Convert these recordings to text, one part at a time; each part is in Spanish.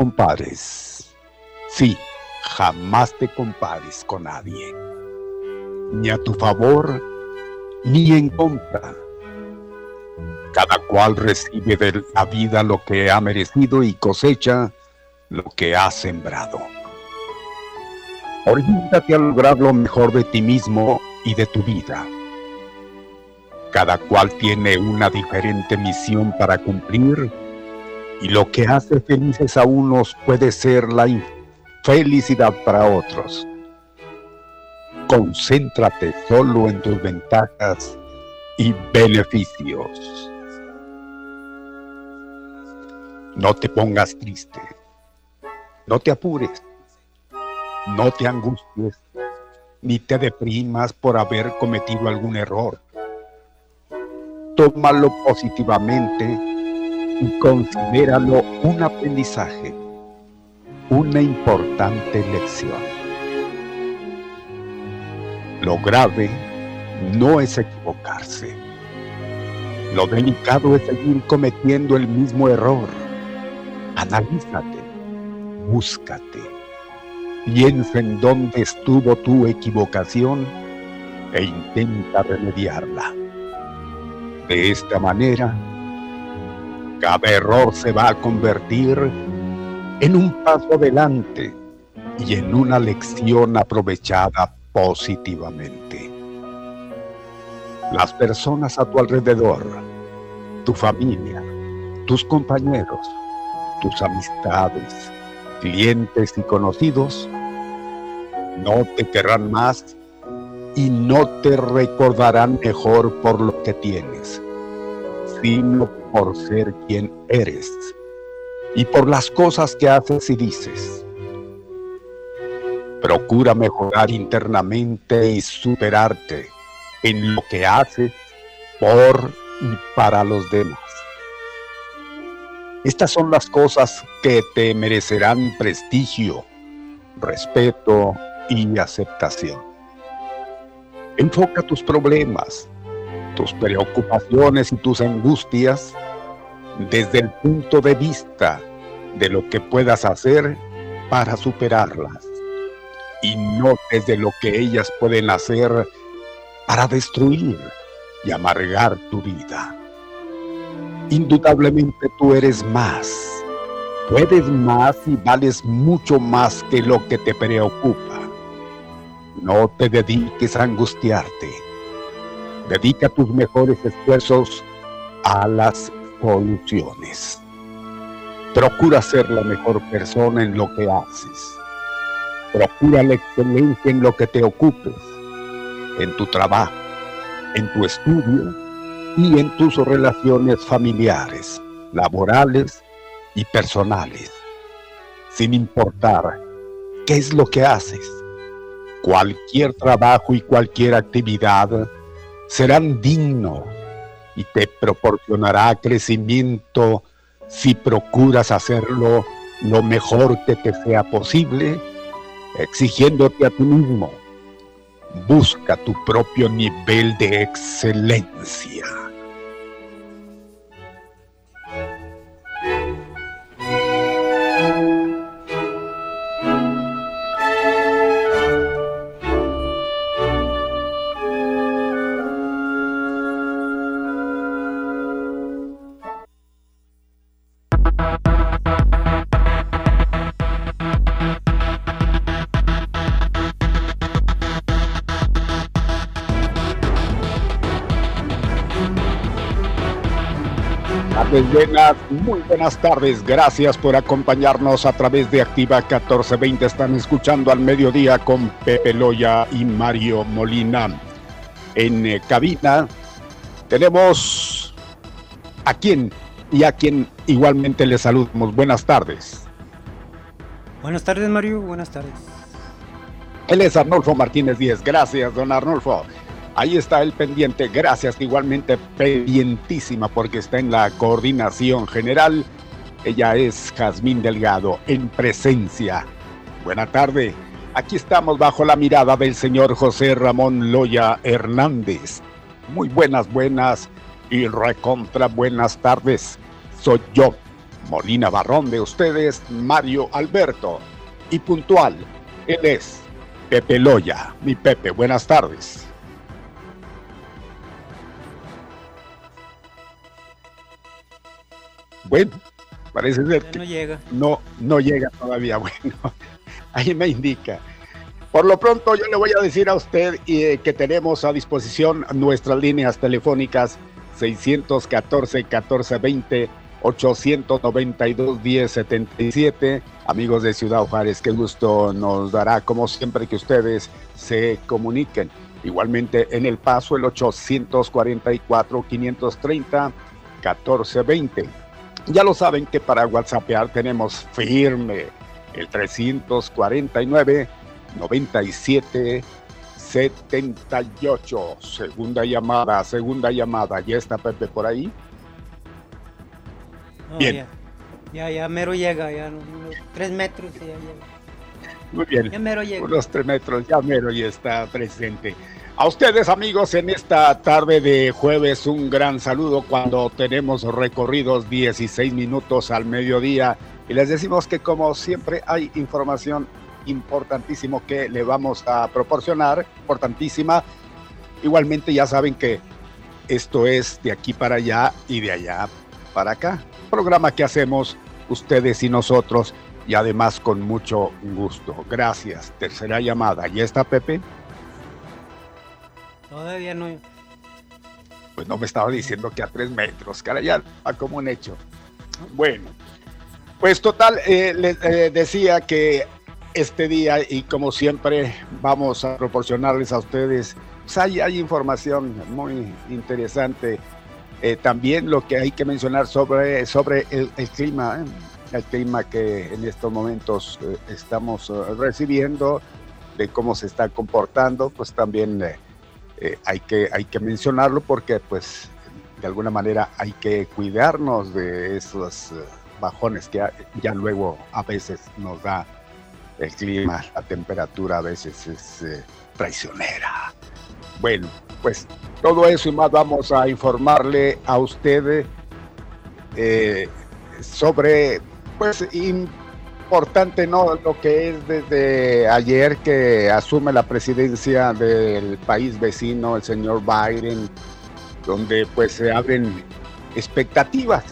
Compares. Sí, jamás te compares con nadie. Ni a tu favor, ni en contra. Cada cual recibe de la vida lo que ha merecido y cosecha lo que ha sembrado. Oriéntate a lograr lo mejor de ti mismo y de tu vida. Cada cual tiene una diferente misión para cumplir y lo que hace felices a unos puede ser la infelicidad para otros. Concéntrate solo en tus ventajas y beneficios. No te pongas triste. No te apures. No te angusties. Ni te deprimas por haber cometido algún error. Tómalo positivamente y considéralo un aprendizaje, una importante lección. Lo grave no es equivocarse. Lo delicado es seguir cometiendo el mismo error. Analízate, búscate, piensa en dónde estuvo tu equivocación e intenta remediarla. De esta manera, cada error se va a convertir en un paso adelante y en una lección aprovechada positivamente. Las personas a tu alrededor, tu familia, tus compañeros, tus amistades, clientes y conocidos, no te querrán más y no te recordarán mejor por lo que tienes, sino por ser quien eres y por las cosas que haces y dices. Procura mejorar internamente y superarte en lo que haces por y para los demás. Estas son las cosas que te merecerán prestigio, respeto y aceptación. Enfoca tus problemas, tus preocupaciones y tus angustias desde el punto de vista de lo que puedas hacer para superarlas y no desde lo que ellas pueden hacer para destruir, y amargar tu vida. Indudablemente tú eres más. Puedes más y vales mucho más que lo que te preocupa. No te dediques a angustiarte. Dedica tus mejores esfuerzos a las soluciones. Procura ser la mejor persona en lo que haces. Procura la excelencia en lo que te ocupes, en tu trabajo, en tu estudio y en tus relaciones familiares, laborales y personales, sin importar qué es lo que haces. Cualquier trabajo y cualquier actividad serán dignos y te proporcionará crecimiento si procuras hacerlo lo mejor que te sea posible, exigiéndote a ti mismo. Busca tu propio nivel de excelencia. Buenas, muy buenas tardes. Gracias por acompañarnos a través de Activa 1420. Están escuchando al mediodía con Pepe Loya y Mario Molina. En eh, cabina tenemos a quien y a quien igualmente le saludamos. Buenas tardes. Buenas tardes, Mario. Buenas tardes. Él es Arnulfo Martínez Díez. Gracias, don Arnulfo. Ahí está el pendiente. Gracias, igualmente pendientísima porque está en la coordinación general. Ella es Jazmín Delgado, en presencia. Buena tarde. Aquí estamos bajo la mirada del señor José Ramón Loya Hernández. Muy buenas, buenas y recontra buenas tardes. Soy yo, Molina Barrón de ustedes, Mario Alberto. Y puntual, él es Pepe Loya. Mi Pepe, buenas tardes. Bueno, parece ser que no llega. No, no llega todavía. Bueno, ahí me indica. Por lo pronto yo le voy a decir a usted eh, que tenemos a disposición nuestras líneas telefónicas 614 1420 892 1077. Amigos de Ciudad Juárez, qué gusto nos dará como siempre que ustedes se comuniquen. Igualmente en El Paso el 844 530 1420 ya lo saben que para WhatsAppear tenemos firme el 349 97 78. Segunda llamada, segunda llamada. ¿Ya está Pepe por ahí? Bien. Ya, ya, mero llega, ya unos tres metros ya llega. Muy bien. Ya mero llega. Unos tres metros, ya mero ya está presente. A ustedes amigos en esta tarde de jueves un gran saludo cuando tenemos recorridos 16 minutos al mediodía y les decimos que como siempre hay información importantísimo que le vamos a proporcionar, importantísima. Igualmente ya saben que esto es de aquí para allá y de allá para acá. Programa que hacemos ustedes y nosotros y además con mucho gusto. Gracias. Tercera llamada. ¿Ya está Pepe? Todavía no. Pues no me estaba diciendo que a tres metros, cara, ya a como un hecho. Bueno, pues total, eh, les eh, decía que este día y como siempre vamos a proporcionarles a ustedes, pues hay, hay información muy interesante. Eh, también lo que hay que mencionar sobre, sobre el, clima, el clima que en estos momentos estamos recibiendo, de cómo se está comportando, pues también eh, hay, que, hay que mencionarlo porque pues de alguna manera hay que cuidarnos de esos eh, bajones que ya luego a veces nos da el clima, la temperatura a veces es eh, traicionera. Bueno, pues todo eso y más vamos a informarle a usted sobre pues importante, ¿no? Lo que es desde ayer que asume la presidencia del país vecino, el señor Biden, donde pues se abren expectativas,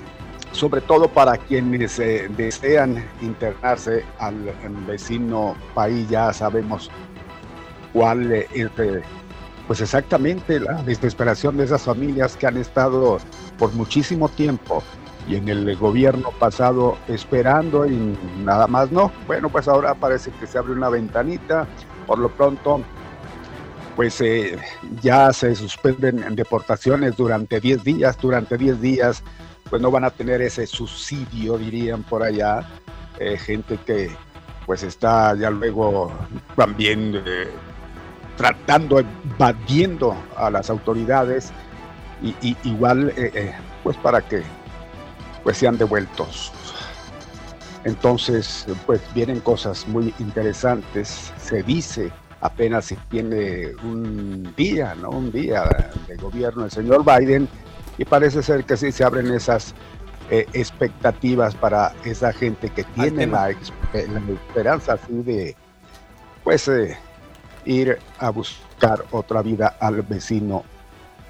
sobre todo para quienes eh, desean internarse al vecino país, ya sabemos cuál es pues exactamente la desesperación de esas familias que han estado por muchísimo tiempo y en el gobierno pasado esperando y nada más no. Bueno, pues ahora parece que se abre una ventanita, por lo pronto pues eh, ya se suspenden deportaciones durante 10 días, durante 10 días pues no van a tener ese subsidio, dirían por allá, eh, gente que pues está ya luego también eh, tratando, evadiendo a las autoridades y, igual pues para que pues sean devueltos. Entonces pues vienen cosas muy interesantes, se dice apenas se tiene un día, ¿no? Un día de gobierno del señor Biden y parece ser que sí se abren esas eh, expectativas para esa gente que tiene la, esperanza así de pues ir a buscar otra vida al vecino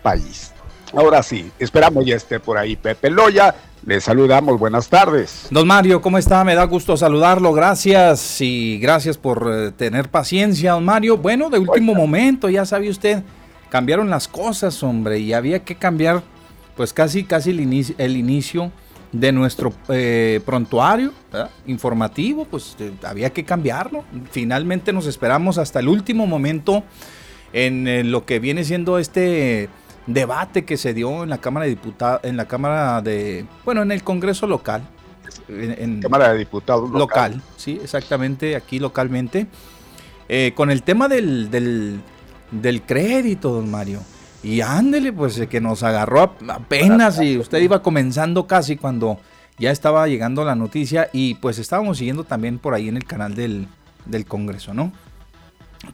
país. Ahora sí, esperamos ya esté por ahí Pepe Loya. Le saludamos, buenas tardes. Don Mario, ¿cómo está? Me da gusto saludarlo, gracias y gracias por eh, tener paciencia, don Mario. Bueno, de último momento, ya sabe usted, cambiaron las cosas, hombre, y había que cambiar pues casi, casi el inicio, el inicio de nuestro eh, prontuario informativo, pues eh, había que cambiarlo. Finalmente nos esperamos hasta el último momento en eh, lo que viene siendo este debate que se dio en la Cámara de Diputados, en la Cámara de, bueno, en el Congreso local. En, Cámara de Diputados local. sí, exactamente, aquí localmente, con el tema del, del, del crédito, don Mario. Y ándele, pues que nos agarró apenas y usted iba comenzando casi cuando ya estaba llegando la noticia y pues estábamos siguiendo también por ahí en el canal del, del Congreso, ¿no?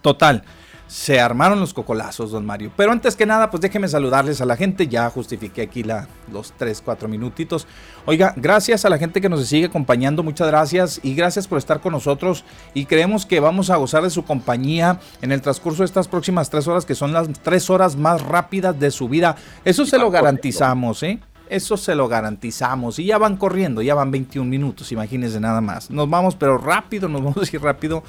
Total, se armaron los cocolazos, don Mario. Pero antes que nada, pues déjeme saludarles a la gente. Ya justifiqué aquí la, los 3, 4 minutitos. Oiga, gracias a la gente que nos sigue acompañando. Muchas gracias y gracias por estar con nosotros. Y creemos que vamos a gozar de su compañía en el transcurso de estas próximas 3 horas, que son las 3 horas más rápidas de su vida. Eso se lo garantizamos, ¿eh? Eso se lo garantizamos. Y ya van corriendo, ya van 21 minutos, imagínense nada más. Nos vamos, pero rápido, nos vamos a ir rápido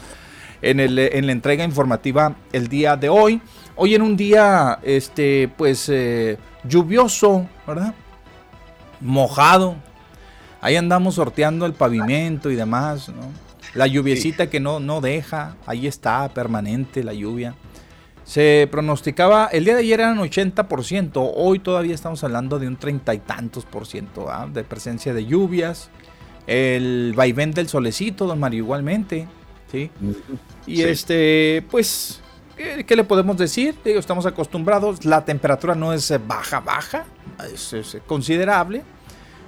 en, el, en la entrega informativa el día de hoy. Hoy en un día, este, pues, eh, lluvioso, ¿verdad? Mojado. Ahí andamos sorteando el pavimento y demás, ¿no? La lluviecita que no, no deja, ahí está, permanente la lluvia. Se pronosticaba, el día de ayer eran 80%, hoy todavía estamos hablando de un treinta y tantos por ciento ¿ah? de presencia de lluvias. El vaivén del solecito, don Mario, igualmente. ¿Sí? Y este, pues, ¿qué, le podemos decir? estamos acostumbrados, la temperatura no es baja, baja, es, considerable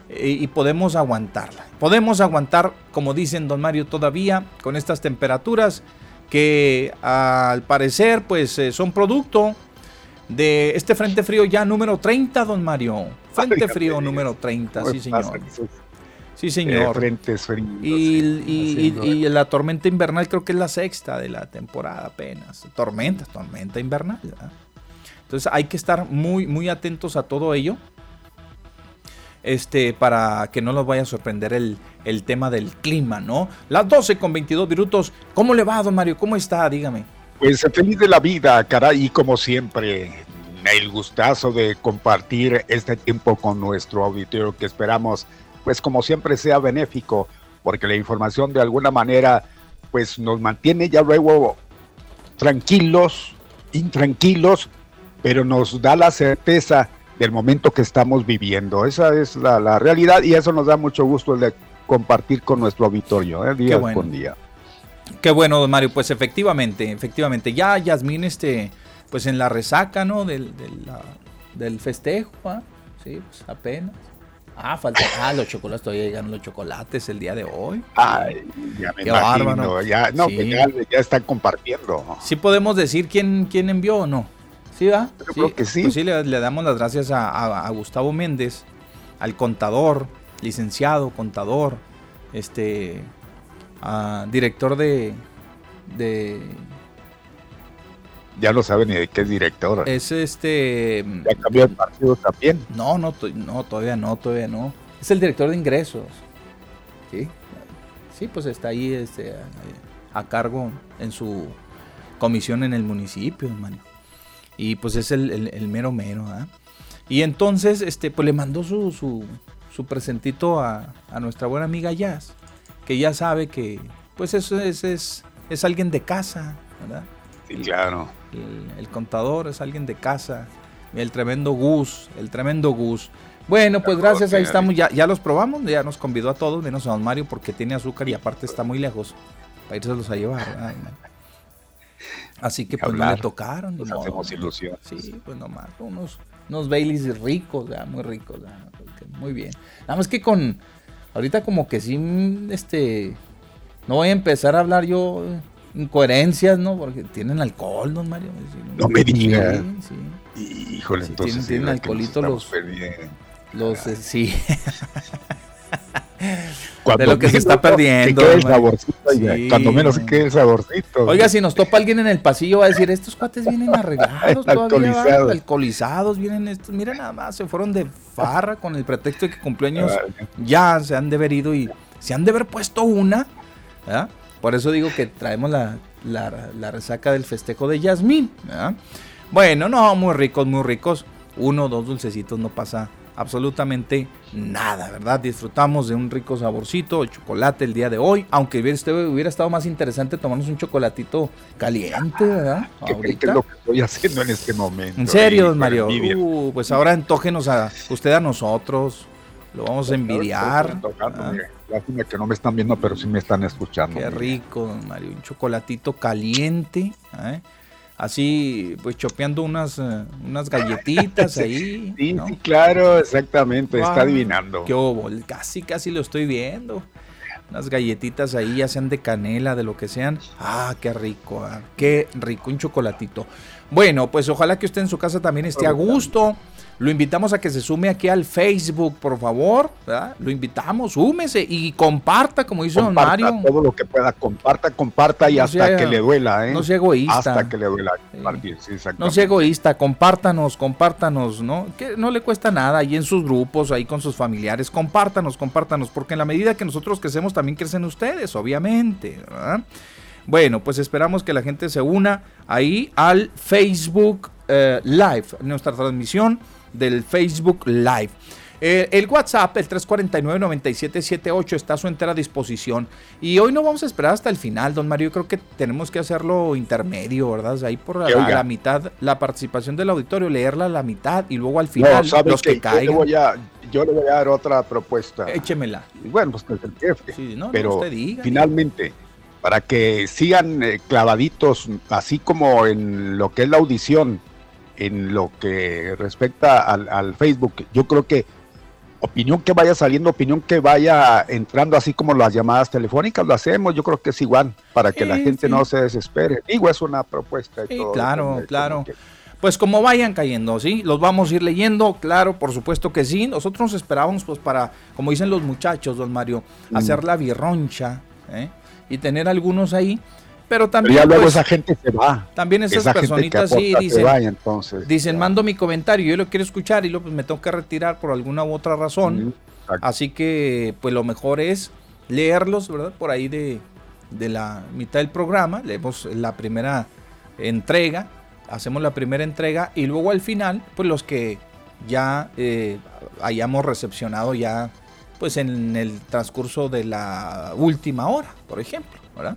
eh, y, podemos aguantarla. Podemos aguantar, como dicen don Mario, todavía con estas temperaturas que al parecer pues eh, son producto de este frente frío ya número 30, don Mario. Frente frío número 30, sí señor. Sí, señor. frentes y, la tormenta invernal creo que es la sexta de la temporada apenas. Tormenta, tormenta invernal. Entonces hay que estar muy, muy atentos a todo ello. Este, para que no nos vaya a sorprender el, el tema del clima, ¿no? Las 12 con 22 minutos. ¿Cómo le va, don Mario? ¿Cómo está? Dígame. Pues feliz de la vida, caray, y como siempre, el gustazo de compartir este tiempo con nuestro auditorio que esperamos pues como siempre sea benéfico, porque la información de alguna manera pues nos mantiene ya luego tranquilos, intranquilos, pero nos da la certeza del momento que estamos viviendo. Esa es la, realidad y eso nos da mucho gusto el de compartir con nuestro auditorio, ¿eh? día con día. Qué bueno, don Mario, pues efectivamente, efectivamente, ya Yasmín, este, pues en la resaca, ¿no? Del, del, festejo, ¿ah? sí, pues apenas. Ah, falta. Ah, los chocolates, todavía llegan los chocolates el día de hoy. Ay, ya me Qué imagino. Ya, no, pues ya, están compartiendo. ¿Sí podemos decir quién, quién envió o no? ¿Sí, va? Yo creo que sí. Pues sí, le, damos las gracias a, Gustavo Méndez, al contador, licenciado, contador, este, director de, de ya no sabe ni de qué es director. Es este. Ya cambió el partido también. No, no, no, todavía no, todavía no. Es el director de ingresos. Sí. Sí, pues está ahí este, a, cargo en su comisión en el municipio, hermano. Y pues es el, mero mero, ¿ah? Y entonces, este, pues le mandó su, su, su presentito a, a, nuestra buena amiga Jazz, que ya sabe que, pues eso es, es, es alguien de casa, ¿verdad? Sí, claro. El, contador es alguien de casa. El tremendo Gus, el tremendo Gus. Bueno, pues gracias, ahí estamos, ya, ya los probamos, ya nos convidó a todos, menos a don Mario porque tiene azúcar y aparte está muy lejos para irse a llevar. Así que pues no le tocaron. Nos hacemos ilusión. Sí, pues nomás, unos, unos Baileys ricos, muy ricos, muy bien. Nada más que con, ahorita como que sí, este, no voy a empezar a hablar yo incoherencias, ¿no? Porque tienen alcohol, don Mario. No me digas. Sí, Híjole, entonces. Tienen, alcoholito los. Los, eh, sí. de lo que se está perdiendo. el saborcito, cuando menos se quede el saborcito. Oiga, si nos topa alguien en el pasillo, va a decir: Estos cuates vienen arreglados todavía, alcoholizados. alcoholizados, vienen estos. Mira nada más, se fueron de farra con el pretexto de que cumpleaños ya se han de haber ido y se han de haber puesto una. ¿verdad? Por eso digo que traemos la, resaca del festejo de Yasmín. Bueno, no, muy ricos, muy ricos. Uno dos dulcecitos no pasa absolutamente nada, ¿verdad? Disfrutamos de un rico saborcito, de chocolate el día de hoy, aunque hubiera, estado más interesante tomarnos un chocolatito caliente, ¿verdad? Ahorita. es lo que estoy haciendo en este momento. En serio, Mario. Uh, pues ahora antógenos a usted a nosotros. Lo vamos a envidiar. ¿ah? Lástima que no me están viendo, pero sí me están escuchando. Qué rico, Mario. Un chocolatito caliente. ¿eh? Así, pues chopeando unas, eh, unas galletitas ahí. Sí, sí, claro, exactamente. está adivinando. Qué obo, casi, casi lo estoy viendo. Unas galletitas ahí, ya sean de canela, de lo que sean. Ah, qué rico, ah, qué rico, un chocolatito. Bueno, pues ojalá que usted en su casa también esté a gusto. Lo invitamos a que se sume aquí al Facebook, por favor. Lo invitamos, súmese y comparta, como hizo don Mario. Todo lo que pueda, comparta, comparta y hasta que le duela, ¿eh? No sea egoísta. Hasta que le duela. no sea egoísta, compártanos, compártanos, ¿no? Que no le cuesta nada ahí en sus grupos, ahí con sus familiares. Compártanos, compártanos, porque en la medida que nosotros crecemos también crecen ustedes, obviamente, Bueno, pues esperamos que la gente se una ahí al Facebook eh, Live, nuestra transmisión del Facebook Live. Eh, el WhatsApp, el 349-9778, está a su entera disposición. Y hoy no vamos a esperar hasta el final, don Mario. Creo que tenemos que hacerlo intermedio, ¿verdad? Ahí por la, mitad, la participación del auditorio, leerla a la mitad y luego al final los que, caigan. Yo le, voy a, yo le voy a dar otra propuesta. Échemela. Bueno, pues es el jefe. Sí, no, pero finalmente, para que sigan eh, clavaditos, así como en lo que es la audición en lo que respecta al, Facebook, yo creo que opinión que vaya saliendo, opinión que vaya entrando, así como las llamadas telefónicas, lo hacemos, yo creo que es igual, para que la gente no se desespere. Digo, es una propuesta. Y claro, claro. Pues como vayan cayendo, ¿sí? Los vamos a ir leyendo, claro, por supuesto que sí. Nosotros nos esperábamos, pues, para, como dicen los muchachos, don Mario, mm. hacer la birroncha, ¿eh? Y tener algunos ahí pero también. ya luego pues, esa gente se va. También esas personitas sí dicen. entonces, dicen, mando mi comentario, yo lo quiero escuchar y luego pues, me tengo que retirar por alguna u otra razón. Así que, pues lo mejor es leerlos, ¿verdad? Por ahí de, la mitad del programa. Leemos la primera entrega. Hacemos la primera entrega y luego al final, pues los que ya eh, hayamos recepcionado ya, pues en el transcurso de la última hora, por ejemplo, ¿verdad?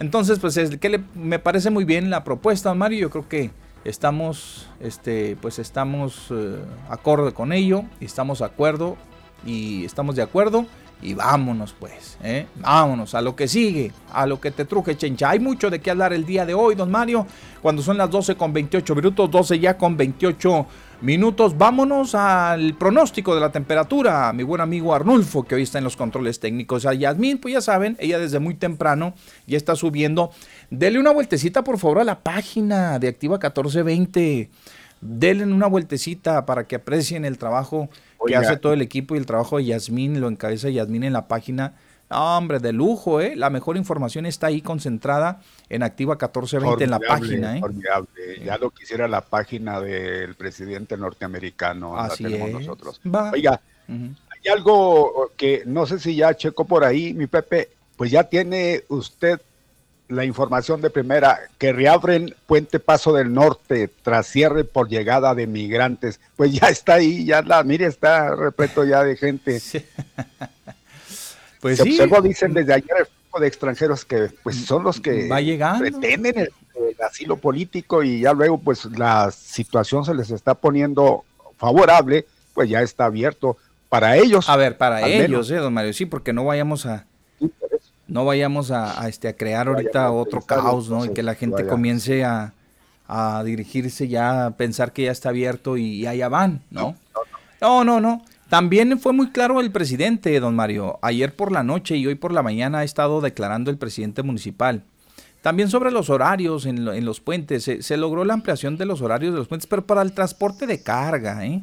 Entonces, pues es, que me parece muy bien la propuesta, Mario. Yo creo que estamos, este, pues estamos eh, acorde con ello, estamos de acuerdo y estamos de acuerdo y vámonos pues, ¿eh? vámonos a lo que sigue, a lo que te truje chencha. Hay mucho de qué hablar el día de hoy, don Mario, cuando son las 12 con 28 minutos, 12 ya con 28 minutos. Vámonos al pronóstico de la temperatura. Mi buen amigo Arnulfo, que hoy está en los controles técnicos. A Yasmín, pues ya saben, ella desde muy temprano ya está subiendo. Dele una vueltecita, por favor, a la página de Activa 1420. Denle una vueltecita para que aprecien el trabajo que hace todo el equipo y el trabajo de Yasmín, lo encabeza Yasmín en la página Hombre, de lujo, ¿eh? La mejor información está ahí concentrada en Activa 1420 en la página, ¿eh? Ya lo quisiera la página del presidente norteamericano. Así es. nosotros. Oiga, hay algo que no sé si ya checo por ahí, mi Pepe, pues ya tiene usted la información de primera, que reabren Puente Paso del Norte tras cierre por llegada de migrantes. Pues ya está ahí, ya la, mire, está repleto ya de gente. Pues sí. dicen desde ayer de extranjeros que pues son los que Va pretenden el, asilo político y ya luego pues la situación se les está poniendo favorable, pues ya está abierto para ellos. A ver, para ellos, eh, don Mario, sí, porque no vayamos a no vayamos a, este, a crear ahorita otro caos, ¿no? Y que la gente comience a, dirigirse ya, a pensar que ya está abierto y, allá van, ¿no? No, no, no. También fue muy claro el presidente, don Mario. Ayer por la noche y hoy por la mañana ha estado declarando el presidente municipal. También sobre los horarios en, los puentes. Se, logró la ampliación de los horarios de los puentes, pero para el transporte de carga, ¿eh?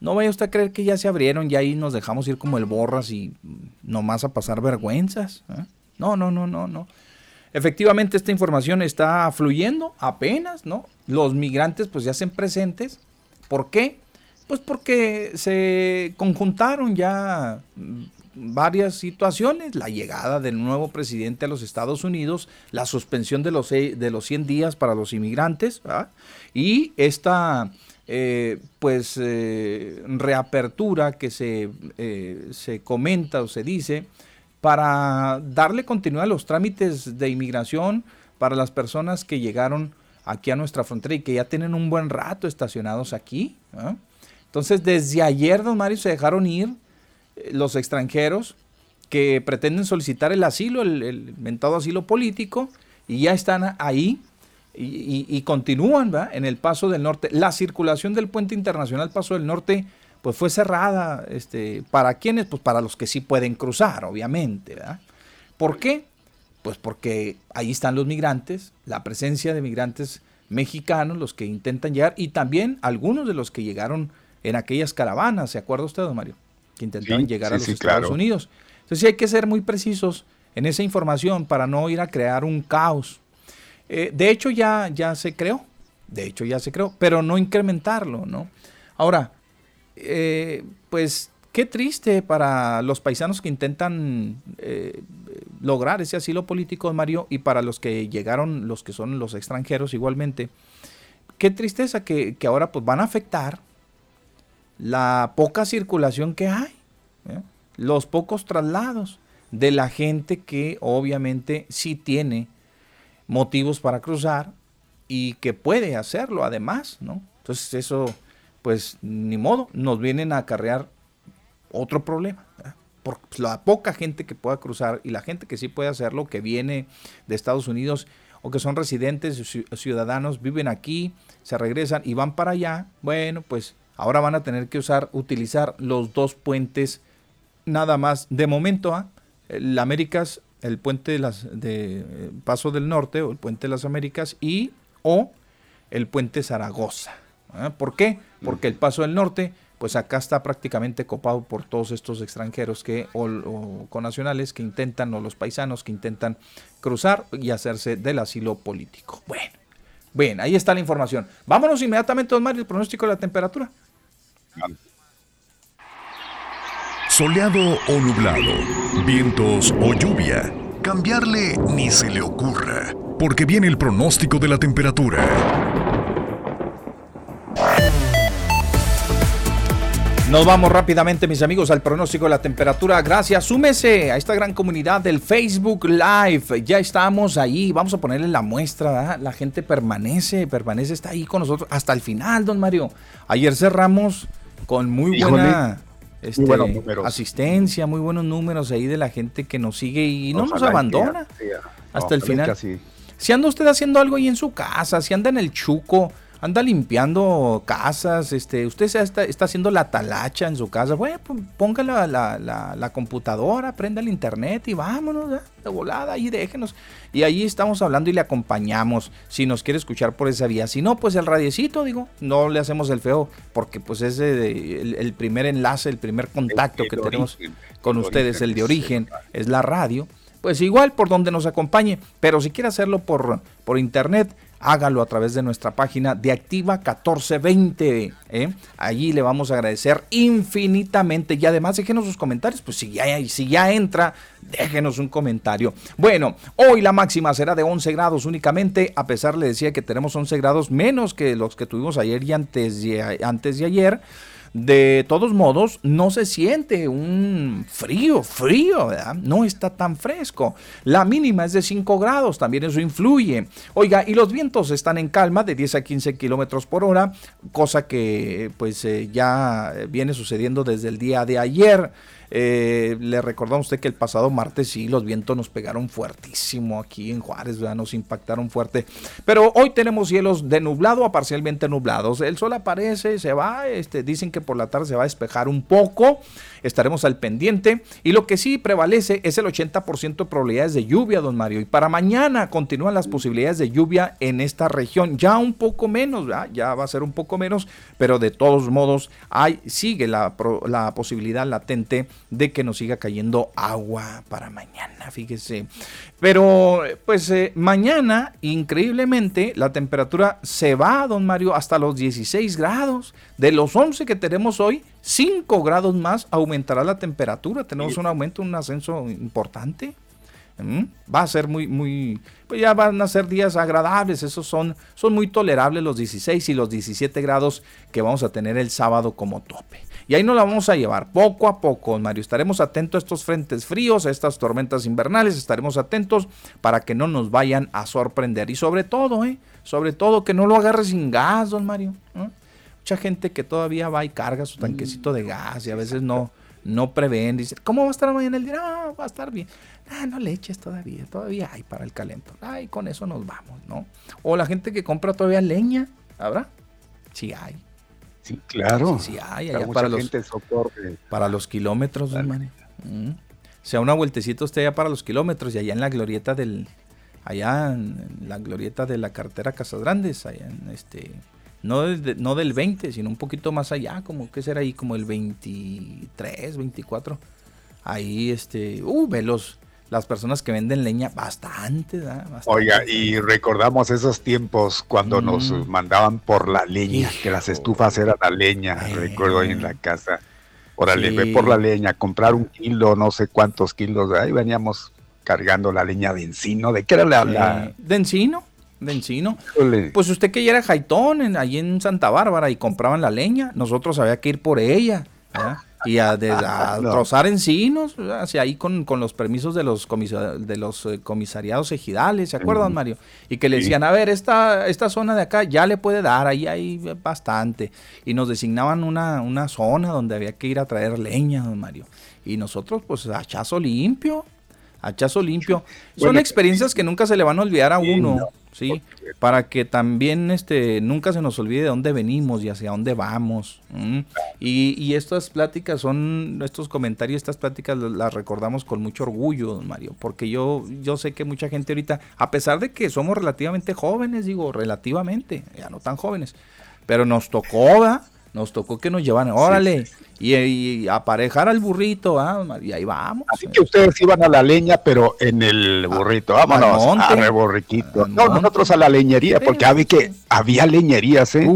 No vaya usted a creer que ya se abrieron, y ahí nos dejamos ir como el borras y nomás a pasar vergüenzas. ¿eh? No, no, no, no, no. Efectivamente, esta información está fluyendo apenas, ¿no? Los migrantes pues ya hacen presentes. ¿Por qué? Pues porque se conjuntaron ya varias situaciones, la llegada del nuevo presidente a los Estados Unidos, la suspensión de los, de los 100 días para los inmigrantes y esta eh, pues eh, reapertura que se, eh, se comenta o se dice para darle continuidad a los trámites de inmigración para las personas que llegaron aquí a nuestra frontera y que ya tienen un buen rato estacionados aquí. Entonces, desde ayer, don Mario, se dejaron ir los extranjeros que pretenden solicitar el asilo, el, el mentado asilo político, y ya están ahí y, continúan en el Paso del Norte. La circulación del puente internacional Paso del Norte pues fue cerrada. Este, ¿Para quiénes? Pues para los que sí pueden cruzar, obviamente. ¿Por qué? Pues porque ahí están los migrantes, la presencia de migrantes mexicanos, los que intentan llegar, y también algunos de los que llegaron en aquellas caravanas, ¿se acuerda usted, don Mario? Que intentaron llegar a los Estados Unidos. Entonces sí hay que ser muy precisos en esa información para no ir a crear un caos eh, de hecho, ya, ya se creó. De hecho, ya se creó, pero no incrementarlo, ¿no? Ahora, eh, pues qué triste para los paisanos que intentan eh, lograr ese asilo político, Mario, y para los que llegaron, los que son los extranjeros igualmente. Qué tristeza que, que ahora pues van a afectar la poca circulación que hay, los pocos traslados de la gente que obviamente sí tiene motivos para cruzar y que puede hacerlo además, ¿no? Entonces eso, pues ni modo, nos vienen a acarrear otro problema. Por la poca gente que pueda cruzar y la gente que sí puede hacerlo, que viene de Estados Unidos o que son residentes, ciudadanos, viven aquí, se regresan y van para allá, bueno, pues ahora van a tener que usar, utilizar los dos puentes nada más de momento, ¿ah? el Américas el puente de, las, de eh, Paso del Norte o el puente de las Américas y o el puente Zaragoza. ¿eh? ¿Por qué? Porque el Paso del Norte, pues acá está prácticamente copado por todos estos extranjeros que o, o nacionales que intentan o los paisanos que intentan cruzar y hacerse del asilo político. Bueno, bien, ahí está la información. Vámonos inmediatamente, don Mario, el pronóstico de la temperatura. Soleado o nublado, vientos o lluvia. Cambiarle ni se le ocurra, porque viene el pronóstico de la temperatura. Nos vamos rápidamente, mis amigos, al pronóstico de la temperatura. Gracias. Súmese a esta gran comunidad del Facebook Live. Ya estamos ahí. Vamos a ponerle la muestra. La gente permanece, permanece, está ahí con nosotros hasta el final, don Mario. Ayer cerramos con muy buena este, asistencia, muy buenos números ahí de la gente que nos sigue y no nos abandona hasta el final. Si anda usted haciendo algo ahí en su casa, si anda en el chuco, anda limpiando casas, este, usted está, está haciendo la talacha en su casa, bueno, ponga la, la, la, computadora, prenda el internet y vámonos, de volada, ahí déjenos. Y ahí estamos hablando y le acompañamos, si nos quiere escuchar por esa vía. Si no, pues el radiecito, digo, no le hacemos el feo, porque pues es el, primer enlace, el primer contacto que tenemos con ustedes, el de origen, es la radio pues igual por donde nos acompañe, pero si quiere hacerlo por, por internet, hágalo a través de nuestra página de Activa 1420. ¿eh? Allí le vamos a agradecer infinitamente y además déjenos sus comentarios, pues si ya, si ya entra, déjenos un comentario. Bueno, hoy la máxima será de 11 grados únicamente, a pesar le decía que tenemos 11 grados menos que los que tuvimos ayer y antes de, antes de ayer. De todos modos, no se siente un frío, frío, ¿verdad? No está tan fresco. La mínima es de 5 grados, también eso influye. Oiga, y los vientos están en calma de 10 a 15 kilómetros por hora, cosa que pues eh, ya viene sucediendo desde el día de ayer. Eh, le recordamos a usted que el pasado martes sí, los vientos nos pegaron fuertísimo aquí en Juárez, nos impactaron fuerte. Pero hoy tenemos cielos de nublado a parcialmente nublados. El sol aparece, se va, este, dicen que por la tarde se va a despejar un poco. Estaremos al pendiente. Y lo que sí prevalece es el 80% de probabilidades de lluvia, don Mario. Y para mañana continúan las posibilidades de lluvia en esta región. Ya un poco menos, ya va a ser un poco menos, pero de todos modos hay, sigue la, la posibilidad latente de que nos siga cayendo agua para mañana, fíjese. Pero pues eh, mañana, increíblemente, la temperatura se va, don Mario, hasta los 16 grados. De los 11 que tenemos hoy, 5 grados más aumentará la temperatura. Tenemos un aumento, un ascenso importante. ¿Mm? Va a ser muy, muy, pues ya van a ser días agradables, esos son, son muy tolerables los 16 y los 17 grados que vamos a tener el sábado como tope. Y ahí nos la vamos a llevar poco a poco, Mario. Estaremos atentos a estos frentes fríos, a estas tormentas invernales, estaremos atentos para que no nos vayan a sorprender. Y sobre todo, ¿eh? Sobre todo que no lo agarre sin gas, don Mario. Mucha gente que todavía va y carga su tanquecito de gas y a veces no, no prevén. Dice, ¿cómo va a estar mañana el día? No, va a estar bien. Ah, no le eches todavía, todavía hay para el calento. Ay, con eso nos vamos, ¿no? O la gente que compra todavía leña, ¿habrá? Sí hay. Sí, claro. Sí, hay, allá para, los, para los kilómetros, hermano. Mm. sea, una vueltecita usted allá para los kilómetros y allá en la glorieta del, allá en la glorieta de la cartera Casas Grandes, allá en este, no, no del 20, sino un poquito más allá, como que será ahí, como el 23, 24. Ahí, este, uh, velos las personas que venden leña, bastante, Oiga, y recordamos esos tiempos cuando nos mm. mandaban por la leña, que las estufas eran la leña, recuerdo ahí en la casa. Órale, ve por la leña, comprar un kilo, no sé cuántos kilos, ahí veníamos cargando la leña de encino, ¿de qué era la...? ¿De encino? de encino. Pues usted que ya era jaitón en, allí en Santa Bárbara y compraban la leña, nosotros había que ir por ella y a, trozar encinos, hacia ahí con, los permisos de los, de los eh, comisariados ejidales, ¿se acuerdan, Mario? Y que le decían, a ver, esta, esta zona de acá ya le puede dar, ahí hay bastante. Y nos designaban una, una zona donde había que ir a traer leña, don Mario. Y nosotros, pues, hachazo limpio, hachazo limpio. Son experiencias que nunca se le van a olvidar a uno. ¿sí? Para que también este, nunca se nos olvide de dónde venimos y hacia dónde vamos. Y, y, estas pláticas son, estos comentarios, estas pláticas las recordamos con mucho orgullo, Mario, porque yo, yo sé que mucha gente ahorita, a pesar de que somos relativamente jóvenes, digo, relativamente, ya no tan jóvenes, pero nos tocó, ¿verdad? Nos tocó que nos llevan, órale, y, aparejar al burrito, ¿ah? y ahí vamos. Así que ustedes iban a la leña, pero en el ah, burrito, vámonos, a borriquito. No, nosotros a la leñería, porque había, que, había leñerías, ¿eh?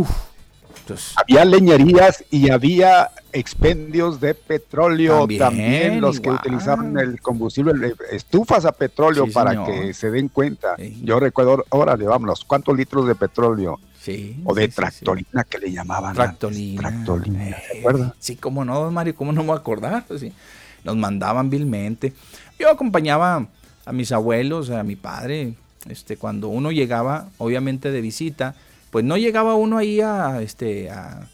había leñerías y había expendios de petróleo también, los que utilizaban el combustible, estufas a petróleo para que se den cuenta. Yo recuerdo, órale, vámonos, ¿cuántos litros de petróleo? O de tractolina que le llamaban. Tractolina. Tractolina, ¿se acuerda? Sí, cómo no, Mario, cómo no me voy a acordar. Pues nos mandaban vilmente. Yo acompañaba a mis abuelos, a mi padre, este, cuando uno llegaba, obviamente de visita, pues no llegaba uno ahí a, este, a,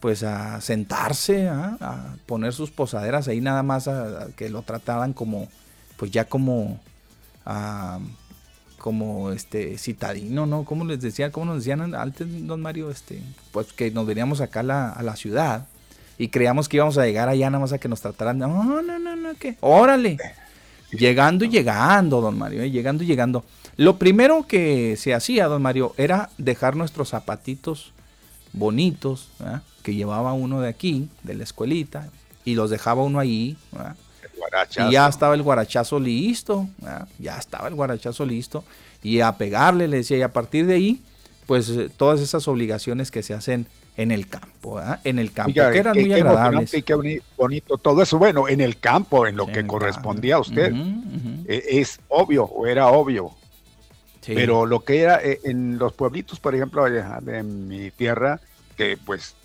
pues a sentarse, ¿ah? a poner sus posaderas ahí nada más, a, que lo trataban como, pues ya como, como este citadino, ¿no? ¿Cómo les decían? ¿Cómo nos decían antes, don Mario? Este, pues que nos veníamos acá a la, a la ciudad y creíamos que íbamos a llegar allá nada más a que nos trataran. No, no, no, no, ¿qué? Órale. Llegando y llegando, don Mario, ¿eh? llegando y llegando. Lo primero que se hacía, don Mario, era dejar nuestros zapatitos bonitos que llevaba uno de aquí, de la escuelita, y los dejaba uno ahí. Y ya estaba el guarachazo listo, ya estaba el guarachazo listo. Y a pegarle, le decía, y a partir de ahí, pues eh, todas esas obligaciones que se hacen en el campo, en el campo, que eran muy agradables. Qué bonito todo eso. Bueno, en el campo, en lo que correspondía a usted, e, es obvio, o era obvio. Pero lo que era eh, en los pueblitos, por ejemplo, de mi tierra, que pues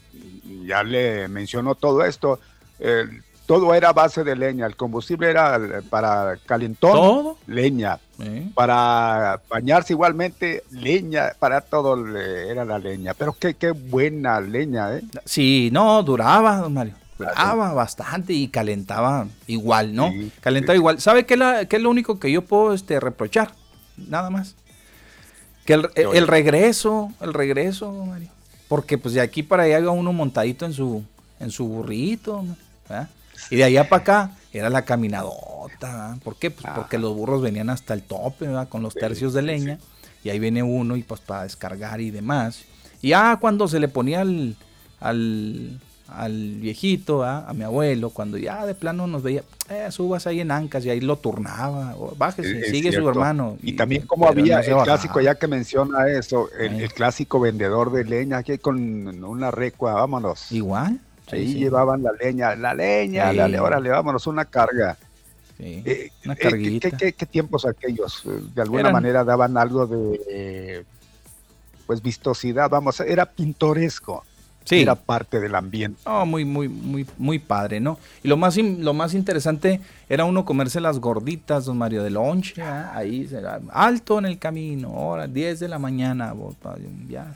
ya le mencionó todo esto, todo era base de leña, el combustible era para calentón, leña, para bañarse igualmente, leña, para todo era la leña, pero qué, qué buena leña, ¿eh? Sí, no, duraba, don Mario. Duraba bastante y calentaba igual, ¿no? calentaba igual. ¿Sabe qué, es lo único que yo puedo este, reprochar? Nada más. Que el, el, regreso, el regreso, Mario. Porque pues de aquí para allá iba uno montadito en su, en su burrito, Y de allá para acá era la caminadota. ¿Por qué? Pues porque los burros venían hasta el tope, Con los tercios de leña. Y ahí viene uno y pues para descargar y demás. Y ya cuando se le ponía al, al, viejito, a mi abuelo, cuando ya de plano nos veía, eh, subas ahí en ancas y ahí lo turnaba, bájese, sigue su hermano. Y, también como había el clásico, ya que menciona eso, el, clásico vendedor de leña, aquí con una recua, vámonos. Igual. Ahí llevaban la leña, la leña, dale, órale, vámonos, una carga. Eh, una eh, ¿qué, tiempos aquellos? De alguna manera daban algo de, pues, vistosidad, vamos, era pintoresco. Sí. Era parte del ambiente. Oh, muy, muy, muy, muy padre, ¿no? Y lo más, lo más interesante era uno comerse las gorditas, don Mario, de lonche, ¿ah? ahí, alto en el camino, hora, 10 de la mañana, ya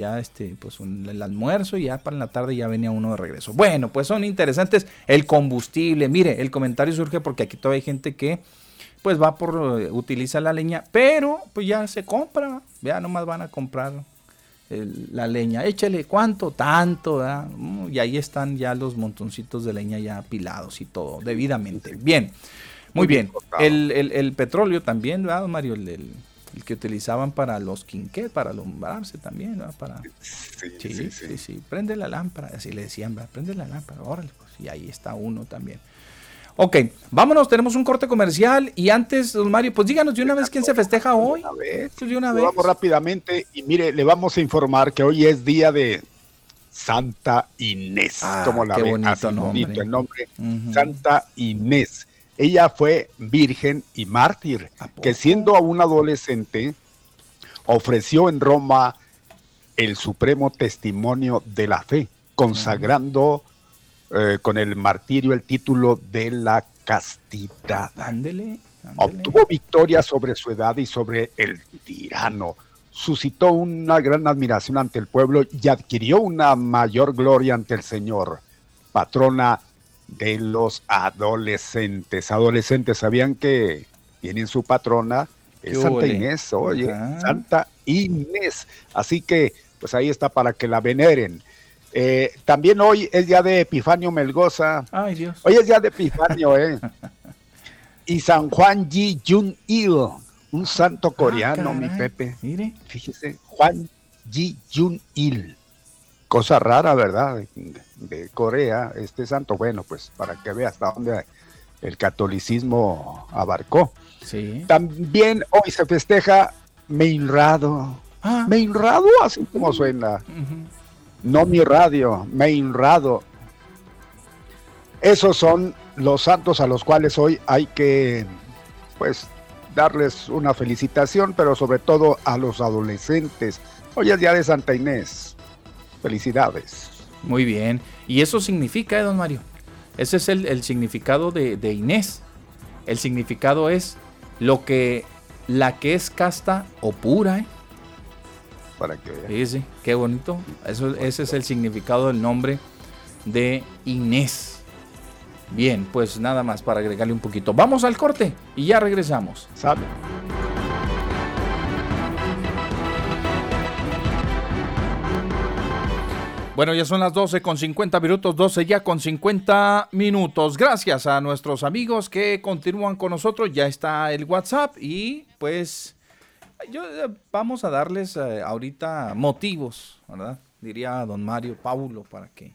ya este, pues el almuerzo y ya para la tarde ya venía uno de regreso. Bueno, pues son interesantes. El combustible, mire, el comentario surge porque aquí todavía hay gente que pues va por, eh, utiliza la leña, pero pues ya se compra, ya nomás van a comprar la leña, échale cuánto, tanto, y ahí están ya los montoncitos de leña ya apilados y todo, debidamente. Bien, muy bien. El, el, petróleo también, ¿verdad, Mario? El, el que utilizaban para los quinqués, para alumbrarse también, ¿no? Para... Sí sí, sí prende la lámpara, así le decían, prende la lámpara, órale, pues, y ahí está uno también. Ok, vámonos, tenemos un corte comercial y antes, don Mario, pues díganos de una vez quién se festeja hoy. Pues, de una vez. Vamos rápidamente y mire, le vamos a informar que hoy es día de Santa Inés. Ah, como la qué bonito, nombre. el nombre. Santa Inés. Ella fue virgen y mártir, que siendo aún adolescente, ofreció en Roma el supremo testimonio de la fe, consagrando eh, con el martirio el título de la castidad. Obtuvo victoria sobre su edad y sobre el tirano. Suscitó una gran admiración ante el pueblo y adquirió una mayor gloria ante el Señor, patrona de los adolescentes. Adolescentes, ¿sabían que tienen su patrona? Es Santa Inés, oye, Santa Inés. Así que, pues ahí está para que la veneren. Eh, también hoy es día de Epifanio Melgoza. Ay, Dios. Hoy es día de Epifanio, ¿eh? y San Juan Ji Jun Il, un santo ah, coreano, mi Pepe. Mire. Fíjese, Juan Ji Jun Il cosa rara, ¿verdad? De, Corea, este santo, bueno, pues para que vea hasta dónde el catolicismo abarcó. Sí. También hoy se festeja Meinrado. Ah. Meinrado, así como suena. No mi radio, Meinrado. Esos son los santos a los cuales hoy hay que, pues, darles una felicitación, pero sobre todo a los adolescentes. Hoy es día de Santa Inés. Felicidades. Muy bien. ¿Y eso significa, eh, don Mario? Ese es el, significado de, Inés. El significado es lo que la que es casta o pura, ¿eh? Para que Sí, sí, qué bonito. Eso, ese es el significado del nombre de Inés. Bien, pues nada más para agregarle un poquito. Vamos al corte y ya regresamos. Sabe. Bueno, ya son las 12 con 50 minutos, 12 ya con 50 minutos. Gracias a nuestros amigos que continúan con nosotros. Ya está el WhatsApp y pues yo eh, vamos a darles eh, ahorita motivos, ¿verdad? Diría don Mario Paulo para que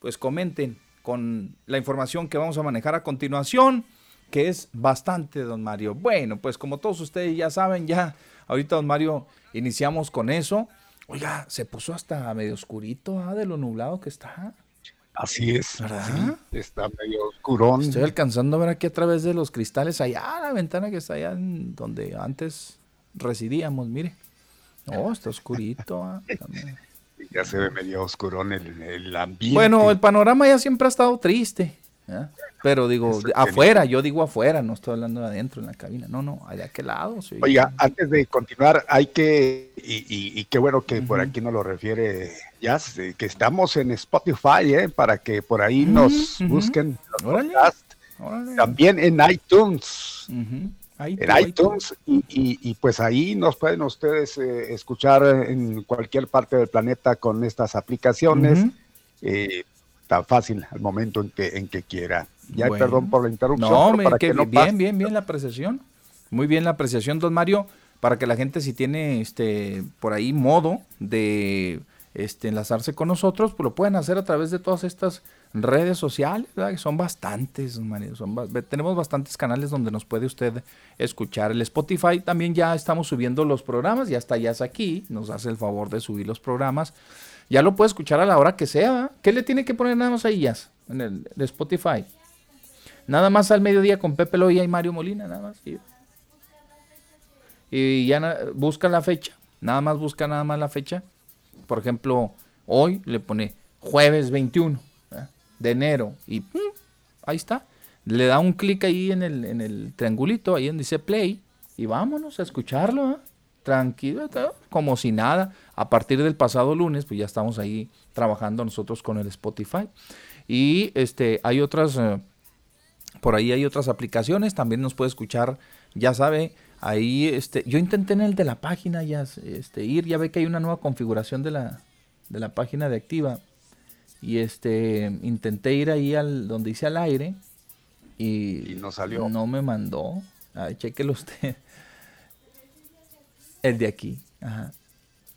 pues comenten con la información que vamos a manejar a continuación, que es bastante, don Mario. Bueno, pues como todos ustedes ya saben, ya ahorita, don Mario, iniciamos con eso. Oiga, se puso hasta medio oscurito ¿ah? de lo nublado que está. Así es. está medio oscurón. Estoy alcanzando a ver aquí a través de los cristales allá, la ventana que está allá donde antes residíamos, mire. Oh, está oscurito. ¿ah? ya se ve medio oscurón el, el ambiente. Bueno, el panorama ya siempre ha estado triste. Pero digo, afuera, yo digo afuera, no estoy hablando de adentro en la cabina. No, no, allá aquel lado. Oiga, antes de continuar, hay que, y, qué bueno que por aquí nos lo refiere ya, que estamos en Spotify, ¿eh? para que por ahí nos busquen También en iTunes. En iTunes y, pues ahí nos pueden ustedes eh, escuchar en cualquier parte del planeta con estas aplicaciones fácil al momento en que, en que quiera. Ya perdón por la interrupción. No, que, bien, bien, bien la apreciación. Muy bien la apreciación, don Mario, para que la gente si tiene este por ahí modo de este, enlazarse con nosotros, pues lo pueden hacer a través de todas estas redes sociales, que son bastantes, don Mario, son, tenemos bastantes canales donde nos puede usted escuchar. El Spotify también ya estamos subiendo los programas, ya está ya es aquí, nos hace el favor de subir los programas ya lo puede escuchar a la hora que sea. ¿Qué le tiene que poner nada más ahí, ya? En el Spotify. Nada más al mediodía con Pepe Loya y Mario Molina, nada más. Y, ya busca la fecha. Nada más busca nada más la fecha. Por ejemplo, hoy le pone jueves 21 de enero. Y ahí está. Le da un clic ahí en el, en el triangulito, ahí donde dice play. Y vámonos a escucharlo. tranquilo, como si nada. A partir del pasado lunes, pues ya estamos ahí trabajando nosotros con el Spotify. Y este, hay otras, eh, por ahí hay otras aplicaciones, también nos puede escuchar, ya sabe, ahí, este, yo intenté en el de la página ya, este, ir, ya ve que hay una nueva configuración de la, de la página de Activa. Y este, intenté ir ahí al, donde dice al aire. Y, no salió. No me mandó. Ay, chequelo usted. El de aquí. Ajá.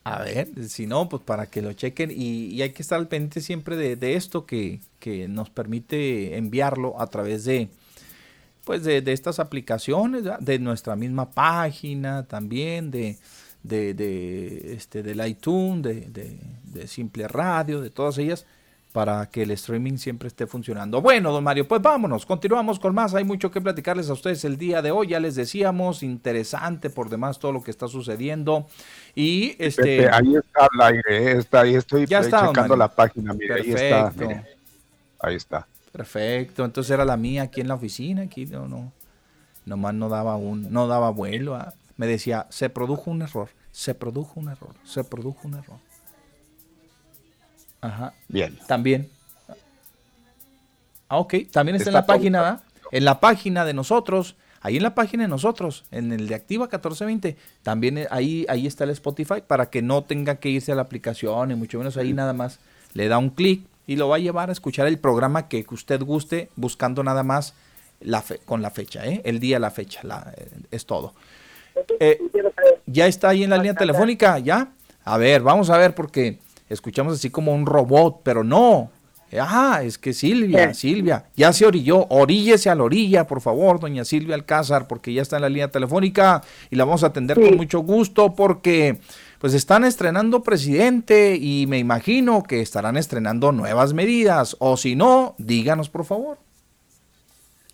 A ver, si no, pues para que lo chequen y, hay que estar al pendiente siempre de, esto que, nos permite enviarlo a través de, pues de, estas aplicaciones, de nuestra misma página también, de, de, este, del iTunes, de, de Simple Radio, de todas ellas para que el streaming siempre esté funcionando. Bueno, don Mario, pues vámonos, continuamos con más. Hay mucho que platicarles a ustedes el día de hoy. Ya les decíamos, interesante por demás todo lo que está sucediendo. Y este. ahí está el aire, ¿eh? está, ahí estoy ya checando la página. Mire, ahí está. Ahí está. Perfecto. Entonces era la mía aquí en la oficina. Aquí no, no. Nomás no daba un, no daba vuelo. Ah. Me decía, se produjo un error. Se produjo un error. Se produjo un error. Ajá. Bien. También. Ah, ok. También está, en la página, En la página de nosotros. Ahí en la página de nosotros, en el de Activa 1420, también eh, ahí, ahí está el Spotify para que no tenga que irse a la aplicación y mucho menos ahí nada más le da un clic y lo va a llevar a escuchar el programa que usted guste buscando nada más la con la fecha, ¿eh? el día, la fecha, la, eh, es todo. ya está ahí en la línea telefónica, ¿ya? A ver, vamos a ver porque escuchamos así como un robot, pero no. Ah, es que Silvia, Silvia, ya se orilló, oríllese a la orilla, por favor, doña Silvia Alcázar, porque ya está en la línea telefónica y la vamos a atender con mucho gusto porque pues están estrenando presidente y me imagino que estarán estrenando nuevas medidas, o si no, díganos por favor.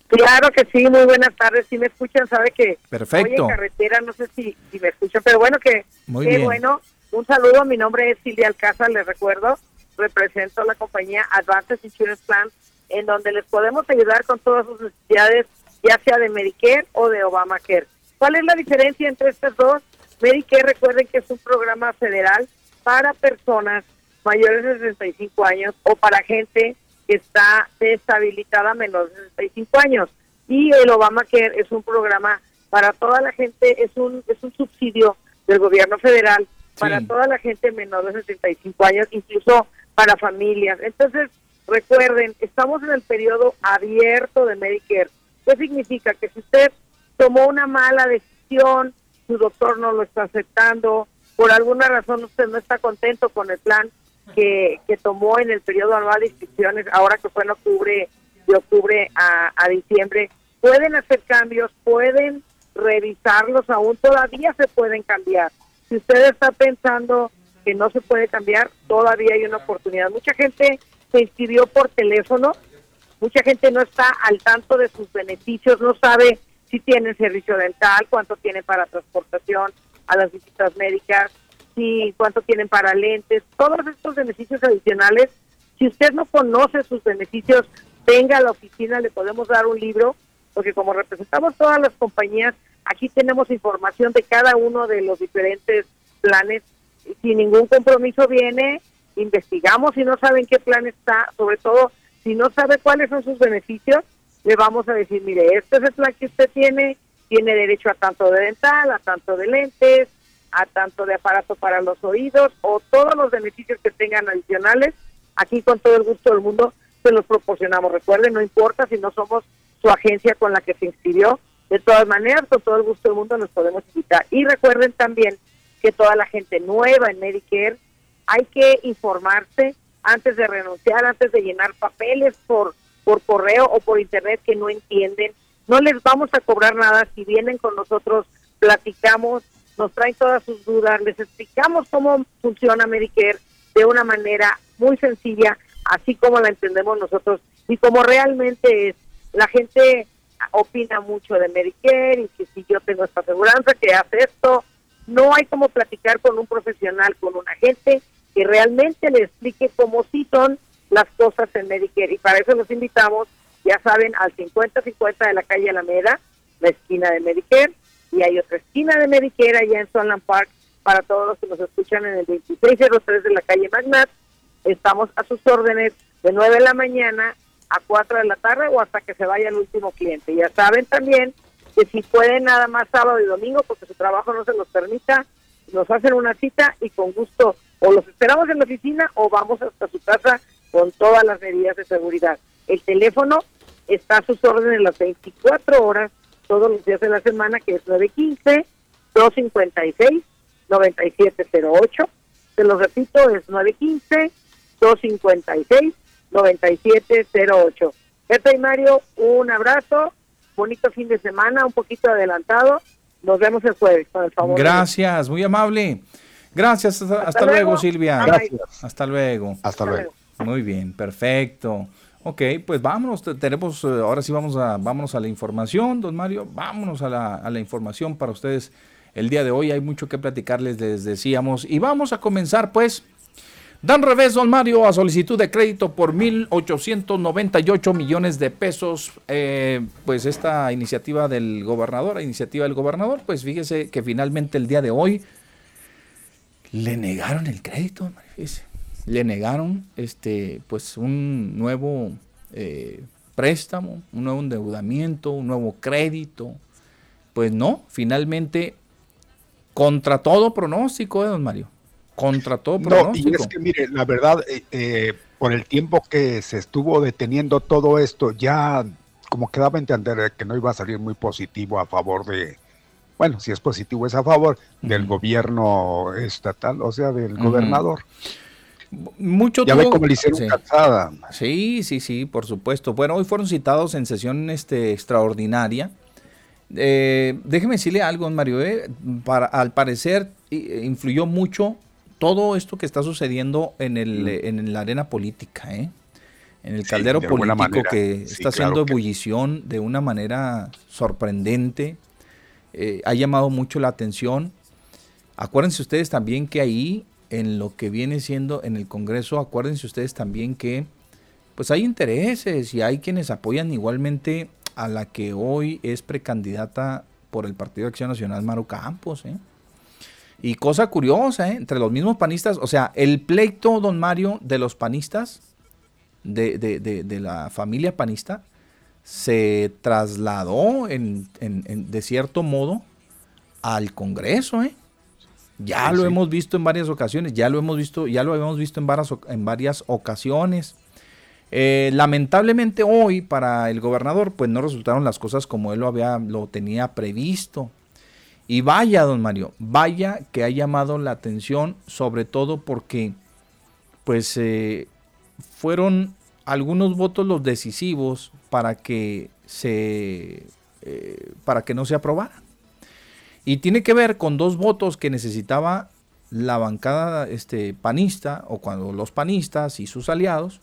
Claro que sí, muy buenas tardes, si me escuchan, sabe que Perfecto. Voy en carretera, no sé si, si me escuchan, pero bueno que muy qué bueno. Un saludo, mi nombre es Silvia Alcázar, les recuerdo, represento la compañía Advances Insurance Plan, en donde les podemos ayudar con todas sus necesidades, ya sea de Medicare o de Obamacare. ¿Cuál es la diferencia entre estas dos? Medicare, recuerden que es un programa federal para personas mayores de 65 años o para gente que está deshabilitada menor de 65 años. Y el Obamacare es un programa para toda la gente, es un, es un subsidio del gobierno federal para toda la gente menor de 65 años, incluso para familias. Entonces, recuerden, estamos en el periodo abierto de Medicare. ¿Qué significa? Que si usted tomó una mala decisión, su doctor no lo está aceptando, por alguna razón usted no está contento con el plan que, que tomó en el periodo anual de inscripciones, ahora que fue en octubre, de octubre a, a diciembre, pueden hacer cambios, pueden revisarlos aún, todavía se pueden cambiar. Si usted está pensando que no se puede cambiar, todavía hay una oportunidad. Mucha gente se inscribió por teléfono, mucha gente no está al tanto de sus beneficios, no sabe si tienen servicio dental, cuánto tienen para transportación a las visitas médicas, si cuánto tienen para lentes, todos estos beneficios adicionales. Si usted no conoce sus beneficios, venga a la oficina, le podemos dar un libro, porque como representamos todas las compañías, aquí tenemos información de cada uno de los diferentes planes. Sin ningún compromiso viene, investigamos si no saben qué plan está, sobre todo si no sabe cuáles son sus beneficios, le vamos a decir, mire, este es el plan que usted tiene, tiene derecho a tanto de dental, a tanto de lentes, a tanto de aparato para los oídos o todos los beneficios que tengan adicionales. Aquí con todo el gusto del mundo se los proporcionamos. Recuerden, no importa si no somos su agencia con la que se inscribió, de todas maneras, con todo el gusto del mundo nos podemos invitar. Y recuerden también que toda la gente nueva en Medicare hay que informarse antes de renunciar, antes de llenar papeles por por correo o por internet que no entienden. No les vamos a cobrar nada si vienen con nosotros, platicamos, nos traen todas sus dudas, les explicamos cómo funciona Medicare de una manera muy sencilla, así como la entendemos nosotros y como realmente es. La gente opina mucho de Medicare y que si yo tengo esta aseguranza, que hace esto. No hay como platicar con un profesional, con un agente que realmente le explique cómo sí son las cosas en Medicare. Y para eso los invitamos, ya saben, al 5050 de la calle Alameda, la esquina de Medicare, y hay otra esquina de Medicare allá en Sunland Park para todos los que nos escuchan en el 2603 de la calle Magnat. Estamos a sus órdenes de 9 de la mañana a 4 de la tarde o hasta que se vaya el último cliente. Ya saben también que si pueden nada más sábado y domingo, porque su trabajo no se los permita, nos hacen una cita y con gusto o los esperamos en la oficina o vamos hasta su casa con todas las medidas de seguridad. El teléfono está a sus órdenes las 24 horas, todos los días de la semana, que es 915-256-9708. Se lo repito, es 915-256-9708. Pepe y Mario, un abrazo, bonito fin de semana, un poquito adelantado. Nos vemos el jueves, el favor. Gracias, muy amable. Gracias, hasta, luego. Silvia. Gracias. Hasta luego. Hasta, luego. Muy bien, perfecto. Ok, pues vámonos, tenemos, eh, ahora sí vamos a, vámonos a la información, don Mario, vámonos a la, a la información para ustedes el día de hoy, hay mucho que platicarles, les decíamos, y vamos a comenzar pues, dan revés, don Mario, a solicitud de crédito por 1.898 millones de pesos, eh, pues esta iniciativa del gobernador, iniciativa del gobernador, pues fíjese que finalmente el día de hoy le negaron el crédito, fíjese le negaron este, pues un nuevo eh, préstamo, un nuevo endeudamiento, un nuevo crédito. Pues no, finalmente, contra todo pronóstico, ¿eh, don Mario? Contra todo pronóstico. No, y es que mire, la verdad, eh, por el tiempo que se estuvo deteniendo todo esto, ya como quedaba entender que no iba a salir muy positivo a favor de, bueno, si es positivo es a favor del gobierno estatal, o sea, del gobernador mucho ya ve cómo le hicieron sí. Sí, sí, sí, por supuesto. Bueno, hoy fueron citados en sesión este, extraordinaria. Eh, déjeme decirle algo, Mario. Eh, para, al parecer influyó mucho todo esto que está sucediendo en, el, mm. en la arena política, ¿eh? en el caldero político que está haciendo ebullición de una manera sorprendente. ha llamado mucho la atención. Acuérdense ustedes también que ahí en lo que viene siendo en el Congreso, acuérdense ustedes también que pues hay intereses y hay quienes apoyan igualmente a la que hoy es precandidata por el Partido de Acción Nacional, Maru Campos. ¿eh? Y cosa curiosa, ¿eh? entre los mismos panistas, o sea, el pleito, don Mario, de los panistas, de, de, de, la familia panista, se trasladó en, en, de cierto modo al Congreso, ¿eh? Ya lo hemos visto en varias ocasiones, ya lo hemos visto, ya lo hemos visto en varias, en varias ocasiones. Eh, lamentablemente hoy para el gobernador pues no resultaron las cosas como él lo había lo tenía previsto. Y vaya, don Mario, vaya que ha llamado la atención, sobre todo porque pues eh, fueron algunos votos los decisivos para que se eh, para que no se aprobara. Y tiene que ver con dos votos que necesitaba la bancada este, panista o cuando los panistas y sus aliados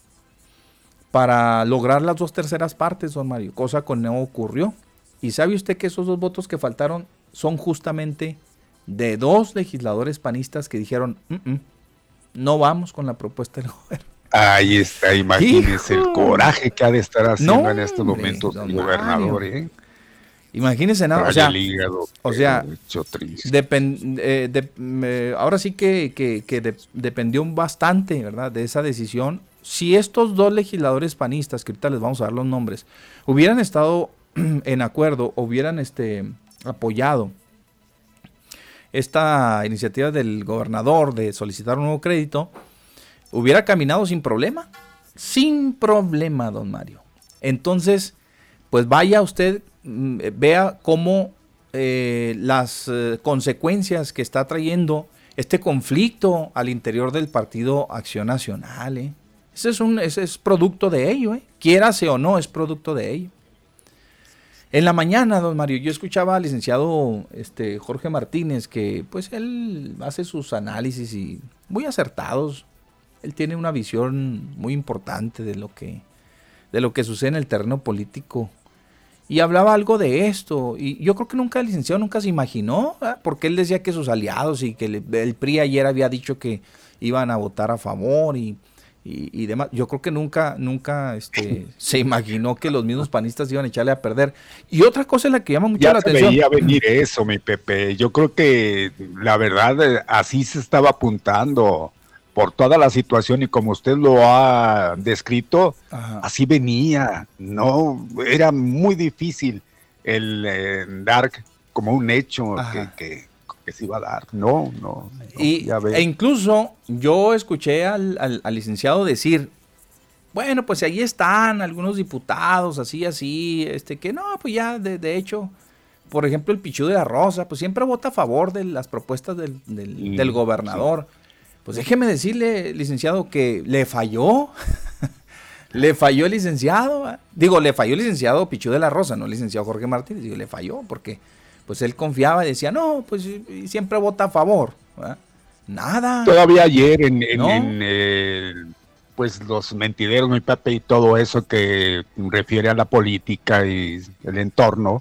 para lograr las dos terceras partes, don Mario, cosa que no ocurrió. Y sabe usted que esos dos votos que faltaron son justamente de dos legisladores panistas que dijeron, no vamos con la propuesta del gobierno. Ahí está, imagínese el coraje que ha de estar haciendo en estos momentos el gobernador. ¿eh? Imagínese nada, o sea, o sea eh, ahora sí que, que, dependió bastante, ¿verdad? De esa decisión si estos dos legisladores panistas, que ahorita les vamos a dar los nombres, hubieran estado en acuerdo, hubieran este, apoyado esta iniciativa del gobernador de solicitar un nuevo crédito, hubiera caminado sin problema. Sin problema, don Mario. Entonces, pues vaya usted, mm, vea cómo eh, las eh, consecuencias que está trayendo este conflicto al interior del Partido Acción Nacional. ¿eh? Ese es, un, ese es producto de ello, ¿eh? O no, es producto de ello. En la mañana, don Mario, yo escuchaba al licenciado este, Jorge Martínez, que pues él hace sus análisis y muy acertados. Él tiene una visión muy importante de lo que, de lo que sucede en el terreno político. Y hablaba algo de esto. Y yo creo que nunca el licenciado nunca se imaginó, porque él decía que sus aliados y que el PRI ayer había dicho que iban a votar a favor y y, demás. Yo creo que nunca, nunca este, se imaginó que los mismos panistas iban a echarle a perder. Y otra cosa es la que llama mucho la atención. veía venir eso, mi Pepe. Yo creo que la verdad eh, así se estaba apuntando por toda la situación y como usted lo ha descrito, así venía. No, era muy difícil el eh, dar como un hecho que se iba a dar. No, no. y, e incluso yo escuché al, licenciado decir, bueno, pues ahí están algunos diputados, así, así, este, que no, pues ya, de, hecho, por ejemplo, el Pichu de la Rosa, pues siempre vota a favor de las propuestas del, del, gobernador. Pues déjeme decirle, licenciado, que le falló. le falló el licenciado. Digo, le falló el licenciado Pichu de la Rosa, no el licenciado Jorge Martínez. Digo, le falló porque pues él confiaba y decía, no, pues siempre vota a favor. Nada. Todavía ayer en, pues los mentideros, mi Pepe, y todo eso que refiere a la política y el entorno,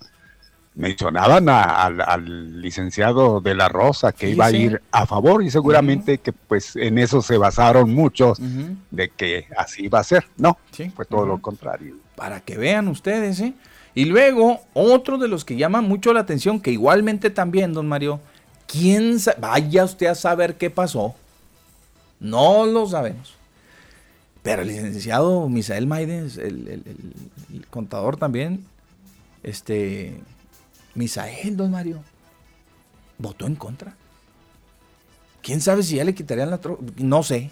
mencionaban al licenciado de la Rosa que iba a ir a favor y seguramente que pues en eso se basaron muchos de que así iba a ser. No, fue todo lo contrario. Para que vean ustedes, ¿eh? Y luego, otro de los que llama mucho la atención, que igualmente también, don Mario, ¿quién vaya usted a saber qué pasó? No lo sabemos. Pero el licenciado Misael Maidens, el, contador también, este, Misael, don Mario, votó en contra. ¿Quién sabe si ya le quitarían la troca? No sé.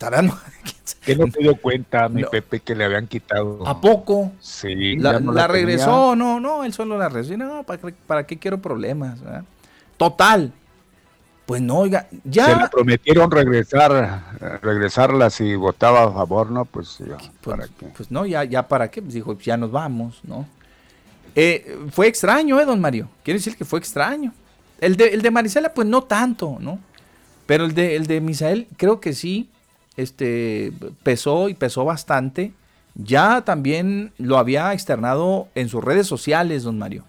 que no se dio cuenta, mi Pepe, que le habían quitado. ¿A poco? Sí. La, regresó, no, no, él solo la regresó. No, ¿para, qué quiero problemas? Total. Pues no, oiga, ya. Se le prometieron regresar, regresarla si votaba a favor, ¿no? Pues ya, pues, ¿para qué? Pues no, ya, ya para qué, pues dijo, ya nos vamos, ¿no? Eh, fue extraño, ¿eh, don Mario? Quiere decir que fue extraño. El de, el de Marisela, pues no tanto, ¿no? Pero el de, el de Misael, creo que sí este, pesó y pesó bastante. Ya también lo había externado en sus redes sociales, don Mario,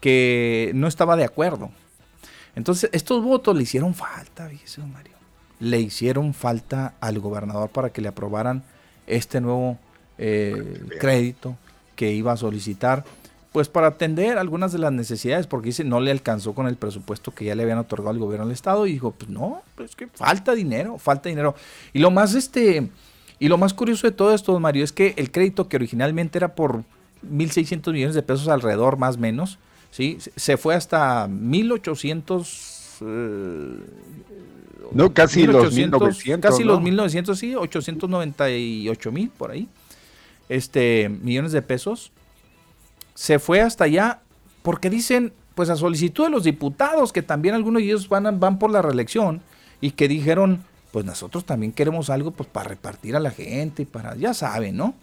que no estaba de acuerdo. Entonces, estos votos le hicieron falta, don Mario. Le hicieron falta al gobernador para que le aprobaran este nuevo eh, crédito que iba a solicitar pues para atender algunas de las necesidades, porque dice no le alcanzó con el presupuesto que ya le habían otorgado al gobierno del estado y dijo, pues no, pues que falta dinero, falta dinero. Y lo más este y lo más curioso de todo esto, Mario, es que el crédito que originalmente era por 1.600 millones de pesos alrededor, más o menos, ¿sí? se fue hasta 1.800 no, casi los 1900. Casi los 1900, sí, 898 mil por ahí. Este, millones de pesos. Se fue hasta allá porque dicen, pues a solicitud de los diputados, que también algunos de ellos van, van por la reelección y que dijeron, pues nosotros también queremos algo pues para repartir a la gente y para, ya saben, ¿no?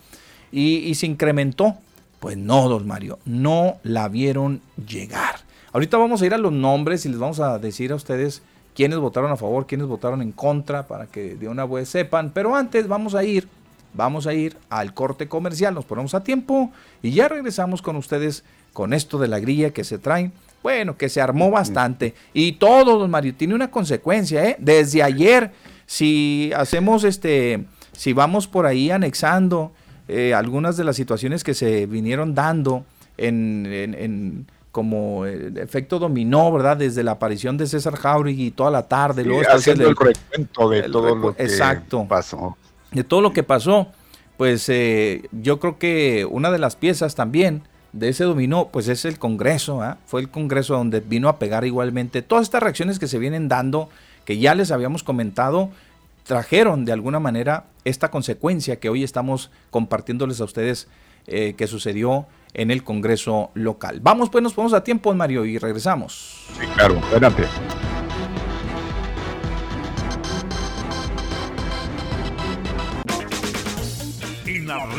Y, y se incrementó. Pues no, don Mario, no la vieron llegar. Ahorita vamos a ir a los nombres y les vamos a decir a ustedes quiénes votaron a favor, quiénes votaron en contra, para que de una vez sepan. Pero antes vamos a ir, vamos a ir al corte comercial, nos ponemos a tiempo y ya regresamos con ustedes con esto de la grilla que se traen. Bueno, que se armó bastante. Y todo, don Mario, tiene una consecuencia, ¿eh? Desde ayer, si hacemos este, si vamos por ahí anexando eh, algunas de las situaciones que se vinieron dando en como el efecto dominó, ¿verdad? Desde la aparición de César Jauregui y toda la tarde. luego haciendo el, recuento de todo lo que exacto, pasó. De todo lo que pasó. Pues eh, yo creo que una de las piezas también de ese dominó, pues es el Congreso. ¿ah? Fue el Congreso donde vino a pegar igualmente. Todas estas reacciones que se vienen dando, que ya les habíamos comentado, trajeron de alguna manera esta consecuencia que hoy estamos compartiéndoles a ustedes eh, que sucedió en el Congreso local. Vamos, pues nos ponemos a tiempo, Mario, y regresamos. Sí, claro, adelante.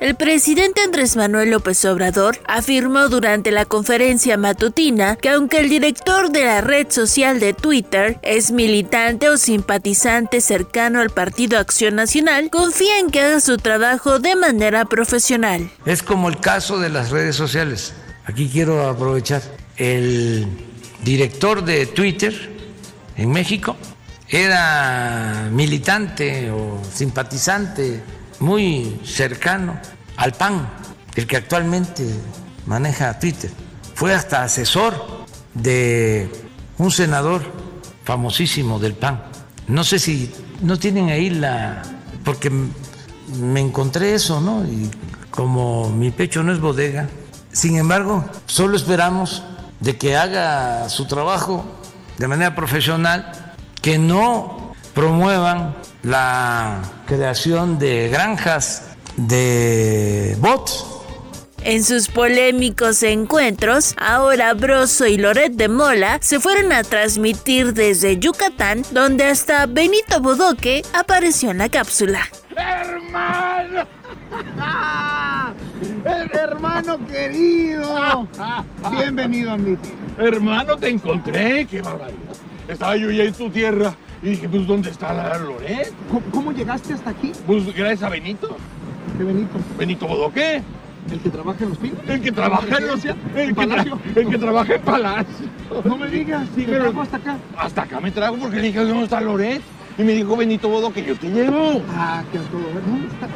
El presidente Andrés Manuel López Obrador afirmó durante la conferencia matutina que aunque el director de la red social de Twitter es militante o simpatizante cercano al Partido Acción Nacional, confía en que haga su trabajo de manera profesional. Es como el caso de las redes sociales. Aquí quiero aprovechar. El director de Twitter en México era militante o simpatizante muy cercano al PAN, el que actualmente maneja Twitter. Fue hasta asesor de un senador famosísimo del PAN. No sé si no tienen ahí la... porque me encontré eso, ¿no? Y como mi pecho no es bodega, sin embargo, solo esperamos de que haga su trabajo de manera profesional, que no promuevan la creación de granjas de bots. En sus polémicos encuentros, ahora Broso y Loret de Mola se fueron a transmitir desde Yucatán, donde hasta Benito Bodoque apareció en la cápsula. ¡Hermano! hermano querido! Bienvenido a mi Hermano, te encontré, qué barbaridad. Estaba yo ya en tu tierra y dije, pues, ¿dónde está la Loret? ¿Cómo, llegaste hasta aquí? Pues gracias a Benito. ¿Qué Benito? ¿Benito Bodoque? ¿El que trabaja en los pinos? El que trabaja en los... El, Palacio? el que trabaja en Palacio. No me digas, sí, ¿te trajo hasta acá? Hasta acá me trajo porque le dije, ¿dónde está Loret? Y me dijo Benito Bodo que yo te llevo. Ah, que todo. ¿Dónde está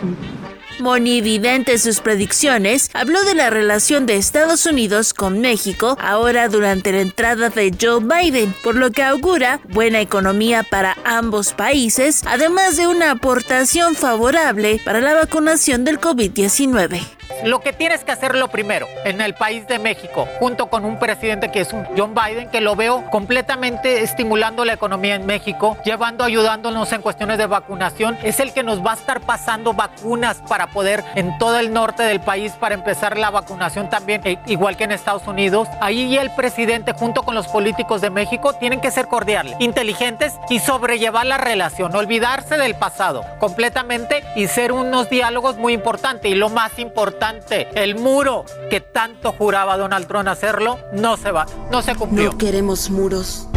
Monividente en sus predicciones, habló de la relación de Estados Unidos con México ahora durante la entrada de Joe Biden, por lo que augura buena economía para ambos países, además de una aportación favorable para la vacunación del COVID-19. Lo que tienes que hacer lo primero en el país de México, junto con un presidente que es un John Biden, que lo veo completamente estimulando la economía en México, llevando, ayudándonos en cuestiones de vacunación, es el que nos va a estar pasando vacunas para poder en todo el norte del país para empezar la vacunación también, e, igual que en Estados Unidos. Ahí el presidente junto con los políticos de México tienen que ser cordiales, inteligentes y sobrellevar la relación, olvidarse del pasado completamente y ser unos diálogos muy importantes. Y lo más importante, el muro que tanto juraba Donald Trump hacerlo, no se va, no se cumplió. No queremos muros.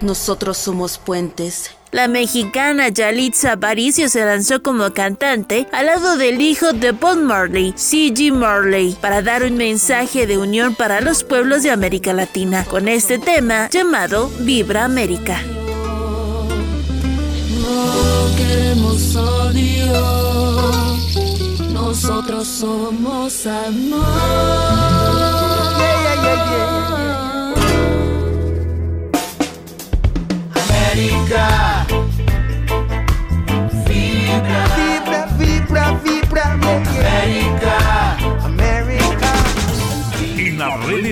Nosotros somos puentes. La mexicana Yalitza Aparicio se lanzó como cantante al lado del hijo de Bob Marley, C.G. Marley, para dar un mensaje de unión para los pueblos de América Latina con este tema llamado Vibra América. No queremos nosotros somos amor. Yeah, yeah, yeah, yeah. América. vibra, vibra, fibra, fibra. América.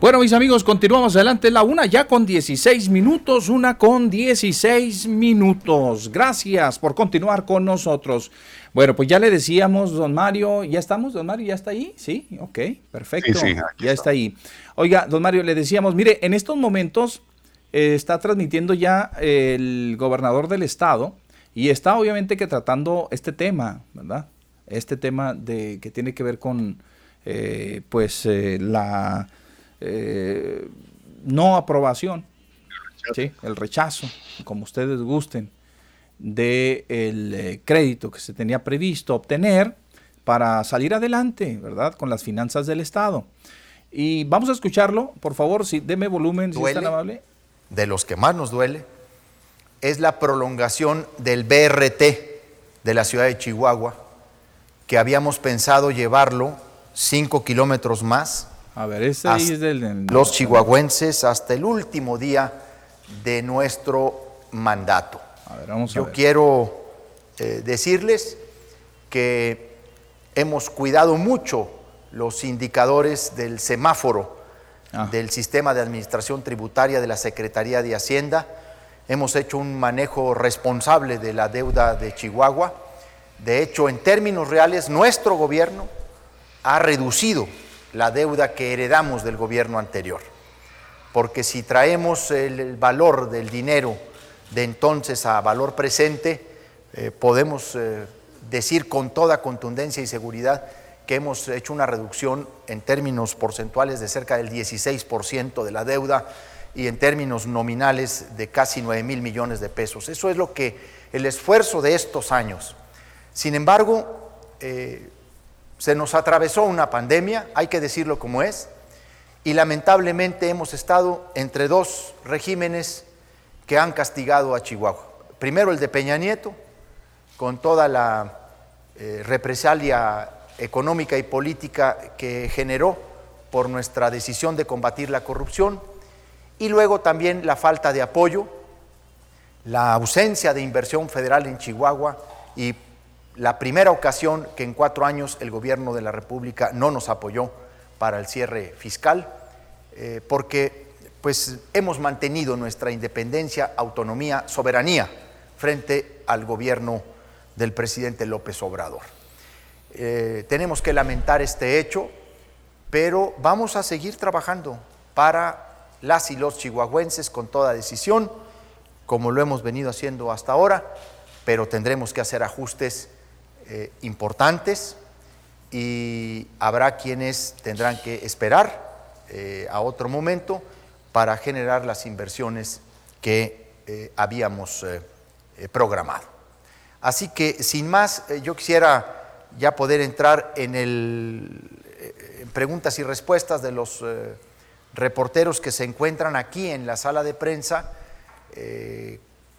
Bueno, mis amigos, continuamos adelante. La una ya con 16 minutos, una con 16 minutos. Gracias por continuar con nosotros. Bueno, pues ya le decíamos, don Mario, ¿ya estamos? Don Mario, ¿ya está ahí? Sí, ok, perfecto. ya está. ahí. Oiga, don Mario, le decíamos, mire, en estos momentos eh, está transmitiendo ya el gobernador del estado y está obviamente que tratando este tema, ¿verdad? Este tema de que tiene que ver con, eh, pues, eh, la eh, no aprobación, ¿sí? el rechazo, como ustedes gusten, del eh, crédito que se tenía previsto obtener para salir adelante, ¿verdad? Con las finanzas del Estado. Y vamos a escucharlo, por favor, si deme volumen, si es tan amable. De los que más nos duele es la prolongación del BRT de la ciudad de Chihuahua, que habíamos pensado llevarlo cinco kilómetros más a ver, ese es del, Los chihuahuenses hasta el último día de nuestro mandato. A ver, vamos Yo quiero eh, decirles que hemos cuidado mucho los indicadores del semáforo ah. del sistema de administración tributaria de la Secretaría de Hacienda. Hemos hecho un manejo responsable de la deuda de Chihuahua. De hecho, en términos reales, nuestro gobierno ha reducido la deuda que heredamos del gobierno anterior. Porque si traemos el, valor del dinero de entonces a valor presente, eh, podemos eh, decir con toda contundencia y seguridad que hemos hecho una reducción en términos porcentuales de cerca del 16% de la deuda y en términos nominales de casi 9 mil millones de pesos. Eso es lo que el esfuerzo de estos años. Sin embargo, eh, se nos atravesó una pandemia, hay que decirlo como es, y lamentablemente hemos estado entre dos regímenes que han castigado a Chihuahua. Primero el de Peña Nieto, con toda la eh, represalia económica y política que generó por nuestra decisión de combatir la corrupción, y luego también la falta de apoyo, la ausencia de inversión federal en Chihuahua y la primera ocasión que en cuatro años el gobierno de la República no nos apoyó para el cierre fiscal, eh, porque pues hemos mantenido nuestra independencia, autonomía, soberanía frente al gobierno del presidente López Obrador. Eh, tenemos que lamentar este hecho, pero vamos a seguir trabajando para las y los chihuahuenses con toda decisión, como lo hemos venido haciendo hasta ahora, pero tendremos que hacer ajustes eh, importantes y habrá quienes tendrán que esperar eh, a otro momento para generar las inversiones que eh, habíamos programado. Así que sin más, yo quisiera ya poder entrar en, el, preguntas y respuestas de los reporteros que se encuentran aquí en la sala de prensa.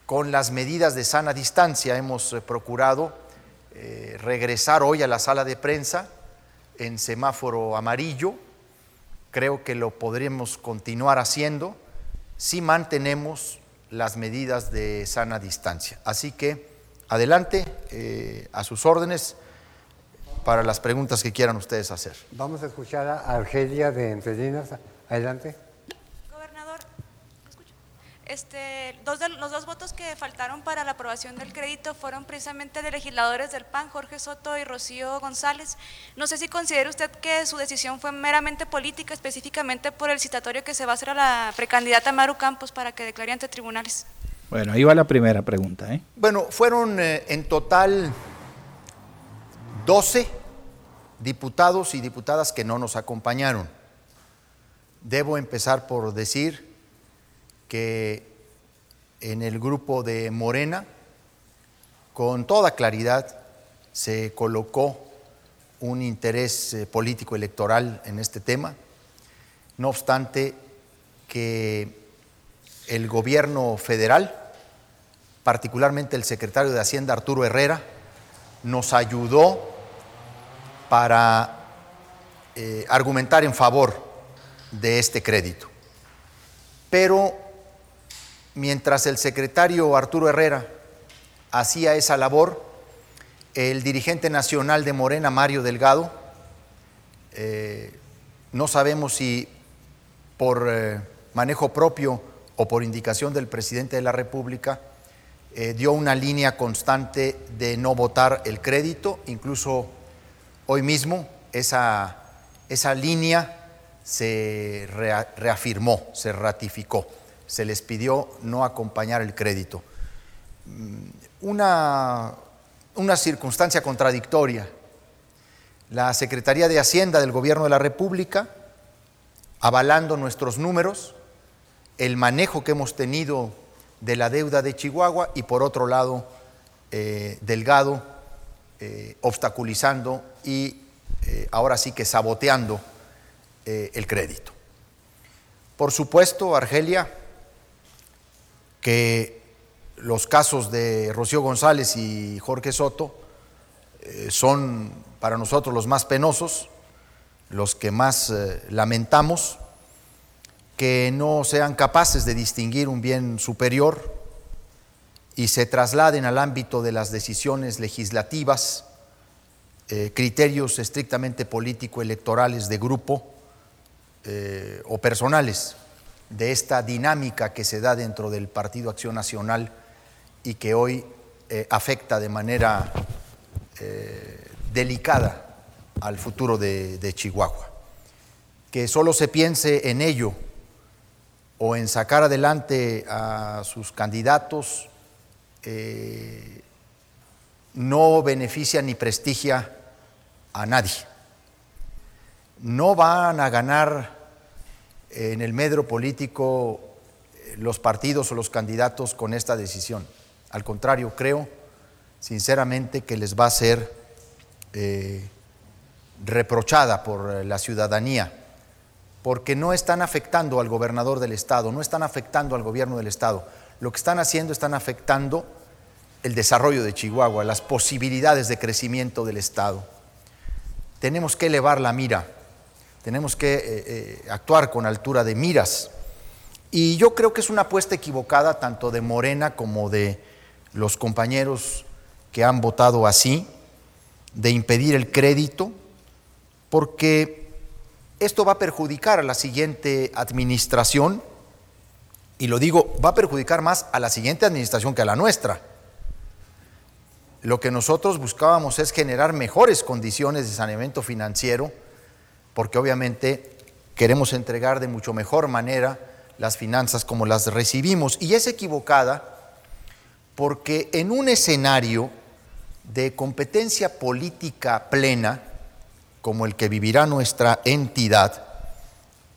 con las medidas de sana distancia hemos procurado eh, regresar hoy a la sala de prensa en semáforo amarillo. Creo que lo podremos continuar haciendo si mantenemos las medidas de sana distancia. Así que adelante, eh, a sus órdenes para las preguntas que quieran ustedes hacer. Vamos a escuchar a Argelia de Entre Adelante. Este, dos de, los dos votos que faltaron para la aprobación del crédito fueron precisamente de legisladores del PAN, Jorge Soto y Rocío González. No sé si considera usted que su decisión fue meramente política, específicamente por el citatorio que se va a hacer a la precandidata Maru Campos para que declare ante tribunales. Bueno, ahí va la primera pregunta. ¿eh? Bueno, fueron eh, en total 12 diputados y diputadas que no nos acompañaron. Debo empezar por decir que en el grupo de Morena, con toda claridad, se colocó un interés eh, político electoral en este tema. No obstante, que el gobierno federal, particularmente el secretario de Hacienda Arturo Herrera, nos ayudó para eh, argumentar en favor de este crédito. Pero mientras el secretario Arturo Herrera hacía esa labor, el dirigente nacional de Morena, Mario Delgado, eh, no sabemos si por eh, manejo propio o por indicación del presidente de la República, eh, dio una línea constante de no votar el crédito, incluso hoy mismo esa, esa línea se reafirmó, se ratificó, se les pidió no acompañar el crédito. Mm, una, una circunstancia contradictoria. La Secretaría de Hacienda del Gobierno de la República, avalando nuestros números, el manejo que hemos tenido de la deuda de Chihuahua y por otro lado, eh, Delgado eh, obstaculizando y eh, ahora sí que saboteando el crédito. Por supuesto, Argelia, que los casos de Rocío González y Jorge Soto son para nosotros los más penosos, los que más lamentamos, que no sean capaces de distinguir un bien superior y se trasladen al ámbito de las decisiones legislativas, eh, criterios estrictamente político-electorales de grupo eh, o personales de esta dinámica que se da dentro del Partido Acción Nacional y que hoy eh, afecta de manera delicada al futuro de, de Chihuahua. Que solo se piense en ello o en sacar adelante a sus candidatos eh, no beneficia ni prestigia a nadie. No van a ganar en el medro político eh, los partidos o los candidatos con esta decisión. Al contrario, creo sinceramente que les va a ser eh, reprochada por la ciudadanía porque no están afectando al gobernador del Estado, no están afectando al gobierno del Estado. Lo que están haciendo están afectando el desarrollo de Chihuahua, las posibilidades de crecimiento del Estado. Tenemos que elevar la mira, tenemos que eh, eh, actuar con altura de miras. Y yo creo que es una apuesta equivocada tanto de Morena como de los compañeros que han votado así, de impedir el crédito, porque esto va a perjudicar a la siguiente administración, y lo digo, va a perjudicar más a la siguiente administración que a la nuestra. Lo que nosotros buscábamos es generar mejores condiciones de saneamiento financiero, porque obviamente queremos entregar de mucho mejor manera las finanzas como las recibimos. Y es equivocada porque en un escenario de competencia política plena, como el que vivirá nuestra entidad,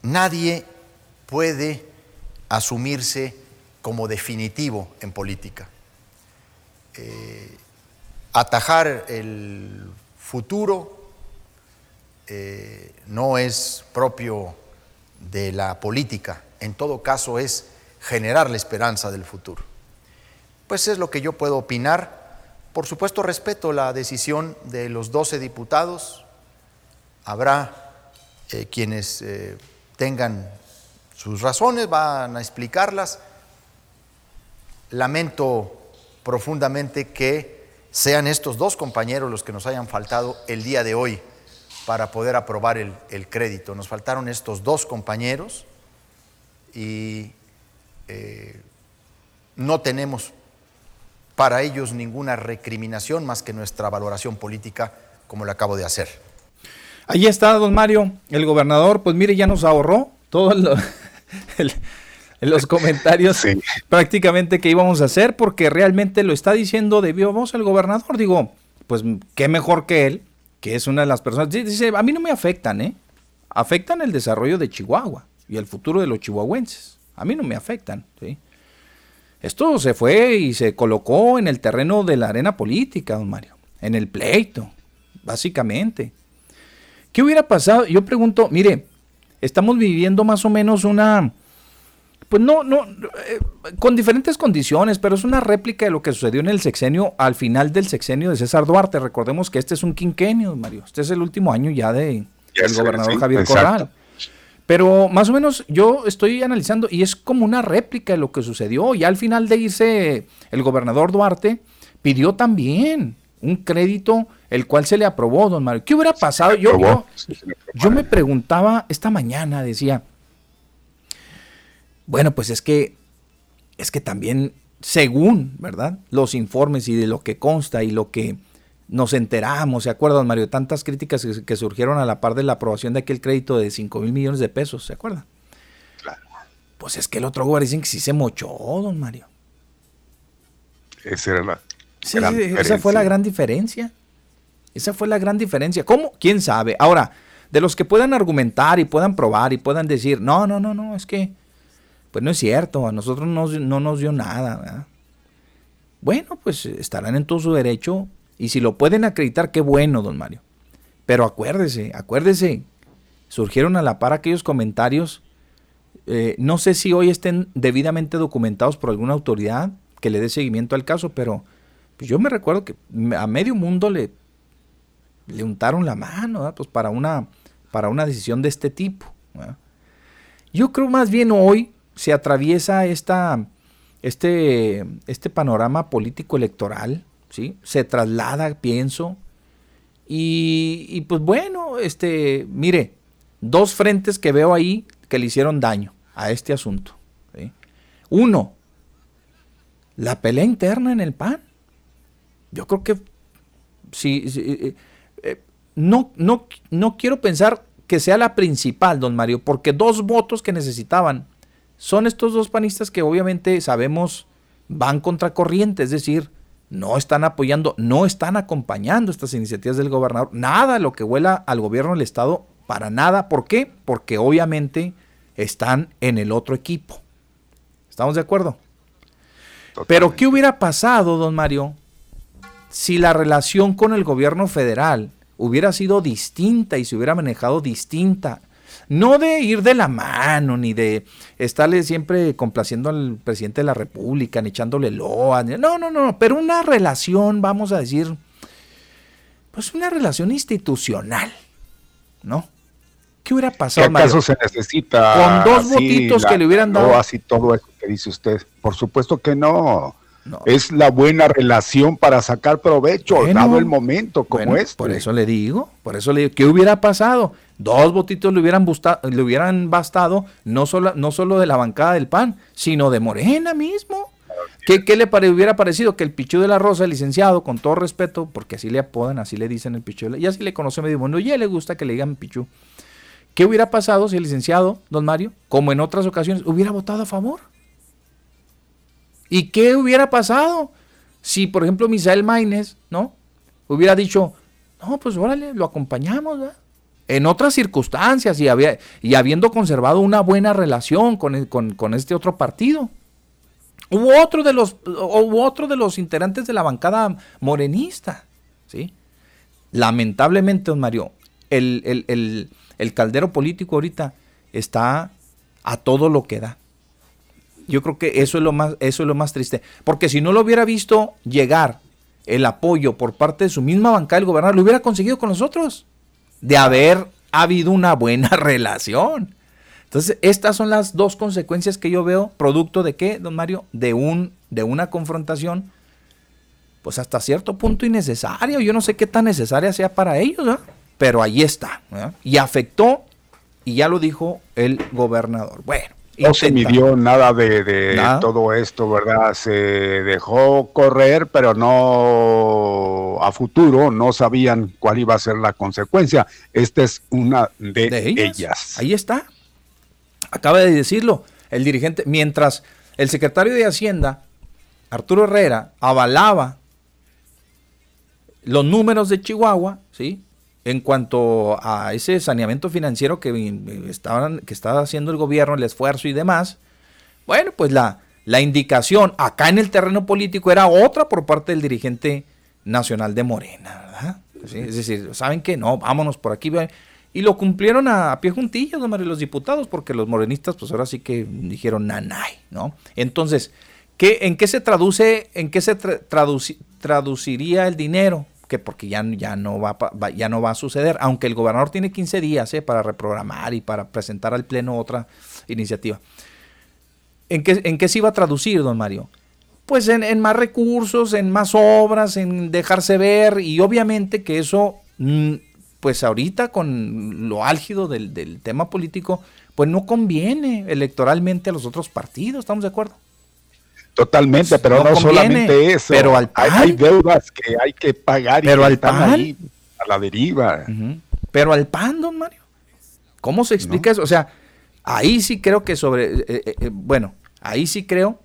nadie puede asumirse como definitivo en política. Eh, atajar el futuro eh, no es propio de la política, en todo caso es generar la esperanza del futuro. Pues es lo que yo puedo opinar. Por supuesto respeto la decisión de los 12 diputados, habrá eh, quienes eh, tengan sus razones, van a explicarlas. Lamento profundamente que sean estos dos compañeros los que nos hayan faltado el día de hoy para poder aprobar el, crédito. Nos faltaron estos dos compañeros y eh, no tenemos para ellos ninguna recriminación más que nuestra valoración política, como lo acabo de hacer. Ahí está, don Mario, el gobernador, pues mire, ya nos ahorró todo en los comentarios prácticamente que íbamos a hacer, porque realmente lo está diciendo de viva voz el gobernador. Digo, pues qué mejor que él, que es una de las personas. Dice, a mí no me afectan, ¿eh? Afectan el desarrollo de Chihuahua y el futuro de los chihuahuenses. A mí no me afectan, ¿sí? Esto se fue y se colocó en el terreno de la arena política, don Mario, en el pleito, básicamente. ¿Qué hubiera pasado? Yo pregunto, mire, estamos viviendo más o menos una, pues no, no, eh, con diferentes condiciones, pero es una réplica de lo que sucedió en el sexenio, al final del sexenio de César Duarte. Recordemos que este es un quinquenio, Mario. Este es el último año ya de, del gobernador Javier Corral. Pero más o menos yo estoy analizando y es como una réplica de lo que sucedió. Y al final de irse el gobernador Duarte pidió también un crédito el cual se le aprobó, don Mario. ¿Qué hubiera pasado? Yo, yo, yo me preguntaba esta mañana, decía, bueno, pues es que, es que también, según, ¿verdad? Los informes y de lo que consta y lo que nos enteramos, ¿se acuerdan, Mario? Tantas críticas que, surgieron a la par de la aprobación de aquel crédito de 5 mil millones de pesos, ¿se acuerdan? Claro. Pues es que el otro gobierno dicen que sí se mochó, don Mario. Esa era la. esa fue la gran diferencia. Esa fue la gran diferencia. ¿Cómo? ¿Quién sabe? Ahora, de los que puedan argumentar y puedan probar y puedan decir, no, no, no, no, es que, pues no es cierto, a nosotros no, no nos dio nada. Bueno, pues estarán en todo su derecho y si lo pueden acreditar, qué bueno, don Mario. Pero acuérdese, acuérdese, surgieron a la par aquellos comentarios, eh, no sé si hoy estén debidamente documentados por alguna autoridad que le dé seguimiento al caso, pero pues yo me recuerdo que a medio mundo le, le untaron la mano pues para, una, para una decisión de este tipo. Yo creo más bien hoy se atraviesa esta, este, este panorama político electoral se traslada, pienso. Y, pues bueno, este, mire, dos frentes que veo ahí que le hicieron daño a este asunto. Uno, la pelea interna en el PAN. Yo creo que sí, eh, eh, no, no, no quiero pensar que sea la principal, don Mario, porque dos votos que necesitaban son estos dos panistas que obviamente sabemos van contra corriente, es decir, no están apoyando, no están acompañando estas iniciativas del gobernador. Nada lo que huela al gobierno del Estado, para nada. ¿Por qué? Porque obviamente están en el otro equipo. ¿Estamos de acuerdo? Pero ¿qué hubiera pasado, don Mario, si la relación con el gobierno federal hubiera sido distinta y se hubiera manejado distinta? No de ir de la mano, ni de estarle siempre complaciendo al presidente de la República, ni echándole loa. No, no, no, pero una relación, vamos a decir, pues una relación institucional, ¿no? ¿Qué hubiera pasado? ¿Qué acaso se necesita? Con dos votitos que le hubieran dado. así todo eso que dice usted. Por supuesto que no. Es la buena relación para sacar provecho, dado el momento como este. Por eso le digo, por eso le digo, ¿qué hubiera pasado? Dos votitos le hubieran, le hubieran bastado, no solo, no solo de la bancada del PAN, sino de Morena mismo. ¿Qué, le hubiera parecido que el Pichu de la Rosa, el licenciado, con todo respeto, porque así le apodan, así le dicen el Pichu, y así le conoce medio mundo, y a él le gusta que le digan Pichu. ¿Qué hubiera pasado si el licenciado, don Mario, como en otras ocasiones, hubiera votado a favor? ¿Y qué hubiera pasado si, por ejemplo, Misael Maines, ¿no? Hubiera dicho, no, pues órale, lo acompañamos. En otras circunstancias y, habiendo conservado una buena relación con, este otro partido. Hubo otro de los, otro de los integrantes de la bancada morenista, ¿sí? Lamentablemente, don Mario, el, el caldero político ahorita está a todo lo que da. Yo creo que eso es lo más, eso es lo más triste. Porque si no lo hubiera visto llegar el apoyo por parte de su misma banca del gobernador, lo hubiera conseguido con nosotros. De haber habido una buena relación. Entonces, estas son las dos consecuencias que yo veo, producto de qué, don Mario, de un, de una confrontación, pues hasta cierto punto innecesaria. Yo no sé qué tan necesaria sea para ellos, pero ahí está. Y afectó, y ya lo dijo el gobernador. Bueno, no se midió nada de, todo esto, ¿verdad? Se dejó correr, pero no a futuro, no sabían cuál iba a ser la consecuencia. Esta es una de, ellas? Ahí está. Acaba de decirlo el dirigente, mientras el secretario de Hacienda, Arturo Herrera, avalaba los números de Chihuahua, ¿sí? En cuanto a ese saneamiento financiero que, estaban, que estaba haciendo el gobierno, el esfuerzo y demás, bueno, pues la, la indicación acá en el terreno político era otra por parte del dirigente nacional de Morena, ¿verdad? Es decir, ¿saben qué? No, vámonos por aquí. Y lo cumplieron a, pie juntillas, los diputados, porque los morenistas, pues ahora sí que dijeron nanay, ¿no? Entonces, ¿qué, ¿en qué se traduce, en qué se traduciría el dinero? Que porque ya, ya, no va, ya no va a suceder, aunque el gobernador tiene 15 días ¿eh? para reprogramar y para presentar al Pleno otra iniciativa. ¿En qué, ¿En qué se iba a traducir, don Mario? Pues en, en, más recursos, en más obras, en dejarse ver y obviamente que eso, mm, pues ahorita con lo álgido del, del tema político, pues no conviene electoralmente a los otros partidos, ¿estamos de acuerdo? Totalmente, pero no, solamente eso. Pero al hay, deudas que hay que pagar pero y al están ahí a la deriva. Pero al PAN, don Mario. ¿Cómo se explica eso? O sea, ahí sí creo que sobre, eh, eh, eh, bueno, ahí sí creo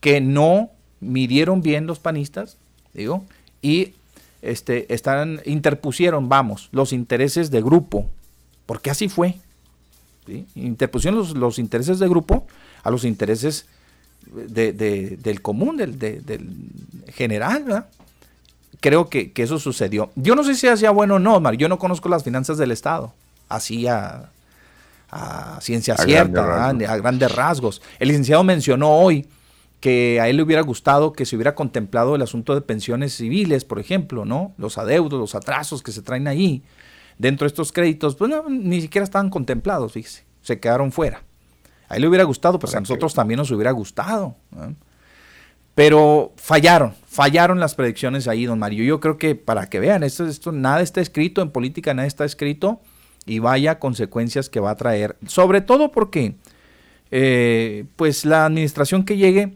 que no midieron bien los panistas, digo, y este, están, interpusieron, vamos, los intereses de grupo, porque así fue. Interpusieron los, los intereses de grupo a los intereses de, del común, del, del general, ¿verdad? Creo que, eso sucedió. Yo no sé si hacía bueno o no, Mar. Yo no conozco las finanzas del Estado. Así a, ciencia cierta, a grandes rasgos. El licenciado mencionó hoy que a él le hubiera gustado que se hubiera contemplado el asunto de pensiones civiles, por ejemplo, ¿no? Los adeudos, los atrasos que se traen ahí dentro de estos créditos, pues ni siquiera estaban contemplados, fíjese, se quedaron fuera. A él le hubiera gustado, pues a nosotros también nos hubiera gustado. Pero fallaron, fallaron las predicciones ahí, don Mario. Yo creo que para que vean, esto, esto nada está escrito en política, nada está escrito y vaya consecuencias que va a traer. Sobre todo porque, eh, pues la administración que llegue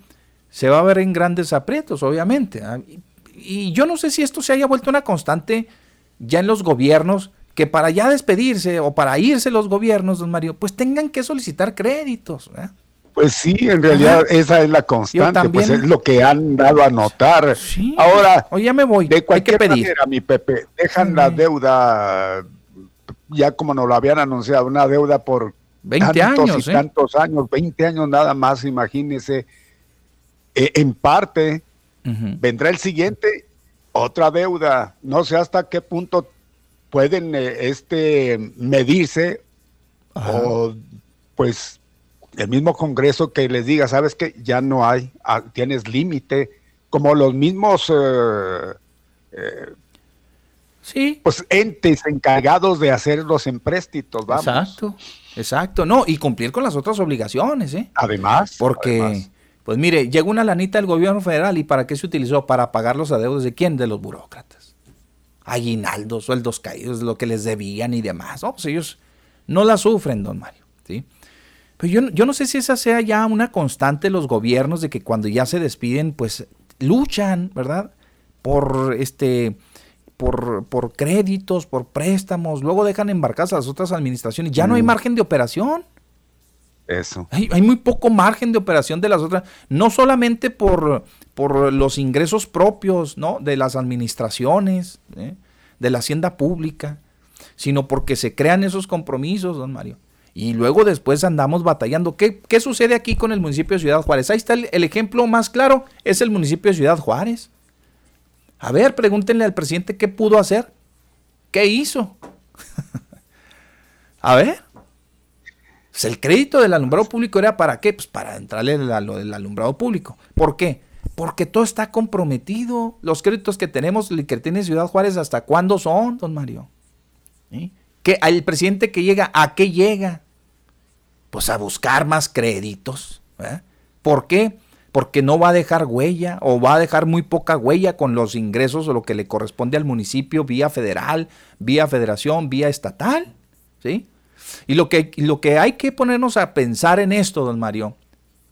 se va a ver en grandes aprietos, obviamente. Y yo no sé si esto se haya vuelto una constante ya en los gobiernos que para ya despedirse o para irse los gobiernos, don Mario, pues tengan que solicitar créditos. Pues sí, en realidad esa es la constante, pues es lo que han dado a notar. Ahora, ya me voy, de cualquier manera, mi Pepe, dejan la deuda, ya como nos lo habían anunciado, una deuda por 20 tantos años, y ¿eh? tantos años, 20 años nada más, imagínese. E, en parte, vendrá el siguiente, otra deuda, no sé hasta qué punto pueden eh, este, medirse o pues el mismo Congreso que les diga, sabes que ya no hay, ah, tienes límite, como los mismos eh, eh, sí. pues entes encargados de hacer los empréstitos, vamos. Exacto, exacto, no, y cumplir con las otras obligaciones, ¿eh? Además. Porque, pues mire, llegó una lanita del gobierno federal y ¿para qué se utilizó? Para pagar los adeudos de quién? De los burócratas aguinaldos, sueldos caídos, lo que les debían y demás. pues ellos no la sufren, don Mario. ¿sí? Pero yo, yo no sé si esa sea ya una constante de los gobiernos de que cuando ya se despiden, pues luchan, ¿verdad? Por este. Por, por créditos, por préstamos, luego dejan embarcadas a las otras administraciones. Ya no hay mm. margen de operación. Eso. Hay, muy poco margen de operación de las otras, no solamente por, por los ingresos propios ¿no? de las administraciones, ¿eh? de la hacienda pública, sino porque se crean esos compromisos, don Mario. Y luego después andamos batallando. ¿Qué, qué sucede aquí con el municipio de Ciudad Juárez? Ahí está el ejemplo más claro, es el municipio de Ciudad Juárez. A ver, pregúntenle al presidente qué pudo hacer, qué hizo. A ver. Pues el crédito del alumbrado público era para qué? Pues para entrarle a lo del alumbrado público. ¿Por qué? Porque todo está comprometido. Los créditos que tenemos, que tiene Ciudad Juárez, ¿hasta cuándo son, don Mario? ¿Que el presidente que llega, ¿a qué llega? Pues a buscar más créditos. ¿Por qué? Porque no va a dejar huella o va a dejar muy poca huella con los ingresos o lo que le corresponde al municipio vía federal, vía federación, vía estatal. ¿Sí? Y lo que, lo que hay que ponernos a pensar en esto, don Mario,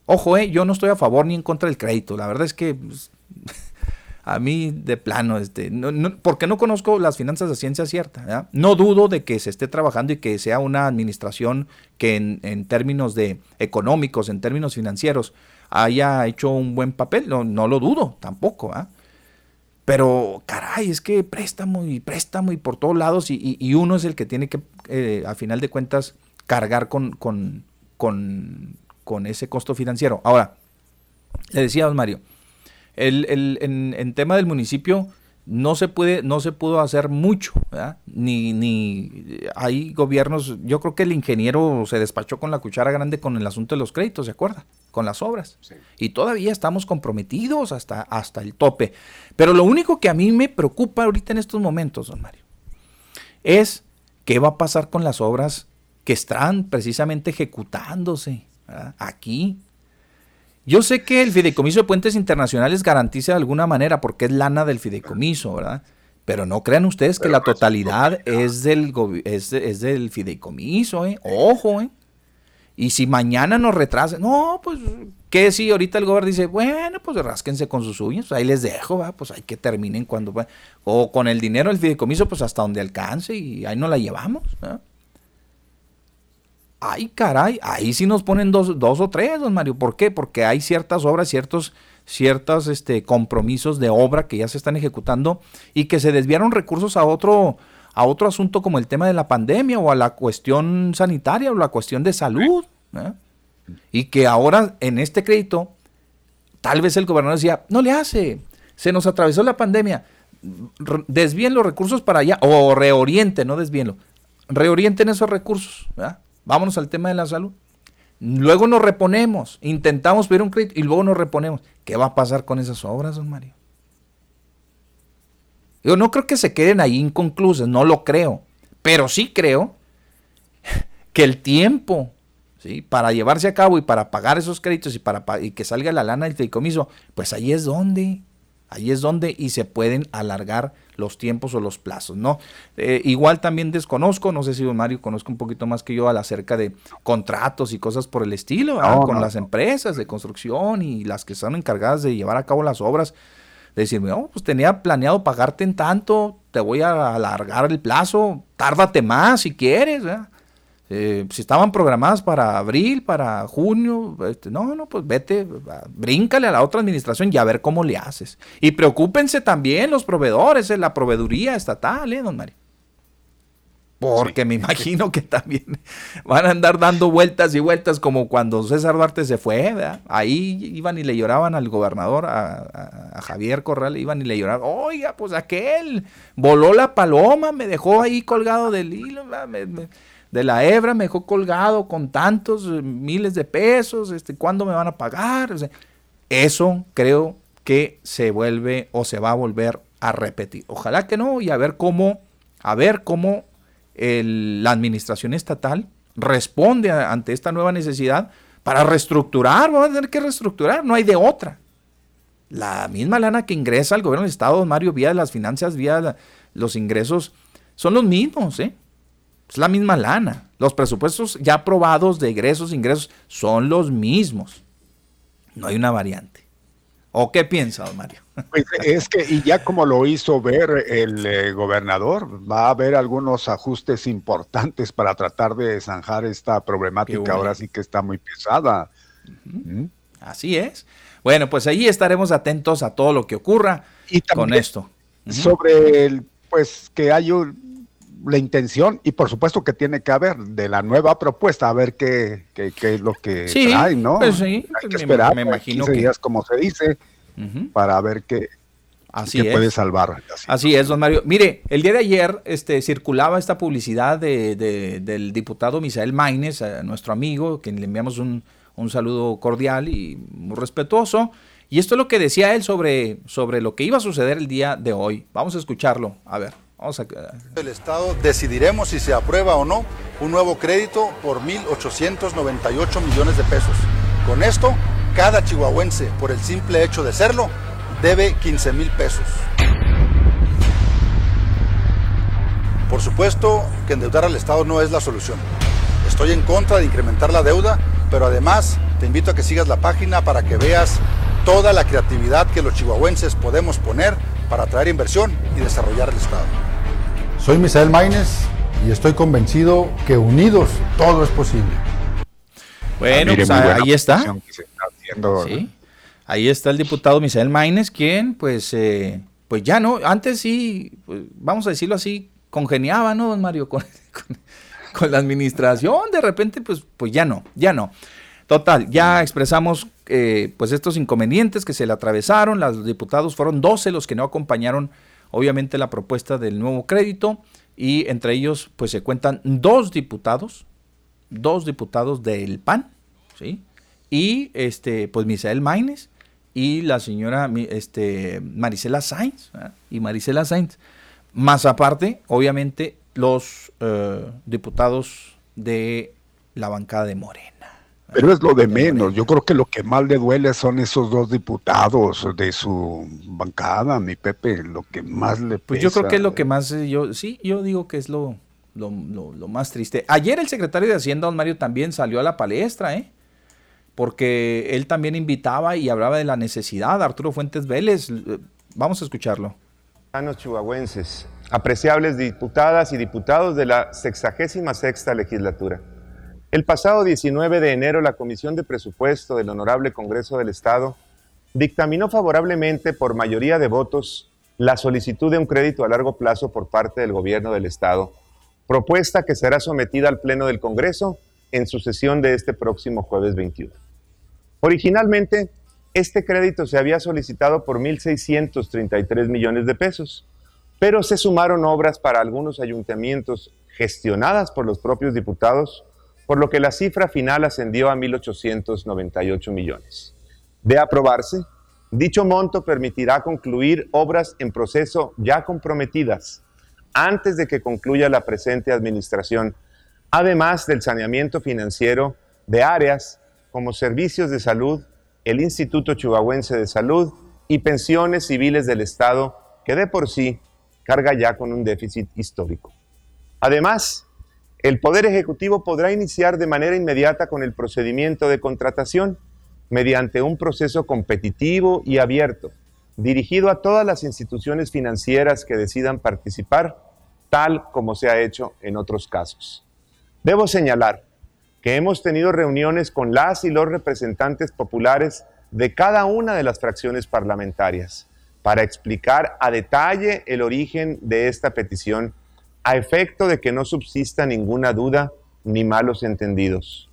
ojo, eh, yo no estoy a favor ni en contra del crédito, la verdad es que pues, a mí de plano, este, no, porque no conozco las finanzas de ciencia cierta, no dudo de que se esté trabajando y que sea una administración que en, términos de económicos, en términos financieros, haya hecho un buen papel, no, no lo dudo tampoco. Pero, caray, es que préstamo y préstamo y por todos lados y, uno es el que tiene que, eh, a final de cuentas, cargar con, con, con, ese costo financiero. Ahora, le decía don Mario, el, en, tema del municipio, no se puede, no se pudo hacer mucho, Ni, ni hay gobiernos, yo creo que el ingeniero se despachó con la cuchara grande con el asunto de los créditos, ¿se acuerda? Con las obras. Y todavía estamos comprometidos hasta, hasta el tope. Pero lo único que a mí me preocupa ahorita en estos momentos, don Mario, es qué va a pasar con las obras que están precisamente ejecutándose aquí yo sé que el fideicomiso de puentes internacionales garantiza de alguna manera porque es lana del fideicomiso, ¿verdad? Pero no crean ustedes que la totalidad es del, es, del fideicomiso, ¿eh? Ojo, ¿eh? Y si mañana nos retrasan, no, pues, ¿qué si ahorita el gobierno dice, bueno, pues rásquense con sus uñas, ahí les dejo, ¿verdad? pues hay que terminen cuando, o con el dinero del fideicomiso, pues hasta donde alcance y ahí no la llevamos, ¿verdad? ay caray, ahí sí nos ponen dos, dos o tres, don Mario. ¿Por qué? Porque hay ciertas obras, ciertos, ciertos este, compromisos de obra que ya se están ejecutando y que se desviaron recursos a otro, a otro asunto como el tema de la pandemia o a la cuestión sanitaria o la cuestión de salud. ¿eh? Y que ahora en este crédito, tal vez el gobernador decía, no le hace, se nos atravesó la pandemia, desvíen los recursos para allá, o reorienten, no desvíenlo, reorienten esos recursos. ¿verdad? Vámonos al tema de la salud. Luego nos reponemos, intentamos pedir un crédito y luego nos reponemos. ¿Qué va a pasar con esas obras, don Mario? Yo no creo que se queden ahí inconclusas, no lo creo. Pero sí creo que el tiempo ¿sí? para llevarse a cabo y para pagar esos créditos y para y que salga la lana del fideicomiso, pues ahí es donde, ahí es donde y se pueden alargar los tiempos o los plazos, ¿no? Eh, igual también desconozco, no sé si don Mario conozco un poquito más que yo acerca de contratos y cosas por el estilo, con las empresas de construcción y las que están encargadas de llevar a cabo las obras, de decirme, oh, pues tenía planeado pagarte en tanto, te voy a alargar el plazo, tárdate más si quieres, ¿verdad? Eh, si estaban programadas para abril, para junio, este, no, no, pues vete, bríncale a la otra administración y a ver cómo le haces. Y preocúpense también los proveedores, eh, la proveeduría estatal, ¿eh, don Mario? Porque me imagino que también van a andar dando vueltas y vueltas como cuando César Duarte se fue, ¿verdad? Ahí iban y le lloraban al gobernador, a, Javier Corral, iban y le lloraban, oiga, pues aquel voló la paloma, me dejó ahí colgado del hilo, me, de la hebra me colgado con tantos eh, miles de pesos, este, ¿cuándo me van a pagar? eso creo que se vuelve o se va a volver a repetir. Ojalá que no, y a ver cómo, a ver cómo la administración estatal responde ante esta nueva necesidad para reestructurar, vamos a tener que reestructurar, no hay de otra. La misma lana que ingresa al gobierno del Estado, Mario, vía las finanzas, vía los ingresos, son los mismos, ¿eh? Es la misma lana. Los presupuestos ya aprobados de egresos, ingresos, son los mismos. No hay una variante. ¿O qué piensa, don Mario? Pues es que, y ya como lo hizo ver el eh, gobernador, va a haber algunos ajustes importantes para tratar de zanjar esta problemática. Ahora sí que está muy pesada. ¿Mm? Así es. Bueno, pues ahí estaremos atentos a todo lo que ocurra con esto. Sobre el, pues que hay un, la intención y por supuesto que tiene que haber de la nueva propuesta a ver qué, qué, es lo que sí, trae, ¿no? Pues sí, Hay que esperar me, imagino que días, como se dice, para ver qué, Así puede salvar. Así, es, don Mario. Mire, el día de ayer este, circulaba esta publicidad de, del diputado Misael Maines, nuestro amigo, que le enviamos un, un saludo cordial y muy respetuoso. Y esto es lo que decía él sobre, sobre lo que iba a suceder el día de hoy. Vamos a escucharlo. A ver. Vamos a... El Estado decidiremos si se aprueba o no un nuevo crédito por 1.898 millones de pesos. Con esto, cada chihuahuense, por el simple hecho de serlo, debe 15 mil pesos. Por supuesto que endeudar al Estado no es la solución. Estoy en contra de incrementar la deuda, pero además te invito a que sigas la página para que veas toda la creatividad que los chihuahuenses podemos poner para atraer inversión y desarrollar el Estado. Soy Misael Maínez y estoy convencido que unidos todo es posible. Bueno, ah, pues ahí está. Ahí está el diputado Misael Maínez, quien pues, eh, pues ya no, antes sí, pues, vamos a decirlo así, congeniaba, ¿no, don Mario? Con, la administración, de repente, pues, pues ya no, ya no. Total, ya expresamos eh, pues estos inconvenientes que se le atravesaron, los diputados fueron 12 los que no acompañaron obviamente la propuesta del nuevo crédito y entre ellos pues se cuentan dos diputados, dos diputados del PAN, ¿sí? Y este pues Misael Maines y la señora este, Marisela Sainz, y Marisela Sainz, más aparte, obviamente, los eh, diputados de la bancada de Morena. Pero es lo de menos. Yo creo que lo que más le duele son esos dos diputados de su bancada, mi Pepe. Lo que más le Pues yo creo que es lo que más, eh, yo sí, yo digo que es lo, lo, más triste. Ayer el secretario de Hacienda, don Mario, también salió a la palestra, ¿eh? Porque él también invitaba y hablaba de la necesidad. Arturo Fuentes Vélez, eh, vamos a escucharlo. chihuahuenses, apreciables diputadas y diputados de la 66 legislatura. El pasado 19 de enero, la Comisión de Presupuesto del Honorable Congreso del Estado dictaminó favorablemente por mayoría de votos la solicitud de un crédito a largo plazo por parte del Gobierno del Estado, propuesta que será sometida al Pleno del Congreso en su sesión de este próximo jueves 21. Originalmente, este crédito se había solicitado por 1.633 millones de pesos, pero se sumaron obras para algunos ayuntamientos gestionadas por los propios diputados por lo que la cifra final ascendió a 1.898 millones. De aprobarse, dicho monto permitirá concluir obras en proceso ya comprometidas antes de que concluya la presente administración, además del saneamiento financiero de áreas como servicios de salud, el Instituto Chihuahuense de Salud y pensiones civiles del Estado, que de por sí carga ya con un déficit histórico. Además, el Poder Ejecutivo podrá iniciar de manera inmediata con el procedimiento de contratación mediante un proceso competitivo y abierto, dirigido a todas las instituciones financieras que decidan participar, tal como se ha hecho en otros casos. Debo señalar que hemos tenido reuniones con las y los representantes populares de cada una de las fracciones parlamentarias para explicar a detalle el origen de esta petición a efecto de que no subsista ninguna duda ni malos entendidos.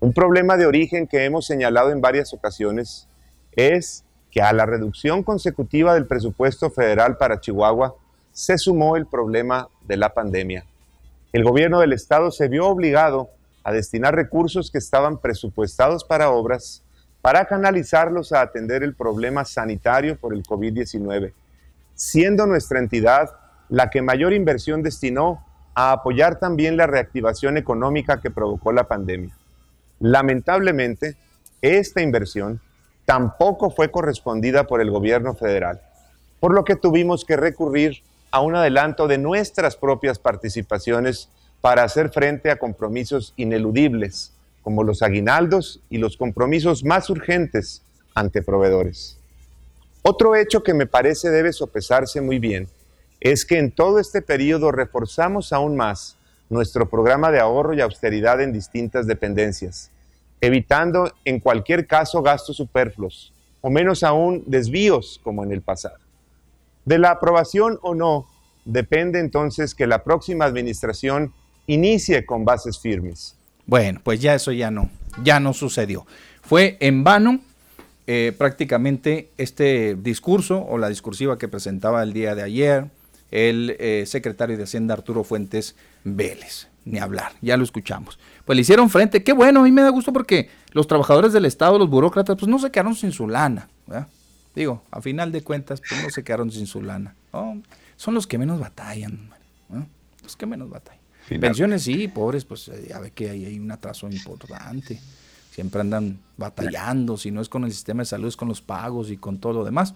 Un problema de origen que hemos señalado en varias ocasiones es que a la reducción consecutiva del presupuesto federal para Chihuahua se sumó el problema de la pandemia. El gobierno del estado se vio obligado a destinar recursos que estaban presupuestados para obras para canalizarlos a atender el problema sanitario por el COVID-19, siendo nuestra entidad la que mayor inversión destinó a apoyar también la reactivación económica que provocó la pandemia. Lamentablemente, esta inversión tampoco fue correspondida por el gobierno federal, por lo que tuvimos que recurrir a un adelanto de nuestras propias participaciones para hacer frente a compromisos ineludibles, como los aguinaldos y los compromisos más urgentes ante proveedores. Otro hecho que me parece debe sopesarse muy bien es que en todo este periodo reforzamos aún más nuestro programa de ahorro y austeridad en distintas dependencias, evitando en cualquier caso gastos superfluos o menos aún desvíos como en el pasado. De la aprobación o no depende entonces que la próxima administración inicie con bases firmes. Bueno, pues ya eso ya no, ya no sucedió. Fue en vano eh, prácticamente este discurso o la discursiva que presentaba el día de ayer, el eh, secretario de Hacienda Arturo Fuentes Vélez. Ni hablar, ya lo escuchamos. Pues le hicieron frente, qué bueno, a mí me da gusto porque los trabajadores del Estado, los burócratas, pues no se quedaron sin su lana. Digo, a final de cuentas, pues no se quedaron sin su lana. Son los que menos batallan, los que menos batallan. Pensiones sí, pobres, pues eh, ya ve que hay, hay un atraso importante. Siempre andan batallando, si no es con el sistema de salud, es con los pagos y con todo lo demás.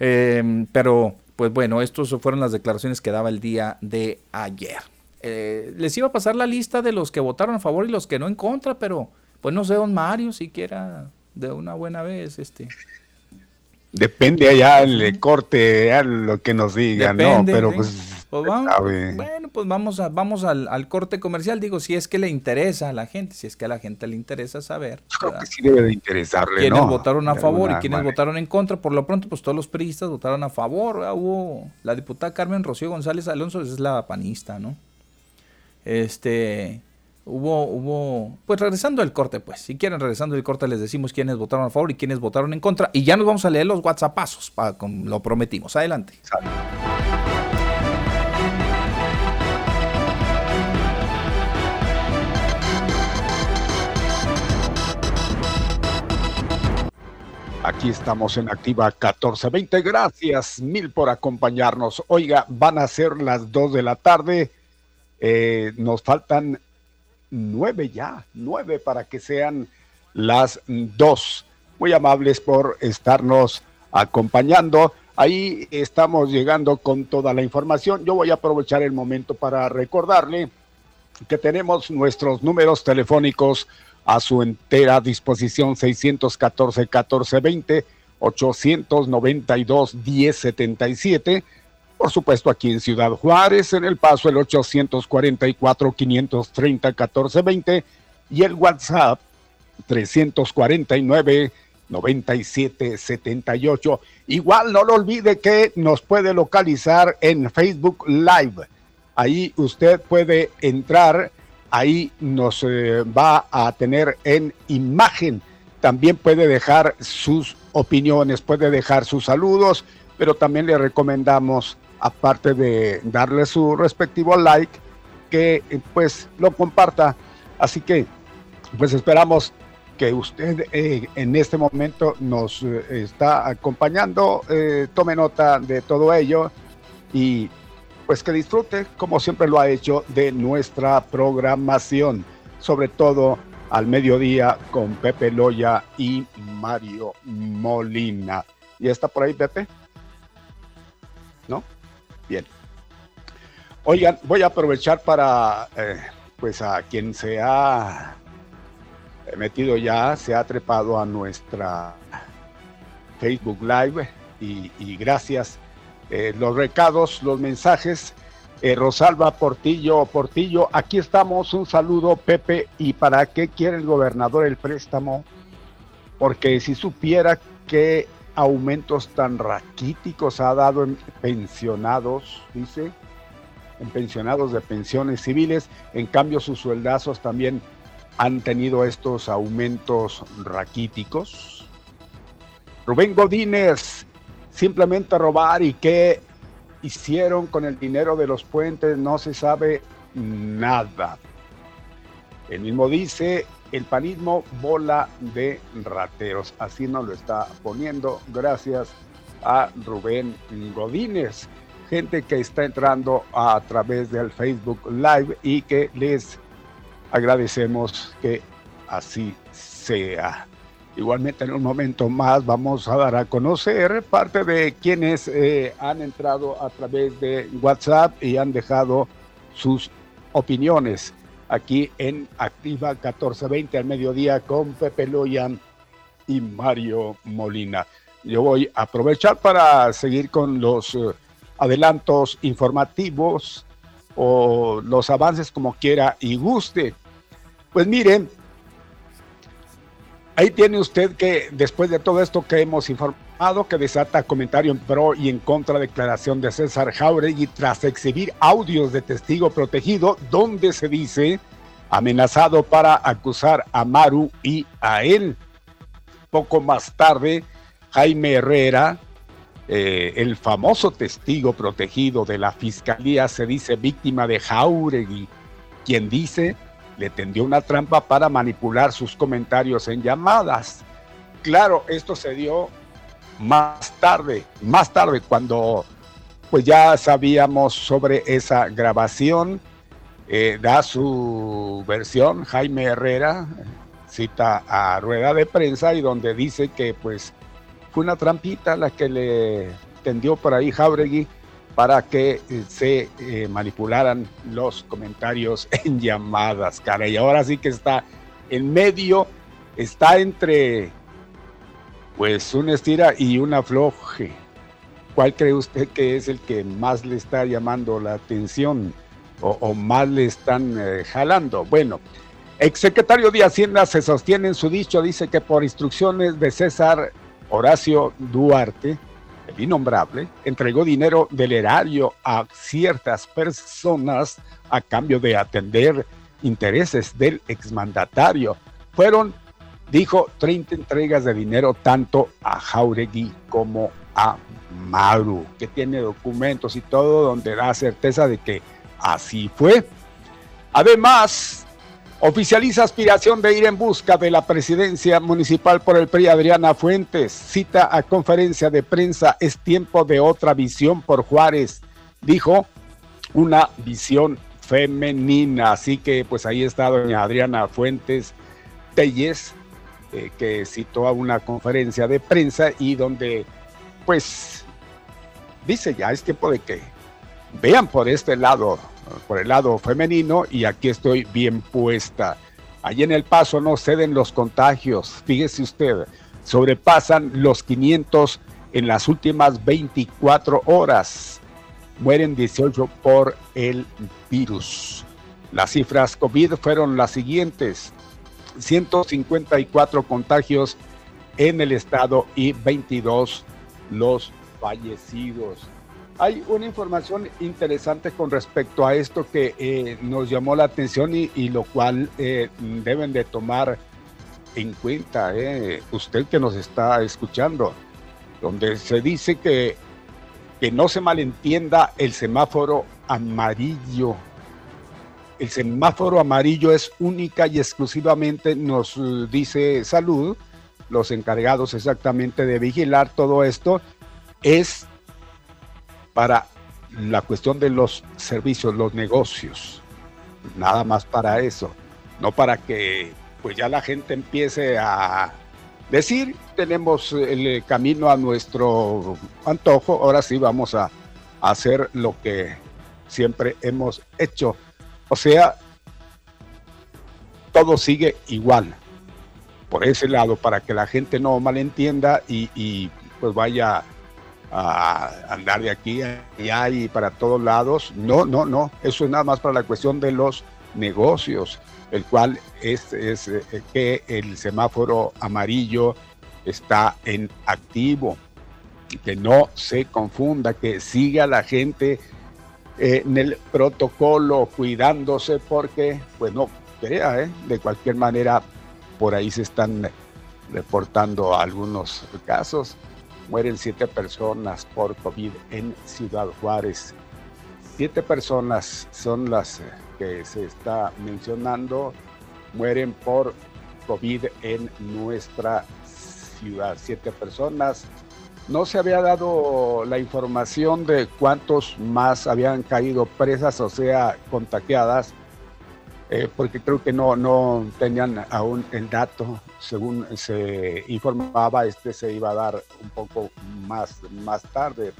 Eh, pero pues bueno, estas fueron las declaraciones que daba el día de ayer. Eh, les iba a pasar la lista de los que votaron a favor y los que no en contra, pero pues no sé, don Mario, siquiera de una buena vez, este. Depende allá el corte, a lo que nos digan, ¿no? Pero pues pues bueno, pues vamos, a, vamos al, corte comercial. Digo, si es que le interesa a la gente, si es que a la gente le interesa saber. Creo que sí debe de interesarle, Quienes votaron a favor y quienes votaron en contra. Por lo pronto, pues todos los priistas votaron a favor. Hubo la diputada Carmen Rocío González Alonso, es la panista, ¿no? Este, hubo, hubo, pues regresando al corte, pues, si quieren regresando al corte les decimos quiénes votaron a favor y quiénes votaron en contra y ya nos vamos a leer los WhatsAppazos, para, como lo prometimos. Adelante. Aquí estamos en Activa 1420. Gracias mil por acompañarnos. Oiga, van a ser las 2 de la tarde. Eh, nos faltan nueve ya, nueve para que sean las dos. Muy amables por estarnos acompañando. Ahí estamos llegando con toda la información. Yo voy a aprovechar el momento para recordarle que tenemos nuestros números telefónicos a su entera disposición 614-1420, 892-1077. Por supuesto, aquí en Ciudad Juárez, en El Paso, el 844-530-1420 y el WhatsApp 349-9778. Igual no lo olvide que nos puede localizar en Facebook Live. Ahí usted puede entrar ahí nos eh, va a tener en imagen. También puede dejar sus opiniones, puede dejar sus saludos, pero también le recomendamos, aparte de darle su respectivo like, que eh, pues lo comparta. Así que pues esperamos que usted eh, en este momento nos está acompañando, tome nota de todo ello y pues que disfrute, como siempre lo ha hecho, de nuestra programación, sobre todo al mediodía con Pepe Loya y Mario Molina. ¿Y está por ahí, Pepe? ¿No? Bien. Oigan, voy a aprovechar para, eh, pues a quien se ha metido ya, se ha trepado a nuestra Facebook Live y, y gracias eh, los recados, los mensajes. Eh, Rosalba Portillo, Portillo, aquí estamos, un saludo Pepe, ¿y para qué quiere el gobernador el préstamo? Porque si supiera qué aumentos tan raquíticos ha dado en pensionados, dice, en pensionados de pensiones civiles, en cambio sus sueldazos también han tenido estos aumentos raquíticos. Rubén Godínez, simplemente robar y qué hicieron con el dinero de los puentes no se sabe nada. El mismo dice, el panismo bola de rateros. Así nos lo está poniendo gracias a Rubén Godínez. Gente que está entrando a través del Facebook Live y que les agradecemos que así sea. Igualmente en un momento más vamos a dar a conocer parte de quienes eh, han entrado a través de WhatsApp y han dejado sus opiniones aquí en Activa 1420 al mediodía con Pepe Loyan y Mario Molina. Yo voy a aprovechar para seguir con los eh, adelantos informativos o los avances como quiera y guste. Pues miren, Ahí tiene usted que, después de todo esto que hemos informado, que desata comentario en pro y en contra de declaración de César Jauregui tras exhibir audios de testigo protegido, donde se dice amenazado para acusar a Maru y a él. Poco más tarde, Jaime Herrera, eh, el famoso testigo protegido de la fiscalía, se dice víctima de Jauregui, quien dice le tendió una trampa para manipular sus comentarios en llamadas. Claro, esto se dio más tarde, más tarde cuando pues ya sabíamos sobre esa grabación. Eh, da su versión Jaime Herrera, cita a rueda de prensa y donde dice que pues fue una trampita la que le tendió por ahí Jauregui para que eh, se eh, manipularan los comentarios en llamadas, cara. Y ahora sí que está en medio, está entre pues una estira y una floje. ¿Cuál cree usted que es el que más le está llamando la atención o, más le están eh, jalando? Bueno, exsecretario de Hacienda se sostiene en su dicho, dice que por instrucciones de César Horacio Duarte, el innombrable, entregó dinero del erario a ciertas personas a cambio de atender intereses del exmandatario. Fueron, dijo, 30 entregas de dinero tanto a Jauregui como a Maru, que tiene documentos y todo donde da certeza de que así fue. Además, Oficializa aspiración de ir en busca de la presidencia municipal por el PRI Adriana Fuentes. Cita a conferencia de prensa. Es tiempo de otra visión por Juárez. Dijo una visión femenina. Así que pues ahí está doña Adriana Fuentes Telles, eh, que citó a una conferencia de prensa y donde pues dice ya es tiempo de que vean por este lado por el lado femenino y aquí estoy bien puesta. Allí en El Paso no ceden los contagios, fíjese usted, sobrepasan los 500 en las últimas 24 horas. Mueren 18 por el virus. Las cifras COVID fueron las siguientes. 154 contagios en el estado y 22 los fallecidos. Hay una información interesante con respecto a esto que eh, nos llamó la atención y, lo cual eh, deben de tomar en cuenta eh, usted que nos está escuchando, donde se dice que, que no se malentienda el semáforo amarillo. El semáforo amarillo es única y exclusivamente, nos dice salud, los encargados exactamente de vigilar todo esto, es para la cuestión de los servicios, los negocios, nada más para eso, no para que pues ya la gente empiece a decir, tenemos el camino a nuestro antojo, ahora sí vamos a, hacer lo que siempre hemos hecho. O sea, todo sigue igual. Por ese lado para que la gente no malentienda y, y pues vaya a andar de aquí allá y para todos lados. No, no, no. Eso es nada más para la cuestión de los negocios, el cual es, es eh, que el semáforo amarillo está en activo. Que no se confunda, que siga la gente eh, en el protocolo cuidándose porque, pues no crea, ¿eh? de cualquier manera por ahí se están reportando algunos casos mueren siete personas por COVID en Ciudad Juárez. Siete personas son las que se está mencionando, mueren por COVID en nuestra ciudad. Siete personas. No se había dado la información de cuántos más habían caído presas, o sea, contagiadas eh, porque creo que no, no tenían aún el dato, según se informaba, este se iba a dar un poco más, más tarde.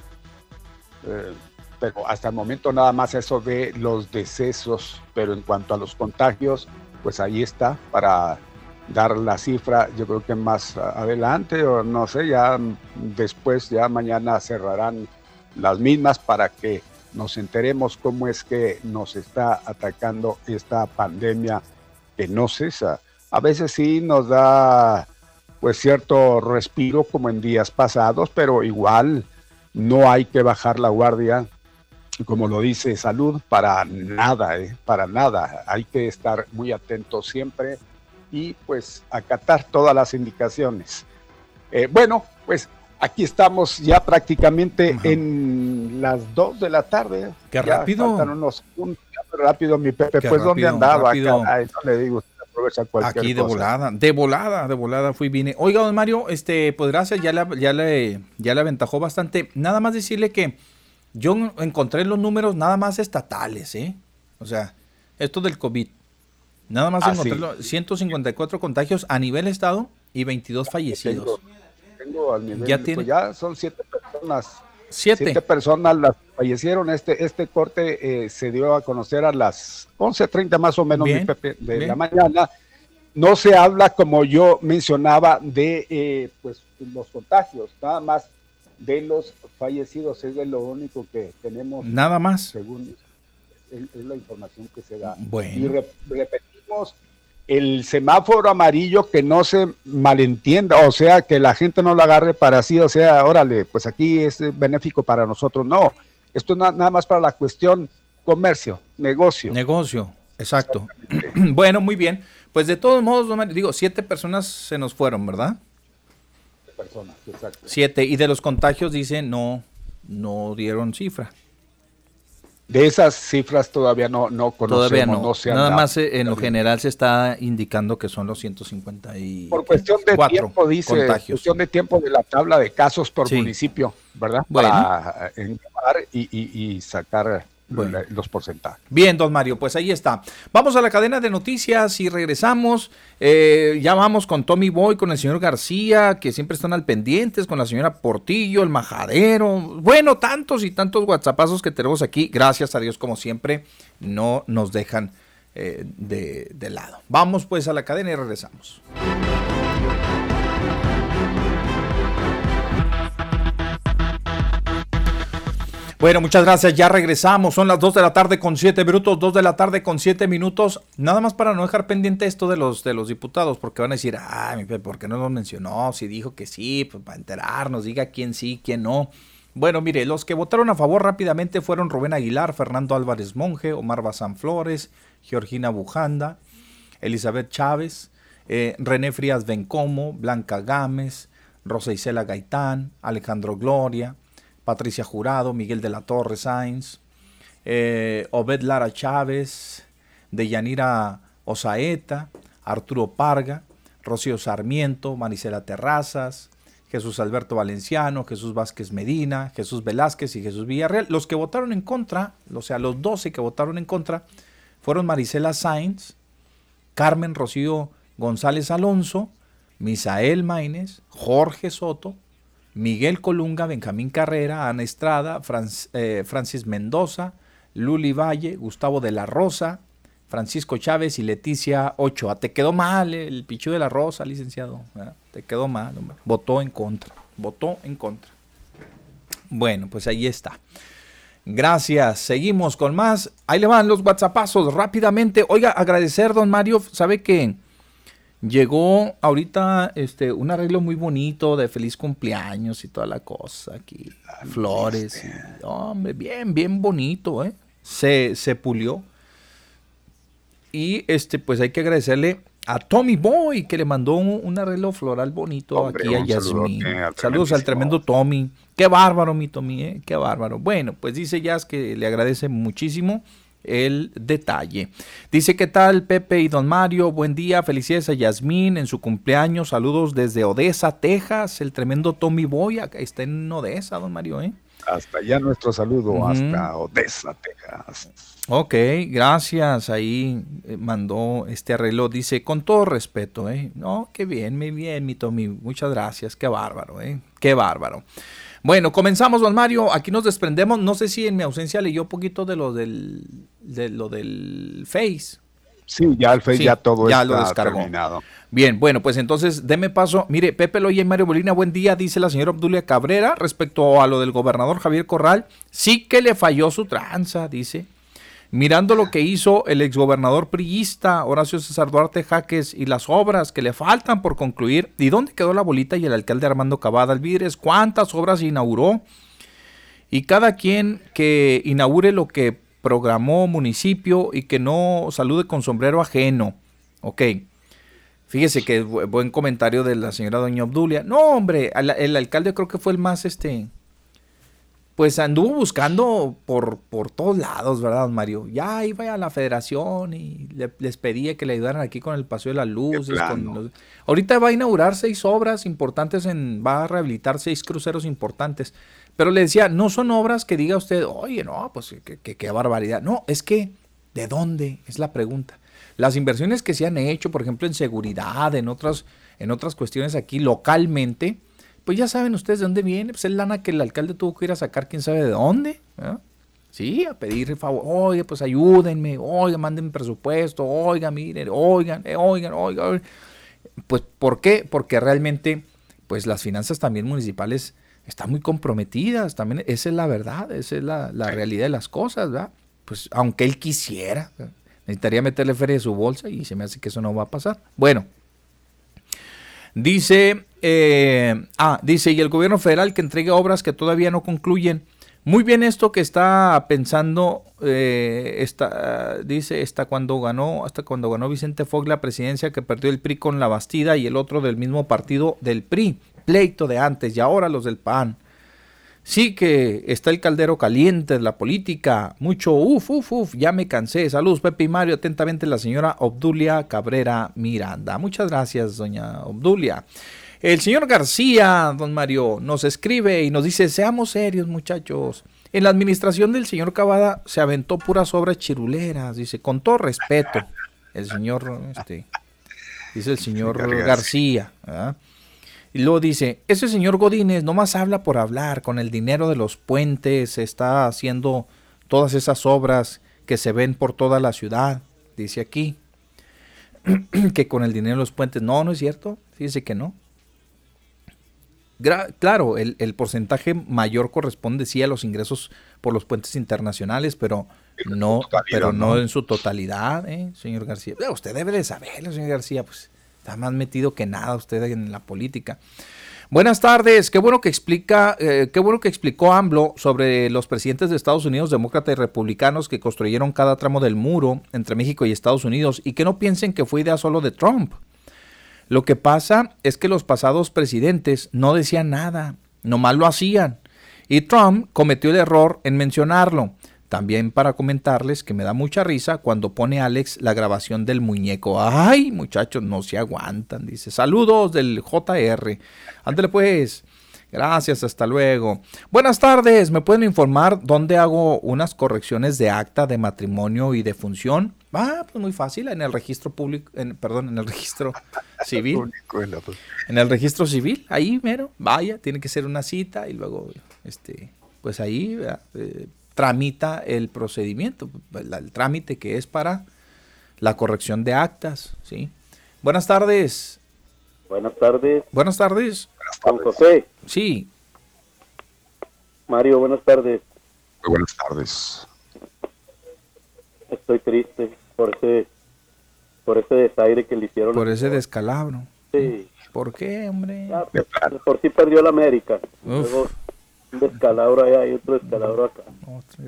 Eh, pero hasta el momento nada más eso de los decesos, pero en cuanto a los contagios, pues ahí está para dar la cifra, yo creo que más adelante o no sé, ya después, ya mañana cerrarán las mismas para que nos enteremos cómo es que nos está atacando esta pandemia que no cesa. A veces sí nos da pues cierto respiro como en días pasados, pero igual no hay que bajar la guardia, como lo dice salud, para nada, ¿eh? para nada. Hay que estar muy atentos siempre y pues acatar todas las indicaciones. Eh, bueno, pues Aquí estamos ya prácticamente en las 2 de la tarde. Qué rápido. Unos, rápido, mi Pepe. pues, ¿dónde andaba? le digo, Aquí de volada, de volada, de volada fui, vine. Oiga, don Mario, este, pues gracias, ya, ya, le, ya le aventajó bastante. Nada más decirle que yo encontré los números nada más estatales, ¿eh? O sea, esto del COVID. Nada más ah, encontré 154 contagios a nivel estado y 22 fallecidos ya, tiene... Pues ya son siete personas. Siete. personas las fallecieron. Este, este corte eh, se dio a conocer a las 11.30 más o menos de la mañana. No se habla, como yo mencionaba, de eh, pues, los contagios, nada más de los fallecidos. Es de lo único que tenemos. Nada más. Según es, la información que se da. Bueno. Y repetimos, el semáforo amarillo que no se malentienda, o sea, que la gente no lo agarre para sí, o sea, órale, pues aquí es benéfico para nosotros. No, esto es nada más para la cuestión comercio, negocio. Negocio, exacto. bueno, muy bien. Pues de todos modos, digo, siete personas se nos fueron, ¿verdad? Siete personas, exacto. Siete, y de los contagios dice no, no dieron cifra. De esas cifras todavía no, no conocemos. Todavía no. Nada más eh, en lo general se está indicando que son los 150 y Por cuestión de tiempo, dice, cuestión de tiempo de la tabla de casos por municipio, ¿verdad? Para y, y sacar los porcentajes. Bien, don Mario, pues ahí está. Vamos a la cadena de noticias y regresamos. Eh, ya vamos con Tommy Boy, con el señor García, que siempre están al pendientes, con la señora Portillo, el majadero. Bueno, tantos y tantos WhatsAppazos que tenemos aquí. Gracias a Dios, como siempre, no nos dejan eh, de, de lado. Vamos pues a la cadena y regresamos. Bueno, muchas gracias. Ya regresamos. Son las 2 de la tarde con 7 minutos. 2 de la tarde con 7 minutos. Nada más para no dejar pendiente esto de los, de los diputados, porque van a decir, ay, ¿por qué no lo mencionó? Si dijo que sí, pues para enterarnos, diga quién sí, quién no. Bueno, mire, los que votaron a favor rápidamente fueron Rubén Aguilar, Fernando Álvarez Monje, Omar Bazán Flores, Georgina Bujanda, Elizabeth Chávez, eh, René Frías Bencomo, Blanca Gámez, Rosa Isela Gaitán, Alejandro Gloria, Patricia Jurado, Miguel de la Torre Sainz, eh, Obed Lara Chávez, Deyanira Osaeta, Arturo Parga, Rocío Sarmiento, Manicela Terrazas, Jesús Alberto Valenciano, Jesús Vázquez Medina, Jesús Velázquez y Jesús Villarreal. Los que votaron en contra, o sea, los 12 que votaron en contra, fueron Marisela Sainz, Carmen Rocío González Alonso, Misael Maínez, Jorge Soto, Miguel Colunga, Benjamín Carrera, Ana Estrada, eh, Francis Mendoza, Luli Valle, Gustavo de la Rosa, Francisco Chávez y Leticia Ochoa. Te quedó mal el pichu de la Rosa, licenciado. Te quedó mal. Votó en contra. Votó en contra. Bueno, pues ahí está. Gracias. Seguimos con más. Ahí le van los WhatsAppazos rápidamente. Oiga, agradecer, don Mario. ¿Sabe qué? Llegó ahorita este un arreglo muy bonito de feliz cumpleaños y toda la cosa aquí. Flores. hombre, bien, bien bonito, ¿eh? Se, se pulió. Y este, pues hay que agradecerle a Tommy Boy que le mandó un, arreglo floral bonito aquí a Yasmin. Saludos al tremendo Tommy. Qué bárbaro, mi Tommy, ¿eh? Qué bárbaro. Bueno, pues dice Jazz que le agradece muchísimo el detalle. Dice, ¿qué tal Pepe y Don Mario? Buen día, felicidades a Yasmín en su cumpleaños, saludos desde Odessa, Texas, el tremendo Tommy Boy, está en Odessa, Don Mario, ¿eh? Hasta allá nuestro saludo, hasta Odessa, Texas. Ok, gracias. Ahí eh, mandó este arreglo. Dice, con todo respeto, ¿eh? No, qué bien, muy bien, mi Tommy. Muchas gracias. Qué bárbaro, ¿eh? Qué bárbaro. Bueno, comenzamos, don Mario. Aquí nos desprendemos. No sé si en mi ausencia leyó un poquito de lo del, de lo del Face. Sí, ya el Face ya todo ya está lo terminado. Bien, bueno, pues entonces deme paso. Mire, Pepe Loya y Mario Molina, buen día, dice la señora Obdulia Cabrera respecto a lo del gobernador Javier Corral. Sí que le falló su tranza, dice mirando lo que hizo el exgobernador priista Horacio César Duarte Jaques y las obras que le faltan por concluir, y dónde quedó la bolita y el alcalde Armando Cavada Alvidres, cuántas obras inauguró, y cada quien que inaugure lo que programó municipio y que no salude con sombrero ajeno. Ok. Fíjese que buen comentario de la señora doña Obdulia. No, hombre, el alcalde creo que fue el más este pues anduvo buscando por, por todos lados, ¿verdad, Mario? Ya iba a la federación y les pedía que le ayudaran aquí con el Paseo de las Luces. ahorita va a inaugurar seis obras importantes, en, va a rehabilitar seis cruceros importantes. Pero le decía, no son obras que diga usted, oye, no, pues qué barbaridad. No, es que, ¿de dónde? Es la pregunta. Las inversiones que se han hecho, por ejemplo, en seguridad, en otras, en otras cuestiones aquí localmente, pues ya saben ustedes de dónde viene, pues es lana que el alcalde tuvo que ir a sacar quién sabe de dónde. Sí, a pedir favor, oye, pues ayúdenme, oiga, manden presupuesto, oiga, miren, oigan, eh, oigan, oigan. Pues, ¿por qué? Porque realmente, pues las finanzas también municipales están muy comprometidas, también esa es la verdad, esa es la, realidad de las cosas, ¿verdad? Pues aunque él quisiera, necesitaría meterle feria de su bolsa y se me hace que eso no va a pasar. Bueno, dice eh, ah, dice, y el gobierno federal que entregue obras que todavía no concluyen. Muy bien esto que está pensando, eh, dice, hasta cuando ganó, hasta cuando ganó Vicente Fox la presidencia que perdió el PRI con la Bastida y el otro del mismo partido del PRI, pleito de antes y ahora los del PAN. Sí que está el caldero caliente de la política. Mucho uf, uf, uf, ya me cansé. Saludos, Pepe y Mario. Atentamente la señora Obdulia Cabrera Miranda. Muchas gracias, doña Obdulia. El señor García, don Mario, nos escribe y nos dice, seamos serios, muchachos. En la administración del señor Cavada se aventó puras obras chiruleras, dice, con todo respeto. El señor, este, dice el señor García. Y luego dice, ese señor Godínez nomás habla por hablar, con el dinero de los puentes está haciendo todas esas obras que se ven por toda la ciudad, dice aquí, que con el dinero de los puentes, no, no es cierto, dice que no. claro, el, el, porcentaje mayor corresponde sí a los ingresos por los puentes internacionales, pero no, pero no, en su totalidad, ¿eh, señor García. Usted debe de saberlo, señor García, pues Está más metido que nada usted en la política. Buenas tardes, qué bueno que explica, eh, qué bueno que explicó AMLO sobre los presidentes de Estados Unidos, demócratas y republicanos que construyeron cada tramo del muro entre México y Estados Unidos y que no piensen que fue idea solo de Trump. Lo que pasa es que los pasados presidentes no decían nada, nomás lo hacían. Y Trump cometió el error en mencionarlo. También para comentarles que me da mucha risa cuando pone Alex la grabación del muñeco. Ay, muchachos, no se aguantan. Dice, saludos del JR. Ándale pues. Gracias, hasta luego. Buenas tardes, ¿me pueden informar dónde hago unas correcciones de acta de matrimonio y de función? Ah, pues muy fácil, en el registro público, en, perdón, en el registro civil. en el registro civil, ahí mero, vaya, tiene que ser una cita y luego, este, pues ahí eh, tramita el procedimiento, el, trámite que es para la corrección de actas, ¿sí? Buenas tardes. Buenas tardes. Buenas tardes. Juan José. Sí. Mario, buenas tardes. buenas tardes. Estoy triste por ese por ese desaire que le hicieron. Por ese descalabro. Sí. ¿Por qué, hombre? Ah, por si perdió la América un descalabro allá y otro descalabro acá.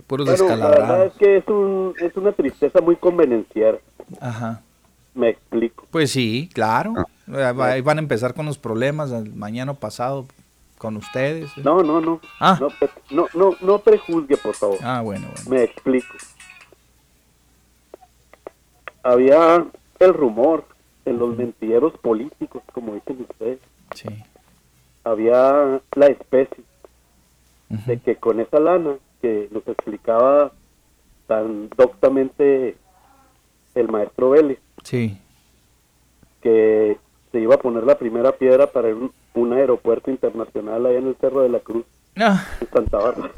Puro La verdad es que es, un, es una tristeza muy convenenciera. Ajá. Me explico. Pues sí, claro. Ahí van a empezar con los problemas el mañana pasado con ustedes. No, no, no. Ah. No, no, no, prejuzgue, por favor. Ah, bueno, bueno. Me explico. Había el rumor en los mentideros políticos, como dicen ustedes. Sí. Había la especie de que con esa lana que nos explicaba tan doctamente el maestro Vélez, sí. que se iba a poner la primera piedra para un, aeropuerto internacional allá en el Cerro de la Cruz, ah. en Santa Bárbara.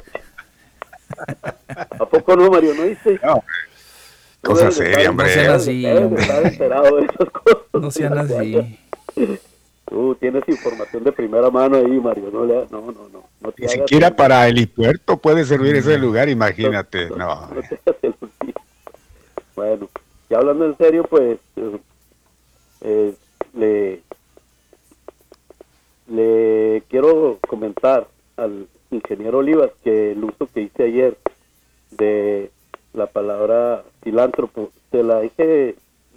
¿A poco no, Mario? ¿No dice? No. Cosa seria, hombre. No sean así, hombre. No sean así. Tú tienes información de primera mano ahí, Mario. No, no, no, no. no Ni siquiera para el puerto puede servir ese lugar, imagínate. No. bueno, ya hablando en serio, pues eh, le, le quiero comentar al ingeniero Olivas que el uso que hice ayer de la palabra filántropo, se la dije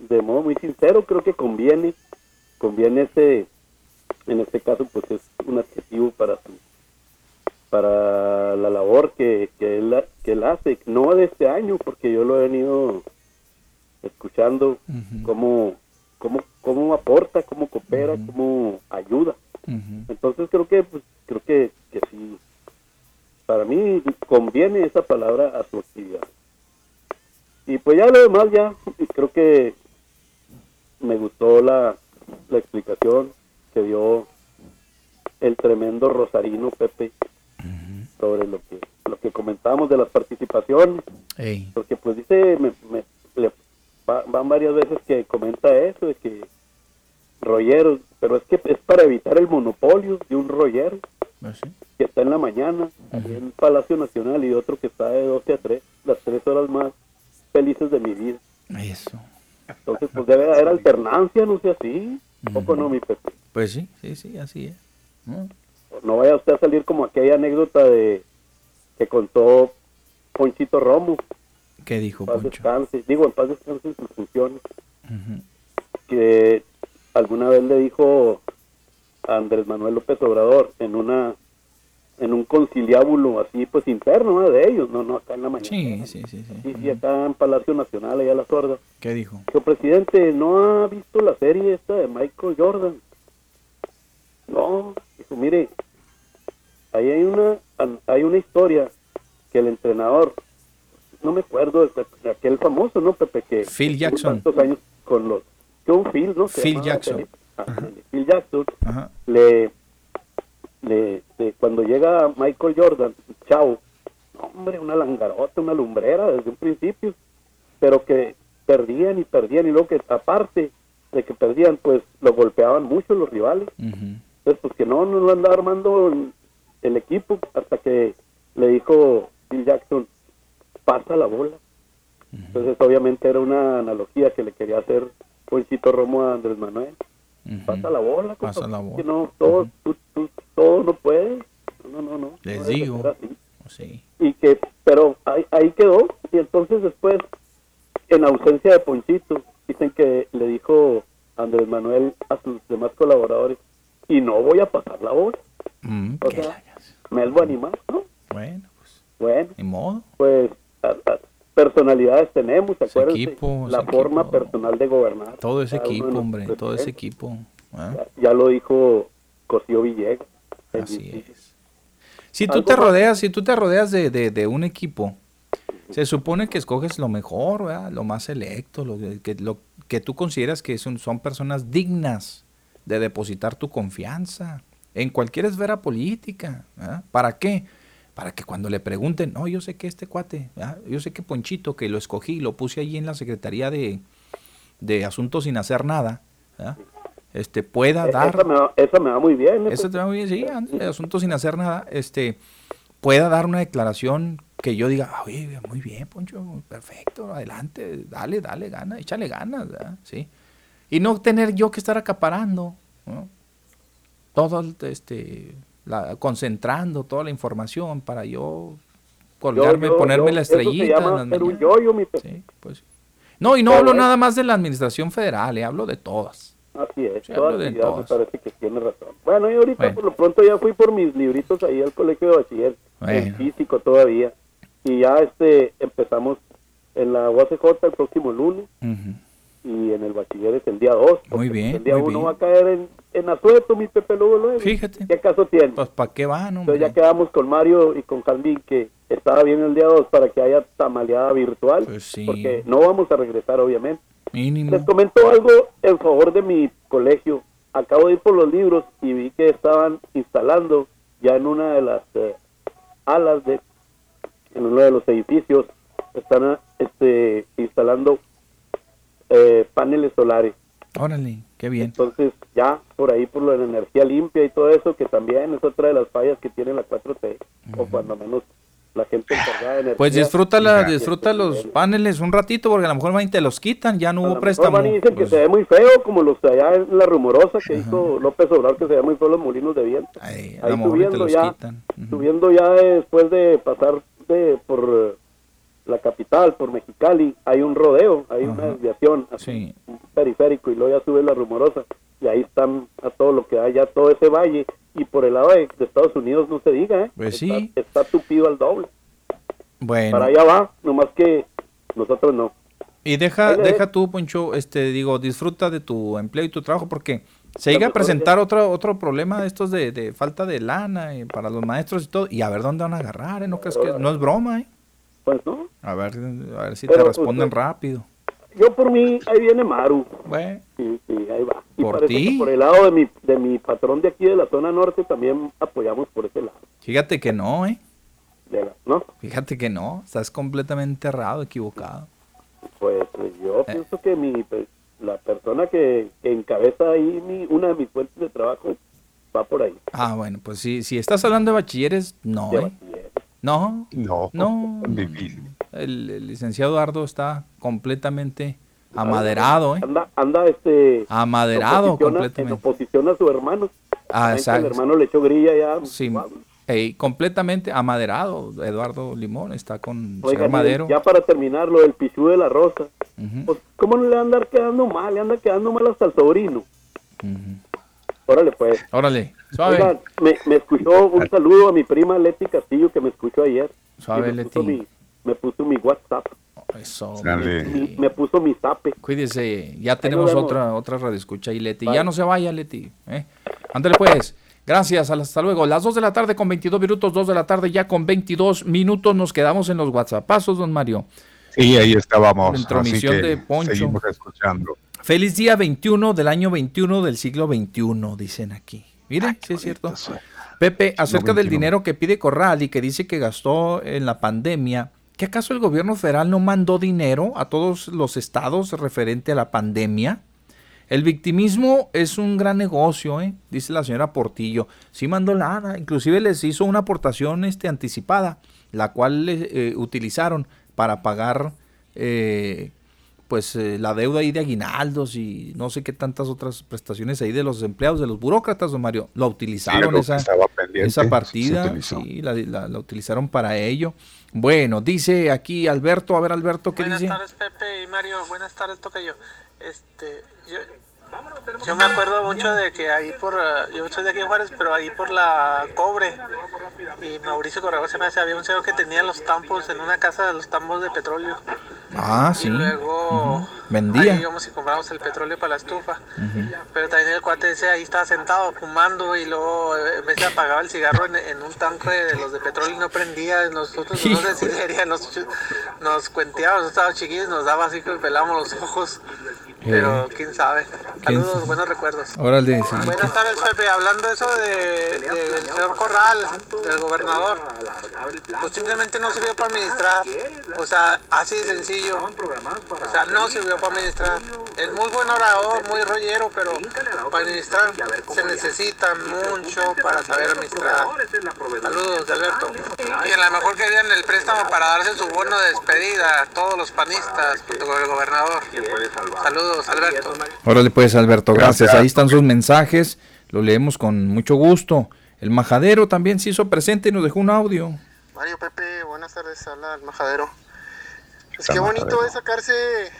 de modo muy sincero, creo que conviene, conviene ese en este caso pues es un adjetivo para para la labor que, que, él, que él hace, no de este año, porque yo lo he venido escuchando cómo, cómo, cómo aporta, cómo coopera, cómo ayuda. Entonces creo que pues, creo que, que sí, para mí conviene esa palabra a su actividad. Y pues ya lo demás ya, creo que me gustó la, la explicación, que dio el tremendo Rosarino Pepe sobre lo que lo que comentábamos de las participaciones. Porque pues dice me, van varias veces que comenta eso de que rolleros pero es que es para evitar el monopolio de un rollero ah, que está en la mañana en Palacio Nacional y otro que está de 12 a 3 las tres horas más felices de mi vida. Eso. Entonces pues debe haber alternancia no sé así. Poco no mi Pepe pues sí, sí, sí, así es. ¿No? vaya usted a salir como aquella anécdota de que contó Ponchito Romo. ¿Qué dijo paz Descanse, digo, en paz descanse en sus funciones. Que alguna vez le dijo a Andrés Manuel López Obrador en una en un conciliábulo así, pues interno ¿no? de ellos, no, no acá en la mañana. Sí, sí, sí. Sí, sí, sí acá en Palacio Nacional, allá a la sorda. ¿Qué dijo? Dijo, presidente, ¿no ha visto la serie esta de Michael Jordan? No, dijo, mire, ahí hay una, hay una historia que el entrenador, no me acuerdo de, aquel famoso, ¿no, Pepe? Que Phil Jackson. Tantos años con los, que un Phil, ¿no? Phil Jackson. Phil Jackson le, le, cuando llega Michael Jordan, chao, hombre, una langarota, una lumbrera desde un principio, pero que perdían y perdían y luego que aparte de que perdían, pues lo golpeaban mucho los rivales. Entonces, pues que no, no lo andaba armando el equipo hasta que le dijo Phil Jackson, pasa la bola. Entonces, obviamente era una analogía que le quería hacer Ponchito Romo a Andrés Manuel. Pasa la bola, pasa la bola. Que no, todo, todo no puede. No, no, no. Les digo. Sí. Y que, pero ahí, ahí quedó. Y entonces después, en ausencia de Ponchito, dicen que le dijo Andrés Manuel a sus demás colaboradores, no voy a pasar la bola. Mm, o sea, vuelvo animal, ¿no? Bueno, pues. Bueno. Ni modo. Pues personalidades tenemos, acuérdense, la forma personal de gobernar. Todo ese equipo, hombre, todo ese equipo. ¿eh? Ya, lo dijo Cosío Villegas. Así es. Si tú te rodeas, si tú te rodeas de, de, un equipo, se supone que escoges lo mejor, ¿verdad? lo más selecto, lo que, lo que tú consideras que son, son personas dignas de depositar tu confianza en cualquier esfera política. ¿Para qué? para que cuando le pregunten, no, yo sé que este cuate, yo sé que Ponchito, que lo escogí, lo puse allí en la Secretaría de, Asuntos sin hacer nada, este pueda e-, dar... Esa me, va, esa me va muy bien. Esa me va muy bien, sí, Asuntos sin hacer nada, este pueda dar una declaración que yo diga, oye, muy bien, Poncho, perfecto, adelante, dale, dale, gana, échale ganas, ¿sí? Y no tener yo que estar acaparando, ¿no? Todo este la, concentrando toda la información para yo colgarme, ponerme la estrellita. pues. No, y no hablo nada más de la administración federal, eh, hablo de todas. Así es, todas, me parece que tiene razón. Bueno, y ahorita por lo pronto ya fui por mis libritos ahí al colegio de bachiller, en físico todavía, y ya este empezamos en la UACJ el próximo lunes, y en el bachiller es el día 2. Muy bien. El día 1 va a caer en, en asueto, mi Pepe luego, luego. Fíjate. ¿Qué acaso tiene? Pues para qué van, Entonces ya quedamos con Mario y con Calvin que estaba bien el día 2 para que haya tamaleada virtual. Pues sí. Porque no vamos a regresar, obviamente. Mínimo. Les comento algo en favor de mi colegio. Acabo de ir por los libros y vi que estaban instalando ya en una de las eh, alas de en uno de los edificios están este instalando eh, paneles solares. Órale, qué bien. Entonces, ya por ahí, por lo de la energía limpia y todo eso, que también es otra de las fallas que tiene la 4T, o cuando menos la gente encargada de energía. Pues disfruta, la, disfruta los paneles un ratito, porque a lo mejor van y te los quitan, ya no hubo préstamo. Van y dicen que pues se ve muy feo, como los de allá en La Rumorosa, que hizo López Obrador, que se ve muy feo los molinos de viento. ahí subiendo ya, subiendo ya después de pasar de por la capital, por Mexicali, hay un rodeo, hay una desviación, así, un periférico, y luego ya sube la rumorosa, y ahí están a todo lo que hay, ya todo ese valle, y por el lado de, Estados Unidos no se diga, ¿eh? Pues está, sí. Está tupido al doble. Bueno. Para allá va, nomás que nosotros no. Y deja, deja tú, Poncho, este, digo, disfruta de tu empleo y tu trabajo, porque se llega a presentar otro, otro problema de estos de, de falta de lana eh, para los maestros y todo, y a ver dónde van a agarrar, ¿eh? No crees que no es broma, ¿eh? Pues no. A ver, a ver si te responden rápido. Yo por mí, ahí viene Maru. Bueno. Sí, sí, ahí va. Y por ti. por el lado de mi, de mi patrón de aquí de la zona norte también apoyamos por ese lado. Fíjate que no, ¿eh? ¿No? Fíjate que no, estás completamente errado, equivocado. Pues, pues yo Eh. pienso que mi pues, la persona que, que encabeza ahí mi, una de mis fuentes de trabajo va por ahí. Ah, bueno, pues si, si estás hablando de bachilleres, no, De ¿eh? No, No, no. difícil. El, el licenciado Eduardo está completamente amaderado, ¿eh? Anda, anda este... Amaderado en oposición a- En completamente. oposición a su hermano. Ah, exacto. El hermano le echó grilla ya. Sí, ey, completamente amaderado. Eduardo Limón está con señor Madero. ya para terminar, lo del pichú de la rosa. Ujú, Pues, ¿cómo no le va a andar quedando mal? Le anda quedando mal hasta el sobrino. ujú. Órale, pues. Órale, suave. Oiga, me, me, escuchó un saludo a mi prima Leti Castillo que me escuchó ayer. Suave, me Leti. Puso mi, me puso mi WhatsApp. Eso, me, me, puso mi zape. Cuídese, ya tenemos otra otra radio escucha ahí, Leti. Ya no se vaya, Leti. ¿eh? Ándale pues. Gracias, hasta luego. Las 2 de la tarde con 22 minutos, 2 de la tarde ya con 22 minutos. Nos quedamos en los WhatsAppazos, don Mario. Sí, ahí estábamos. La intromisión de Poncho. Seguimos escuchando. Feliz día 21 del año 21 del siglo 21, dicen aquí. Miren, sí es cierto. Pepe, acerca del dinero que pide Corral y que dice que gastó en la pandemia, ¿qué acaso el gobierno federal no mandó dinero a todos los estados referente a la pandemia? El victimismo es un gran negocio, ¿eh? dice la señora Portillo. Sí mandó lana, inclusive les hizo una aportación este, anticipada, la cual eh, utilizaron para pagar eh, pues eh, la deuda ahí de aguinaldos y no sé qué tantas otras prestaciones ahí de los empleados, de los burócratas, don Mario. Lo utilizaron Sí, esa, esa partida, sí, la, la- la utilizaron para ello. Bueno, dice aquí Alberto, a ver Alberto, ¿qué Buenas dice? tardes, Pepe y Mario. Buenas tardes, Tocayo. Este, yo, yo me acuerdo mucho de que ahí por. eh, Yo soy de aquí en Juárez, pero ahí por la Cobre y Mauricio Corrego se me hace. Había un señor que tenía los tampos en una casa de los tambos de petróleo. Ah, sí. Y luego. Vendía. Ahí íbamos y compramos el petróleo para la estufa. Pero también el cuate ese ahí estaba sentado fumando y luego eh, en vez de apagaba el cigarro en, en un tanque de los de petróleo y no prendía. Nosotros no sé si sería, nos, nos cuenteaba, nosotros estábamos chiquillos, nos daba así que pelamos los ojos. Pero quién sabe. ¿Quién Saludos, buenos recuerdos. Órale, sí. Buenas tardes, Pepe. Hablando de eso de, del señor Corral, del gobernador, pues simplemente no sirvió para administrar. O sea, así de sencillo. O sea, no sirvió para administrar. Es muy buen orador, muy rollero, pero para administrar se necesita mucho para saber administrar. Saludos, de Alberto. Y a lo mejor querían el préstamo para darse su bono de despedida a todos los panistas con el gobernador. Saludos, Alberto. Órale pues Alberto, gracias. Gracias. Ahí están sus mensajes, lo leemos con mucho gusto. El majadero también se hizo presente y nos dejó un audio. Mario Pepe, buenas tardes, habla el majadero. Pues qué bonito Majadero. es sacarse,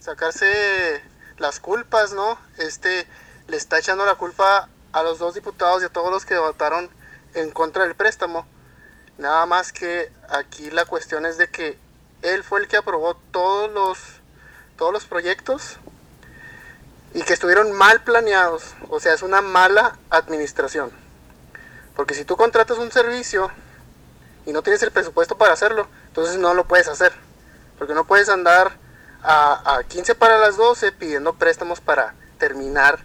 sacarse las culpas, ¿no? Este le está echando la culpa a los dos diputados y a todos los que votaron en contra del préstamo. Nada más que aquí la cuestión es de que él fue el que aprobó todos los todos los proyectos y que estuvieron mal planeados. O sea, es una mala administración. Porque si tú contratas un servicio y no tienes el presupuesto para hacerlo, entonces no lo puedes hacer. Porque no puedes andar a, a 15 para las 12 pidiendo préstamos para terminar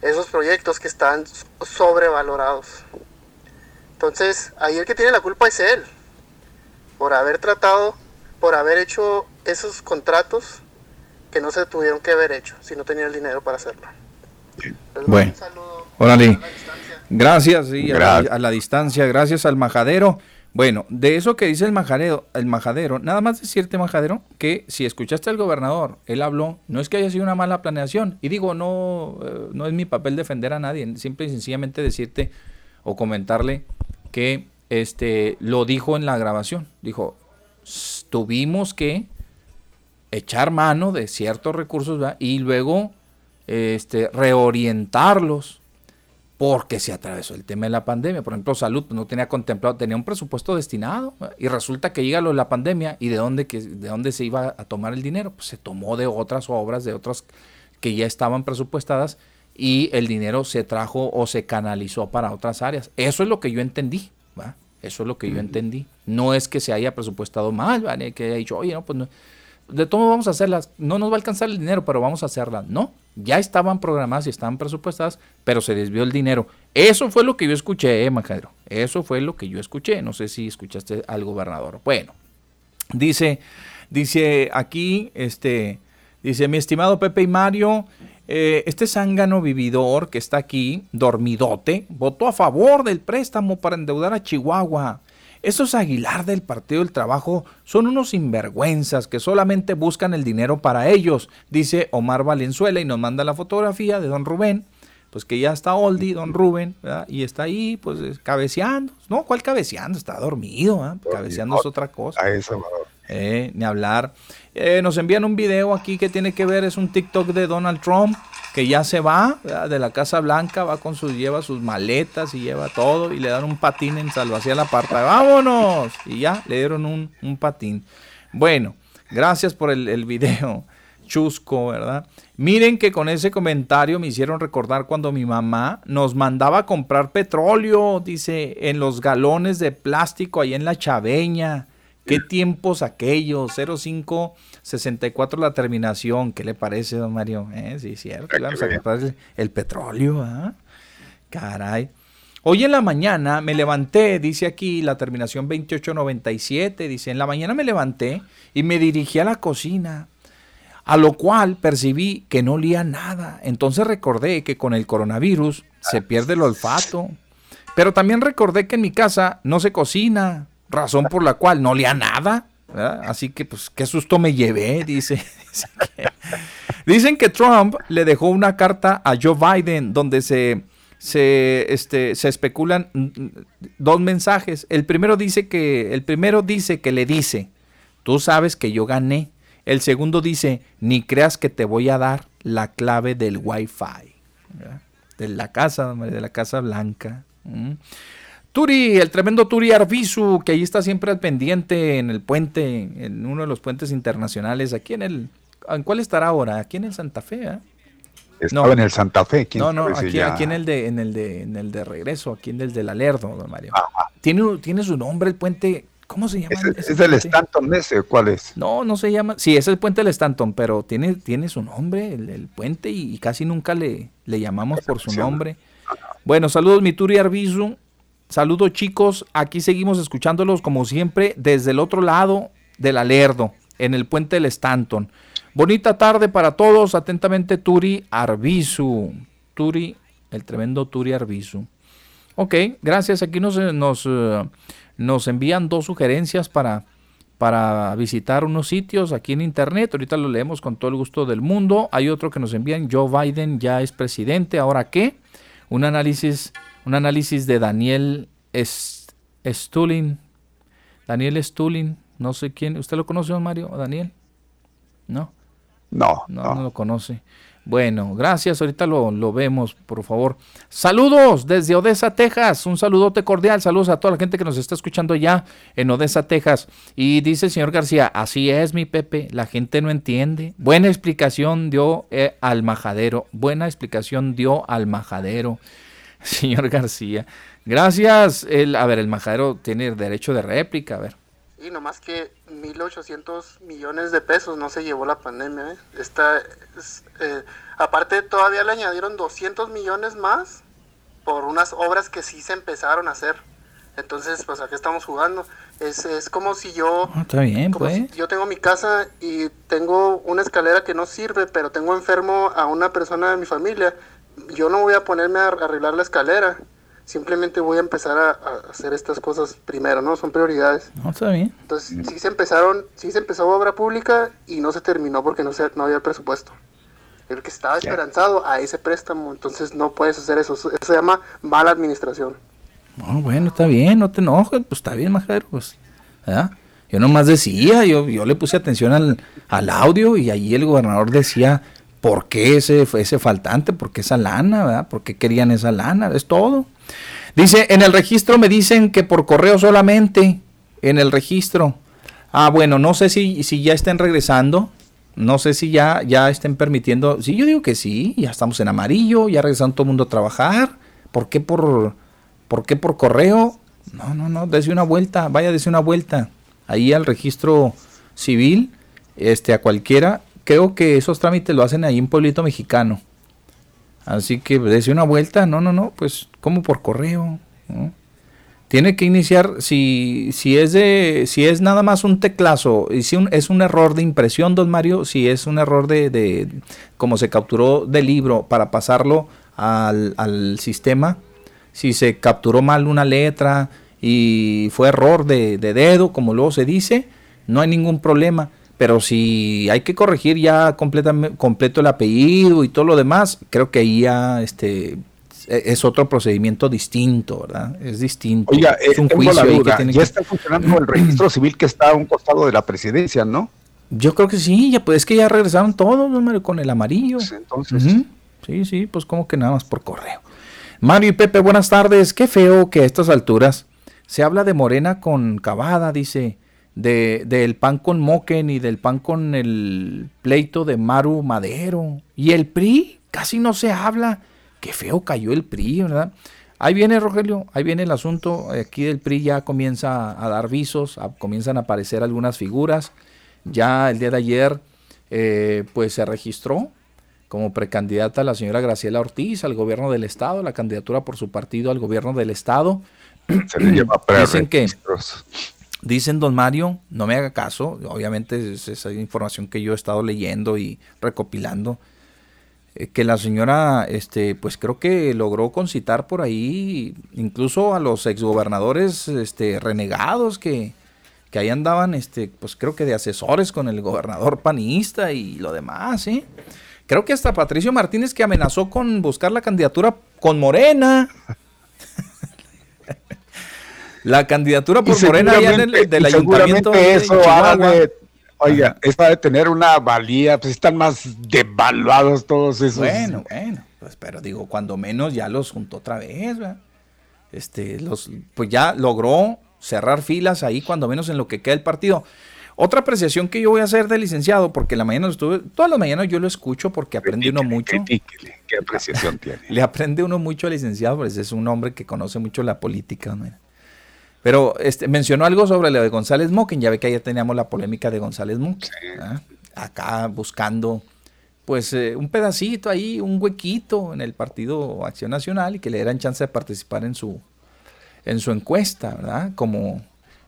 esos proyectos que están sobrevalorados. Entonces, ahí el que tiene la culpa es él. Por haber tratado, por haber hecho esos contratos que no se tuvieron que haber hecho si no tenía el dinero para hacerlo. Bueno, órale. Gracias, sí, a, la, Gracias. a la distancia, gracias al majadero. Bueno, de eso que dice el majadero, el majadero, nada más decirte, majadero, que si escuchaste al gobernador, él habló, no es que haya sido una mala planeación, y digo, no, eh, no es mi papel defender a nadie, simple y sencillamente decirte o comentarle que este lo dijo en la grabación, dijo, "S- tuvimos que echar mano de ciertos recursos ¿verdad? y luego este, reorientarlos porque se atravesó el tema de la pandemia. Por ejemplo, salud pues, no tenía contemplado, tenía un presupuesto destinado ¿verdad? y resulta que llega lo de la pandemia y de dónde, que, de dónde se iba a tomar el dinero. Pues se tomó de otras obras, de otras que ya estaban presupuestadas y el dinero se trajo o se canalizó para otras áreas. Eso es lo que yo entendí. ¿va? Eso es lo que yo entendí. No es que se haya presupuestado mal, ¿vale? que haya dicho, oye, no, pues no, de todo vamos a hacerlas, no nos va a alcanzar el dinero, pero vamos a hacerlas. No, ya estaban programadas y estaban presupuestadas, pero se desvió el dinero. Eso fue lo que yo escuché, eh. Eso fue lo que yo escuché. No sé si escuchaste al gobernador. Bueno, dice, dice aquí, este, dice, mi estimado Pepe y Mario, eh, este zángano vividor que está aquí, dormidote, votó a favor del préstamo para endeudar a Chihuahua. Esos Aguilar del Partido del Trabajo son unos sinvergüenzas que solamente buscan el dinero para ellos, dice Omar Valenzuela y nos manda la fotografía de don Rubén, pues que ya está oldie, don Rubén, ¿verdad? y está ahí pues eh, cabeceando. No, ¿cuál cabeceando? Está dormido, ¿ah? cabeceando es otra cosa. A eso, Eh, ni hablar. Eh, nos envían un video aquí que tiene que ver, es un TikTok de Donald Trump. Que ya se va de la Casa Blanca, va con sus, lleva sus maletas y lleva todo y le dan un patín en salvación la parte. ¡Vámonos! Y ya le dieron un, patín. Bueno, gracias por el, el video chusco, ¿verdad? Miren que con ese comentario me hicieron recordar cuando mi mamá nos mandaba a comprar petróleo, dice, en los galones de plástico ahí en la chaveña. ¿Qué tiempos aquellos? 0564 la terminación. ¿Qué le parece, don Mario? ¿Eh? Sí, cierto. Vamos a comprar el, petróleo. ¿ah? Caray. Hoy en la mañana me levanté, dice aquí la terminación 2897, dice, en la mañana me levanté y me dirigí a la cocina, a lo cual percibí que no olía nada. Entonces recordé que con el coronavirus se pierde el olfato. Pero también recordé que en mi casa no se cocina, razón por la cual no olía nada. Así que, pues, qué susto me llevé, dice. Dicen que Trump le dejó una carta a Joe Biden donde se, se, este, se especulan dos mensajes. El primero dice que, el primero dice que le dice, tú sabes que yo gané. El segundo dice, ni creas que te voy a dar la clave del Wi-Fi. De la casa, de la Casa Blanca. Turi, el tremendo Turi Arbizu, que ahí está siempre al pendiente en el puente, en uno de los puentes internacionales, aquí en el... ¿En cuál estará ahora? Aquí en el Santa Fe, ¿eh? Estaba en el Santa Fe. no, no, aquí, aquí, en el de, en el de, en el de regreso, aquí en el de Alerdo, don Mario. Tiene, tiene su nombre el puente, ¿cómo se llama? ¿Es, es el Stanton ese? ¿Cuál es? No, no se llama, sí, es el puente del Stanton, pero tiene, tiene su nombre, el, puente, y, casi nunca le, le llamamos por su nombre. Bueno, saludos mi Turi Arbizu, Saludos chicos, aquí seguimos escuchándolos como siempre desde el otro lado del Alerdo, en el puente del Stanton. Bonita tarde para todos, atentamente Turi Arbizu. Turi, el tremendo Turi Arbizu. Ok, gracias. Aquí nos, nos, eh, nos envían dos sugerencias para, para visitar unos sitios aquí en internet. Ahorita lo leemos con todo el gusto del mundo. Hay otro que nos envían, Joe Biden ya es presidente. ¿Ahora qué? Un análisis un análisis de Daniel Stulin. Daniel Stulin, no sé quién. ¿Usted lo conoce, Mario? Daniel? ¿No? No, no. No, lo conoce. Bueno, gracias. Ahorita lo, lo, vemos, por favor. Saludos desde Odessa, Texas. Un saludote cordial. Saludos a toda la gente que nos está escuchando ya en Odessa, Texas. Y dice el señor García, así es, mi Pepe. La gente no entiende. Buena explicación dio eh, al majadero. Buena explicación dio al majadero. Señor García. Gracias. El, a ver, el majadero tiene derecho de réplica, a ver. Y nomás que 1.800 millones de pesos no se llevó la pandemia. ¿eh? Esta, eh, aparte, todavía le añadieron 200 millones más por unas obras que sí se empezaron a hacer. Entonces, pues aquí estamos jugando. Es, es como si yo... Ah, está bien, pues. yo tengo mi casa y tengo una escalera que no sirve, pero tengo enfermo a una persona de mi familia yo no voy a ponerme a arreglar la escalera. Simplemente voy a empezar a, hacer estas cosas primero, ¿no? Son prioridades. No, está bien. Entonces, sí se empezaron, sí se empezó obra pública y no se terminó porque no, se, no había presupuesto. El que estaba esperanzado a ese préstamo, entonces no puedes hacer eso. Eso se llama mala administración. bueno, está bien, no te enojes, pues está bien, Majero, pues. Yo nomás decía, yo, yo le puse atención al, al audio y allí el gobernador decía ¿Por qué ese, ese faltante? ¿Por qué esa lana? ¿verdad? ¿Por qué querían esa lana? Es todo. Dice, en el registro me dicen que por correo solamente, en el registro. Ah, bueno, no sé si, si ya estén regresando, no sé si ya, ya estén permitiendo. Sí, yo digo que sí, ya estamos en amarillo, ya regresaron todo el mundo a trabajar. ¿Por qué por, por, qué por correo? No, no, no, dese una vuelta, vaya, dese una vuelta. Ahí al registro civil, este, a cualquiera, creo que esos trámites lo hacen ahí en Pueblito Mexicano. Así que desde una vuelta, no, no, no, pues como por correo. Tiene que iniciar, si, si, es de, si es nada más un teclazo, y si es un error de impresión, don Mario, si es un error de, de como se capturó del libro para pasarlo al, al sistema, si se capturó mal una letra y fue error de, de dedo, como luego se dice, no hay ningún problema pero si hay que corregir ya completamente, completo el apellido y todo lo demás, creo que ahí ya este, e, es otro procedimiento distinto, ¿verdad? Es distinto. Oiga, es un juicio ya está funcionando el registro civil que está a un costado de la presidencia, ¿no? Yo creo que sí, ya pues es que ya regresaron todos, con el amarillo. Pues entonces. Sí, sí, pues como que nada más por correo. Mario y Pepe, buenas tardes. Qué feo que a estas alturas se habla de Morena con Cavada, dice, de, del pan con Moquen y del pan con el pleito de Maru Madero. Y el PRI, casi no se habla. Qué feo cayó el PRI, ¿verdad? Ahí viene, Rogelio, ahí viene el asunto. Aquí del PRI ya comienza a dar visos, comienzan a aparecer algunas figuras. Ya el día de ayer, eh, pues se registró como precandidata la señora Graciela Ortiz al gobierno del estado, la candidatura por su partido al gobierno del estado. Se le llama Dicen que, dicen don Mario, no me haga caso, obviamente es esa información que yo he estado leyendo y recopilando, eh, que la señora, este, pues creo que logró concitar por ahí incluso a los exgobernadores este, renegados que, que ahí andaban, este, pues creo que de asesores con el gobernador panista y lo demás, ¿sí? Creo que hasta Patricio Martínez que amenazó con buscar la candidatura con Morena. la candidatura por Morena allá del, del ayuntamiento. eso de, oiga, eso de tener una valía, pues están más devaluados todos esos. Bueno, bueno, pues pero digo, cuando menos ya los juntó otra vez, ¿verdad? Este, los, pues ya logró cerrar filas ahí, cuando menos en lo que queda el partido. Otra apreciación que yo voy a hacer de licenciado, porque la mañana estuve, todas las mañanas yo lo escucho porque aprende uno mucho. ¿Qué apreciación tiene? Le aprende uno mucho al licenciado, pues es un hombre que conoce mucho la política. Pero este, mencionó algo sobre lo de González Moquen, ya ve que ayer teníamos la polémica de González Moquen. Acá buscando pues eh, un pedacito ahí, un huequito en el Partido Acción Nacional y que le dieran chance de participar en su, en su encuesta, ¿verdad? Como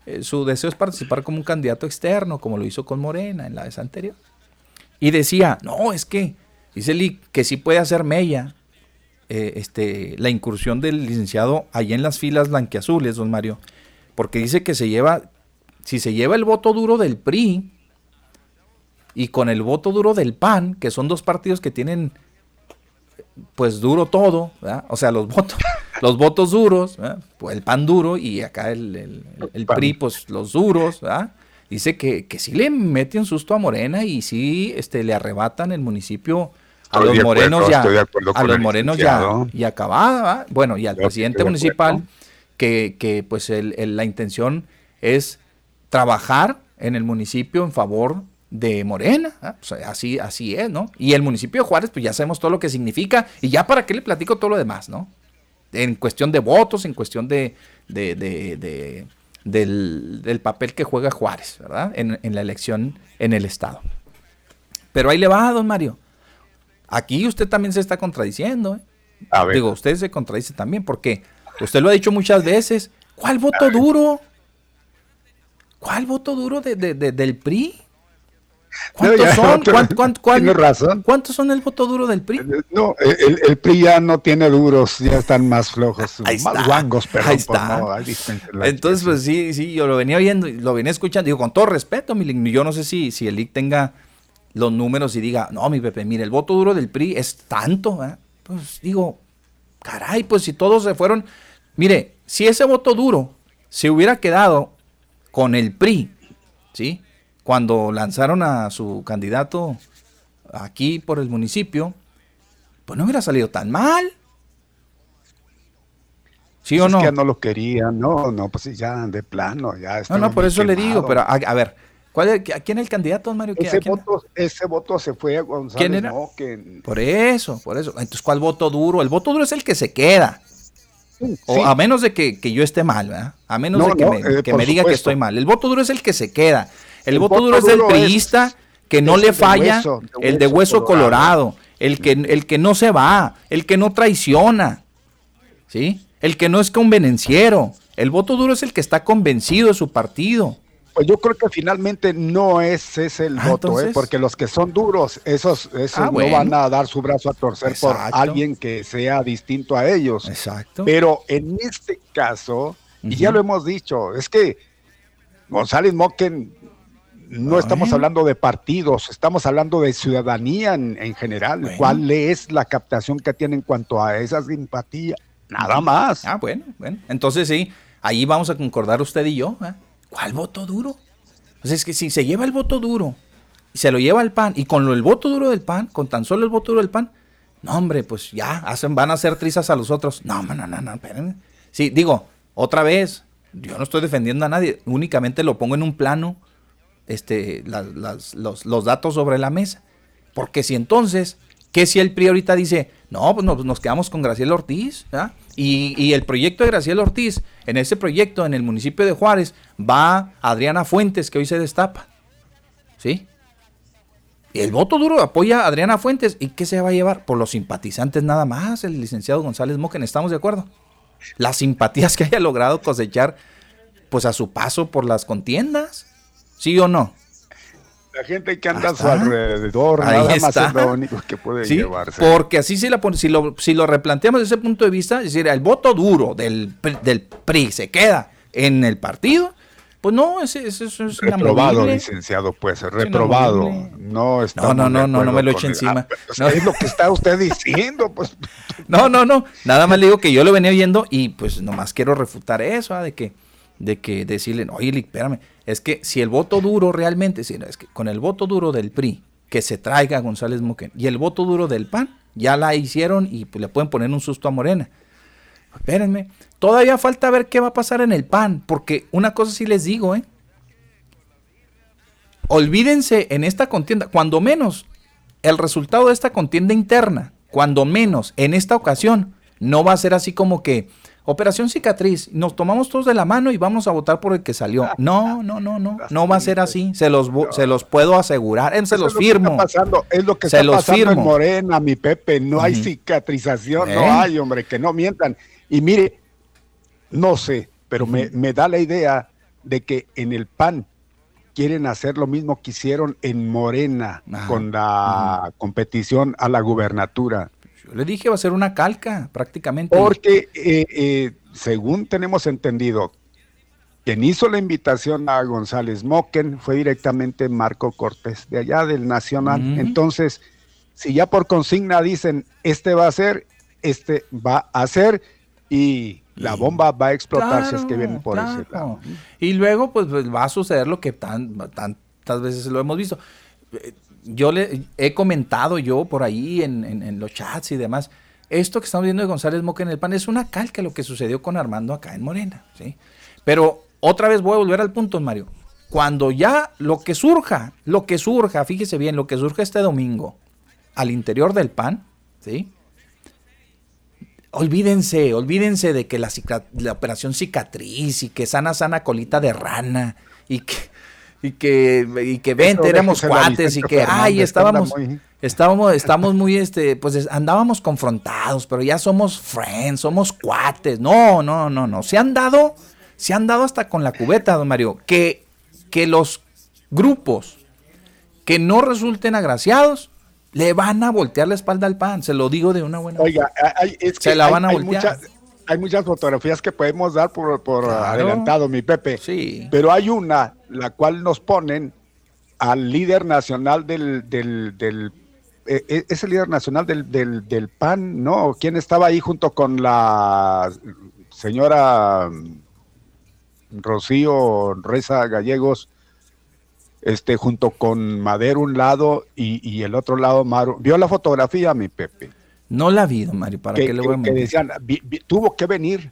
eh, su deseo es participar como un candidato externo, como lo hizo con Morena en la vez anterior. Y decía, no, es que, dice Lee, que sí puede hacer Mella eh, este, la incursión del licenciado allá en las filas blanqueazules, don Mario, porque dice que se lleva, si se lleva el voto duro del PRI y con el voto duro del PAN, que son dos partidos que tienen pues duro todo, o sea, los votos, los votos duros, pues el pan duro y acá el, el, PRI, pues los duros, dice que, que sí le mete un susto a Morena y sí este, le arrebatan el municipio a los morenos ya, a los morenos ya, y acabada, bueno, y al presidente municipal que, que pues la intención es trabajar en el municipio en favor de Morena, así, así es, ¿no? Y el municipio de Juárez, pues ya sabemos todo lo que significa, y ya para qué le platico todo lo demás, ¿no? En cuestión de votos, en cuestión de, del, papel que juega Juárez, ¿verdad? En, la elección en el Estado. Pero ahí le va, don Mario. Aquí usted también se está contradiciendo, ¿eh? Digo, usted se contradice también, porque usted lo ha dicho muchas veces. ¿Cuál voto duro? ¿Cuál voto duro de, del PRI? ¿Cuántos son? razón. ¿Cuántos son el voto duro del PRI? Eh, no, el, PRI ya no tiene duros, ya están más flojos, más guangos, pero Ahí está. Entonces, pues sí, sí, yo lo venía viendo, lo venía escuchando, digo, con todo respeto, mi, yo no sé si, si el IC tenga los números y diga, no, mi Pepe, mire, el voto duro del PRI es tanto, ¿eh? pues digo, caray, pues si todos se fueron, mire, si ese voto duro se hubiera quedado con el PRI, ¿sí? cuando lanzaron a su candidato aquí por el municipio, pues no hubiera salido tan mal. ¿Sí o no? Es que no lo querían, no, no, pues ya de plano, ya No, no, por eso le digo, pero a, ver, ¿cuál ¿quién es el candidato, Mario? Ese, voto, ese voto se fue a González ¿Quién era? Por eso, por eso. Entonces, ¿cuál voto duro? El voto duro es el que se queda. O a menos de que, yo esté mal, ¿verdad? A menos de que, me, eh, que me diga que estoy mal. El voto duro es el que se queda. El, voto, duro es del priista que no le falla, el de hueso colorado, el, que, el que no se va, el que no traiciona, ¿sí? El que no es convenenciero. El voto duro es el que está convencido de su partido. Pues yo creo que finalmente no es ese el ah, voto, ¿eh? porque los que son duros, esos, esos ah, no van a dar su brazo a torcer por alguien que sea distinto a ellos. Exacto. Pero en este caso, y ya lo hemos dicho, es que González Moquen no estamos hablando de partidos, estamos hablando de ciudadanía en, general. ¿Cuál es la captación que tiene en cuanto a esa simpatía? Nada más. Ah, bueno, bueno. Entonces sí, ahí vamos a concordar usted y yo. ¿eh? ¿Cuál voto duro? Pues es que si se lleva el voto duro y se lo lleva al PAN, y con el voto duro del PAN, con tan solo el voto duro del PAN, No, hombre, pues ya, hacen, van a hacer trizas a los otros. No, no, no, no, espérenme. Sí, digo, otra vez, yo no estoy defendiendo a nadie, únicamente lo pongo en un plano, este, los, los, datos sobre la mesa. Porque si entonces, ¿qué si el PRI ahorita dice, no, pues nos, quedamos con Graciela Ortiz, y, y, el proyecto de Graciela Ortiz, en ese proyecto, en el municipio de Juárez, va Adriana Fuentes, que hoy se destapa. ¿Sí? El voto duro apoya a Adriana Fuentes. ¿Y qué se va a llevar? Por los simpatizantes nada más, el licenciado González Moquen. ¿Estamos de acuerdo? Las simpatías que haya logrado cosechar, pues a su paso por las contiendas. ¿Sí o no? La gente que anda a su alrededor, nada más es lo único que puede llevarse. Porque así si, la, si, lo, si lo replanteamos desde ese punto de vista, es decir, el voto duro del, del PRI se queda en el partido pues no, eso es, es Reprobado, licenciado, pues, reprobado. No, está no, no, no, no, no me lo eche encima. Ah, es lo que está usted diciendo, pues. No, no, no, nada más le digo que yo lo venía viendo y pues nomás quiero refutar eso, ¿ah? de que, de que decirle, oye, espérame, es que si el voto duro realmente, es que con el voto duro del PRI, que se traiga González Moquén, y el voto duro del PAN, ya la hicieron y pues, le pueden poner un susto a Morena. Espérenme, Todavía falta ver qué va a pasar en el PAN, porque una cosa sí les digo, ¿eh? Olvídense en esta contienda, cuando menos el resultado de esta contienda interna, cuando menos en esta ocasión, no va a ser así como que operación cicatriz, nos tomamos todos de la mano y vamos a votar por el que salió. No, no, no, no, no va a ser así, se los se los puedo asegurar, se los firmo. pasando, es lo que está pasando en Morena, mi Pepe, no hay cicatrización, no hay, hombre, que no mientan. Y mire, no sé, pero me, da la idea de que en el PAN quieren hacer lo mismo que hicieron en Morena con la competición a la gubernatura. Yo le dije va a ser una calca prácticamente. Porque eh, eh, según tenemos entendido, quien hizo la invitación a González Moquen fue directamente Marco Cortés, de allá del Nacional. Entonces, si ya por consigna dicen, este va a ser, este va a ser, y la bomba va a explotar si es que viene por ese lado. Y luego, pues, pues, va a suceder lo que tan, tantas veces lo hemos visto. Yo le he comentado yo por ahí en, los chats y demás. Esto que estamos viendo de González Moca en el PAN es una calca lo que sucedió con Armando acá en Morena. ¿sí? Pero otra vez voy a volver al punto, Mario. Cuando ya lo que surja, lo que surja, fíjese bien, lo que surja este domingo al interior del PAN, ¿sí? olvídense, olvídense de que la, la, operación cicatriz y que sana, sana colita de rana y que, y que, y que ven, éramos cuates y que, ay, estábamos, estábamos, estamos muy, este, pues andábamos confrontados, pero ya somos friends, somos cuates. No, no, no, no. Se han dado, se han dado hasta con la cubeta, don Mario, que, que los grupos que no resulten agraciados le van a voltear la espalda al pan, se lo digo de una buena Oiga, es que se la van a voltear. Hay muchas, fotografías que podemos dar por, adelantado, mi Pepe. Sí. Pero hay una, la cual nos ponen al líder nacional del, del, del eh, eh, es el líder nacional del, del, del, PAN, ¿no? ¿Quién estaba ahí junto con la señora Rocío Reza Gallegos? este, junto con Madero un lado y, el otro lado Maru. ¿Vio la fotografía, mi Pepe? No la vi, don Mario, ¿para que, qué le voy a que decían, tuvo que venir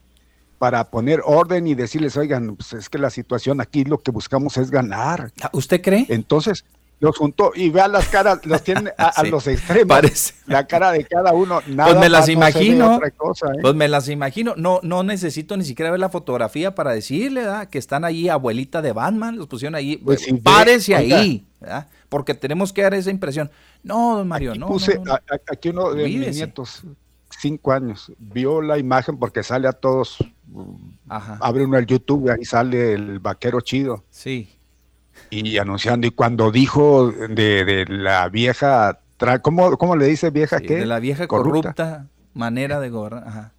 para poner orden y decirles, oigan, pues es que la situación aquí lo que buscamos es ganar. Ah, ¿Usted cree? Entonces, los juntó y vean las caras, los tienen a, los extremos. La cara de cada uno. Nada pues me las imagino. ¿eh? Pues me las imagino. No, no necesito ni siquiera ver la fotografía para decirle que están ahí, abuelita de Batman, los pusieron ahí. Pues párese ahí, porque tenemos que dar esa impresión. No, don Mario, no. Puse aquí uno de mis nietos, cinco años, vio la imagen porque sale a todos. Abre uno el YouTube y ahí sale el vaquero chido. Sí y anunciando. Y cuando dijo de, la vieja, ¿cómo, ¿cómo, le dice vieja qué? De la vieja corrupta, manera de gobernar.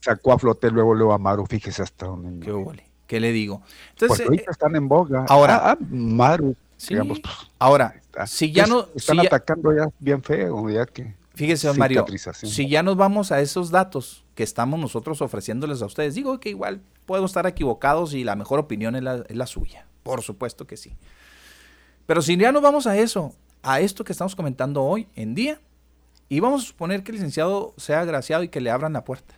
Sacó a flote luego luego Maru, fíjese hasta dónde. Qué Qué le digo. Entonces, pues ahorita están en boga. Ahora, ah, ah, Maru, digamos. Pues, ahora, si ya no. Están atacando ya bien feo, ya que. Fíjese, Mario, si ya nos vamos a esos datos que estamos nosotros ofreciéndoles a ustedes, digo que igual puedo estar equivocados y la mejor opinión es la suya. Por supuesto que sí. Pero si ya nos vamos a eso, a esto que estamos comentando hoy en día, Y vamos a suponer que el licenciado sea agraciado y que le abran la puerta.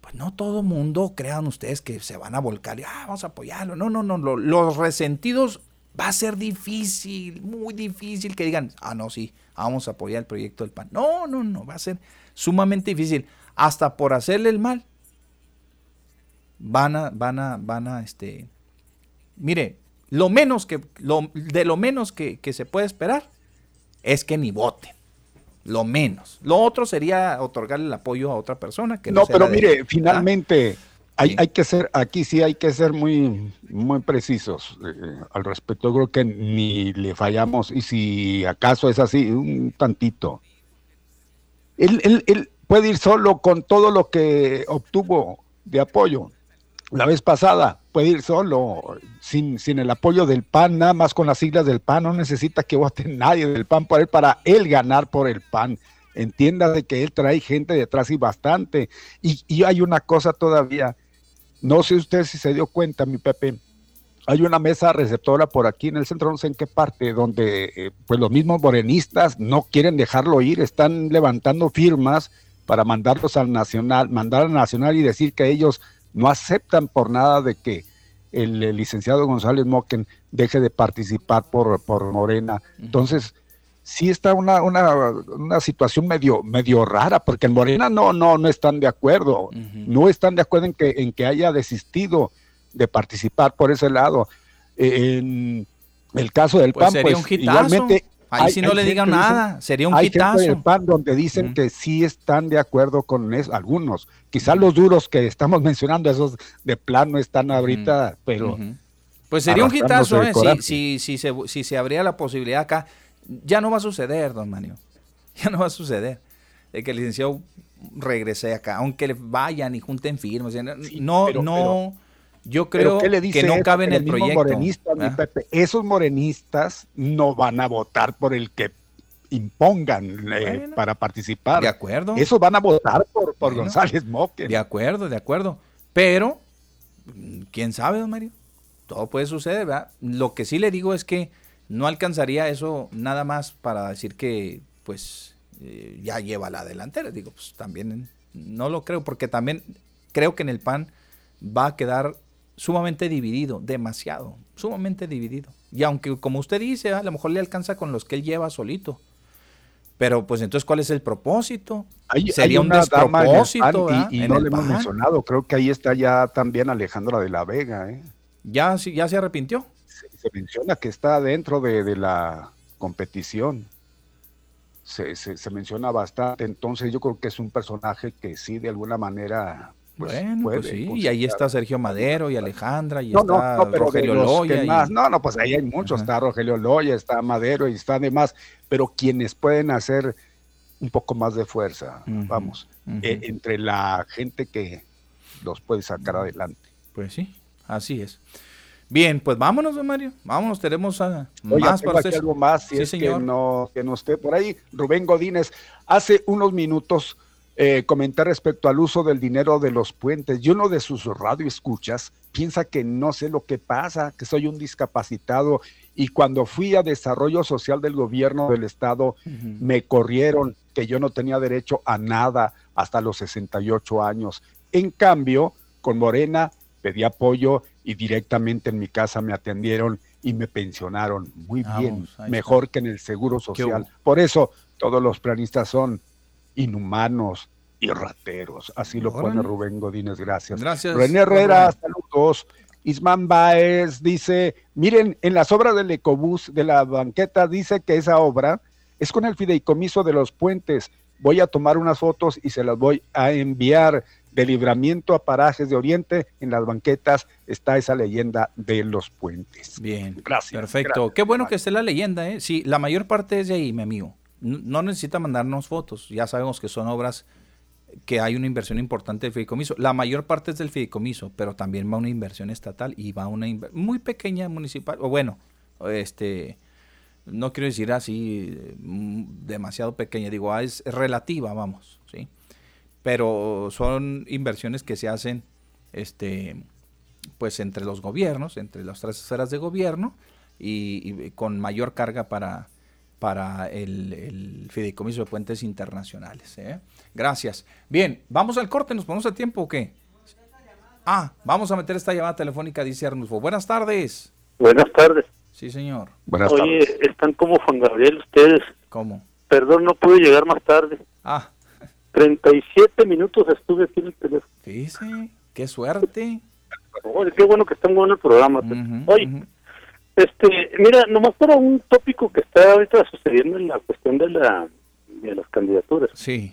Pues no todo mundo, crean ustedes que se van a volcar y ah, vamos a apoyarlo. No, no, no. los resentidos va a ser difícil, muy difícil que digan, ah, no, sí, vamos a apoyar el proyecto del PAN. No, no, no, va a ser sumamente difícil. Hasta por hacerle el mal. Van a, van a, van a, este. Mire, lo menos que, lo, de lo menos que, que se puede esperar es que ni voten. Lo menos. Lo otro sería otorgarle el apoyo a otra persona. Que no, pero mire, finalmente hay, hay, que ser, aquí sí hay que ser muy, muy precisos eh, al respecto. Creo que ni le fallamos y si acaso es así, un tantito. Él, él, él puede ir solo con todo lo que obtuvo de apoyo la vez pasada puede ir solo, sin, sin el apoyo del PAN, nada más con las siglas del PAN, no necesita que vote nadie del PAN por él, para él ganar por el PAN. Entienda de que él trae gente detrás y bastante. Y, hay una cosa todavía, no sé usted si se dio cuenta, mi Pepe, hay una mesa receptora por aquí en el centro, no sé en qué parte, donde eh, pues los mismos morenistas no quieren dejarlo ir, están levantando firmas para mandarlos al nacional, mandar al nacional y decir que ellos no aceptan por nada de que el, licenciado González Moquen deje de participar por, por Morena. Entonces, sí está una, una, situación medio, medio rara, porque en Morena no, no, no están de acuerdo, no están de acuerdo en que, en que haya desistido de participar por ese lado. En el caso del pues PAN, pues igualmente Ahí si no le digan nada, sería un hay. Gente del PAN donde dicen que sí están de acuerdo con eso, algunos. Quizás los duros que estamos mencionando, esos de plano están ahorita, pero... Pues sería un quitazo, ¿eh? si, si, se, si se abría la posibilidad acá. Ya no va a suceder, don Manio. Ya no va a suceder. De que el licenciado regrese acá, aunque vayan y junten firmas. no, no... Yo creo que no cabe en el, proyecto. Esos morenistas no van a votar por el que impongan eh, para participar. De acuerdo. Esos van a votar por, por González Moque. De acuerdo, de acuerdo. Pero, quién sabe, don Mario. Todo puede suceder, ¿verdad? Lo que sí le digo es que no alcanzaría eso nada más para decir que, pues, eh, ya lleva la delantera. Digo, pues también no lo creo, porque también creo que en el PAN va a quedar sumamente dividido, demasiado, sumamente dividido. Y aunque, como usted dice, a lo mejor le alcanza con los que él lleva solito. Pero pues entonces, ¿cuál es el propósito? Sería un despropósito. y, no le hemos mencionado, creo que ahí está ya también Alejandra de la Vega. ¿eh? ¿Ya, ¿Ya se arrepintió? Se, menciona que está dentro de, la competición. Se, se, menciona bastante, entonces yo creo que es un personaje que sí, de alguna manera pues, bueno, pues sí, y ahí está Sergio Madero y Alejandra y está Rogelio Loya. No, no, pues ahí hay muchos, está Rogelio Loya, está Madero y está demás, pero quienes pueden hacer un poco más de fuerza, vamos, e, entre la gente que los puede sacar adelante. Pues sí, así es. Bien, pues vámonos, don Mario. Vámonos, tenemos a más para algo más, si es que no, que no esté por ahí. Rubén Godínez, hace unos minutos eh, comentar respecto al uso del dinero de los puentes. Y uno de sus radioescuchas piensa que no sé lo que pasa, que soy un discapacitado. Y cuando fui a desarrollo social del gobierno del estado, me corrieron que yo no tenía derecho a nada hasta los 68 años. En cambio, con Morena pedí apoyo y directamente en mi casa me atendieron y me pensionaron muy bien, mejor que en el Seguro Social. Por eso todos los planistas son inhumanos y rateros. Así lo pone Rubén Godínez, gracias. Gracias. René Herrera, saludos. Ismán Baez dice, miren, en las obras del Ecobús de la banqueta dice que esa obra es con el fideicomiso de los puentes. Voy a tomar unas fotos y se las voy a enviar. De libramiento a parajes de Oriente, en las banquetas está esa leyenda de los puentes. Bien, gracias. Perfecto. Qué bueno que esté la leyenda, ¿eh? Sí, la mayor parte es de ahí, mi amigo no necesita mandarnos fotos, ya sabemos que son obras que hay una inversión importante del fideicomiso. La mayor parte es del fideicomiso, pero también va una inversión estatal y va una muy pequeña municipal, o bueno, este, no quiero decir así mm, demasiado pequeña, digo, ah, es relativa, vamos. Pero son inversiones que se hacen, este, pues entre los gobiernos, entre las tres esferas de gobierno y con mayor carga para para el, el fideicomiso de puentes internacionales. ¿eh? Gracias. Bien, vamos al corte, ¿nos ponemos a tiempo o qué? Ah, vamos a meter esta llamada telefónica, dice Arnulfo. Buenas tardes. Buenas tardes. Sí, señor. Buenas Oye, están como Juan Gabriel ustedes. ¿Cómo? Perdón, no pude llegar más tarde. Ah. 37 minutos estuve aquí en el teléfono. Fíjese, qué suerte. Oye, qué bueno que está en bueno el programa. Oye, este, mira, nomás para un tópico que está ahorita sucediendo en la cuestión de, la, de las candidaturas. Sí.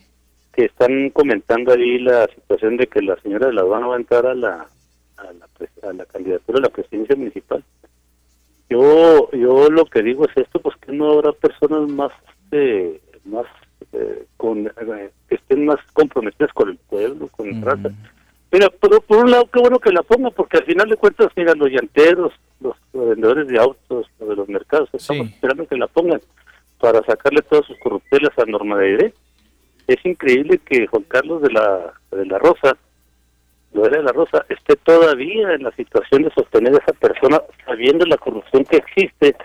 Que están comentando ahí la situación de que la señora de la aduana va a entrar a la, a la, a la candidatura a la presidencia municipal. Yo yo lo que digo es esto, pues que no habrá personas más eh, más eh, con eh, que estén más comprometidas con el pueblo, con el raza. Mira, por, por un lado, qué bueno que la ponga, porque al final de cuentas, mira, los llanteros, los, vendedores de autos, los de los mercados, estamos esperando que la pongan para sacarle todas sus corruptelas a Norma de Aire. Es increíble que Juan Carlos de la, de la Rosa, de la Rosa, esté todavía en la situación de sostener a esa persona sabiendo la corrupción que existe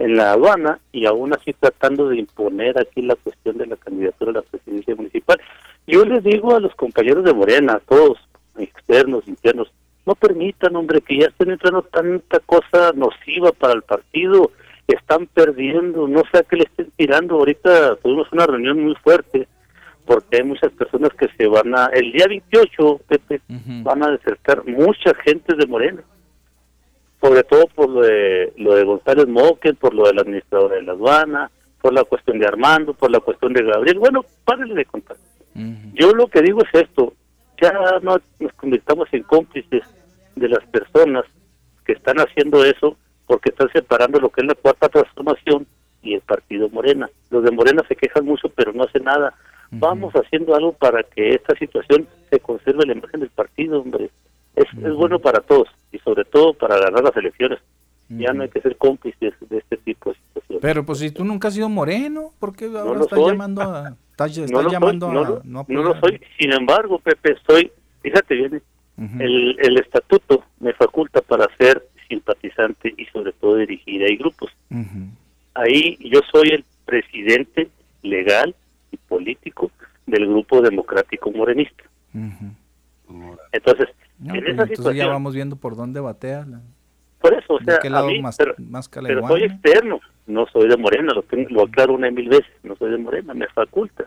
en la aduana y aún así tratando de imponer aquí la cuestión de la candidatura a la presidencia municipal. Yo les digo a los compañeros de Morena, a todos, externos, internos, no permitan, hombre, que ya estén entrando tanta cosa nociva para el partido, están perdiendo, no sé a qué le estén tirando. Ahorita tuvimos una reunión muy fuerte porque hay muchas personas que se van a, el día 28, Pepe, van a desertar mucha gente de Morena, sobre todo por lo de, lo de González Moque, por lo del administrador de la aduana, por la cuestión de Armando, por la cuestión de Gabriel. Bueno, párenle de contar. Yo lo que digo es esto, ya no nos convirtamos en cómplices de las personas que están haciendo eso porque están separando lo que es la cuarta transformación y el partido Morena. Los de Morena se quejan mucho pero no hacen nada. Vamos haciendo algo para que esta situación se conserve la imagen del partido, hombre. Es, es bueno para todos y sobre todo para ganar las elecciones. Ya no hay que ser cómplices de este tipo de situaciones. Pero pues si tú nunca has sido moreno, ¿por qué ahora estás llamando a... no llamando no, no, lo soy. Sin embargo, Pepe, soy, fíjate bien, el, el estatuto me faculta para ser simpatizante y sobre todo dirigir ahí grupos. Ahí yo soy el presidente legal y político del grupo democrático morenista. Entonces, en pues, esa situación, ya vamos viendo por dónde batea. Por eso, o sea, a mí, pero, pero soy externo, no soy de Morena, lo, tengo, lo aclaro una y mil veces, no soy de Morena, me faculta.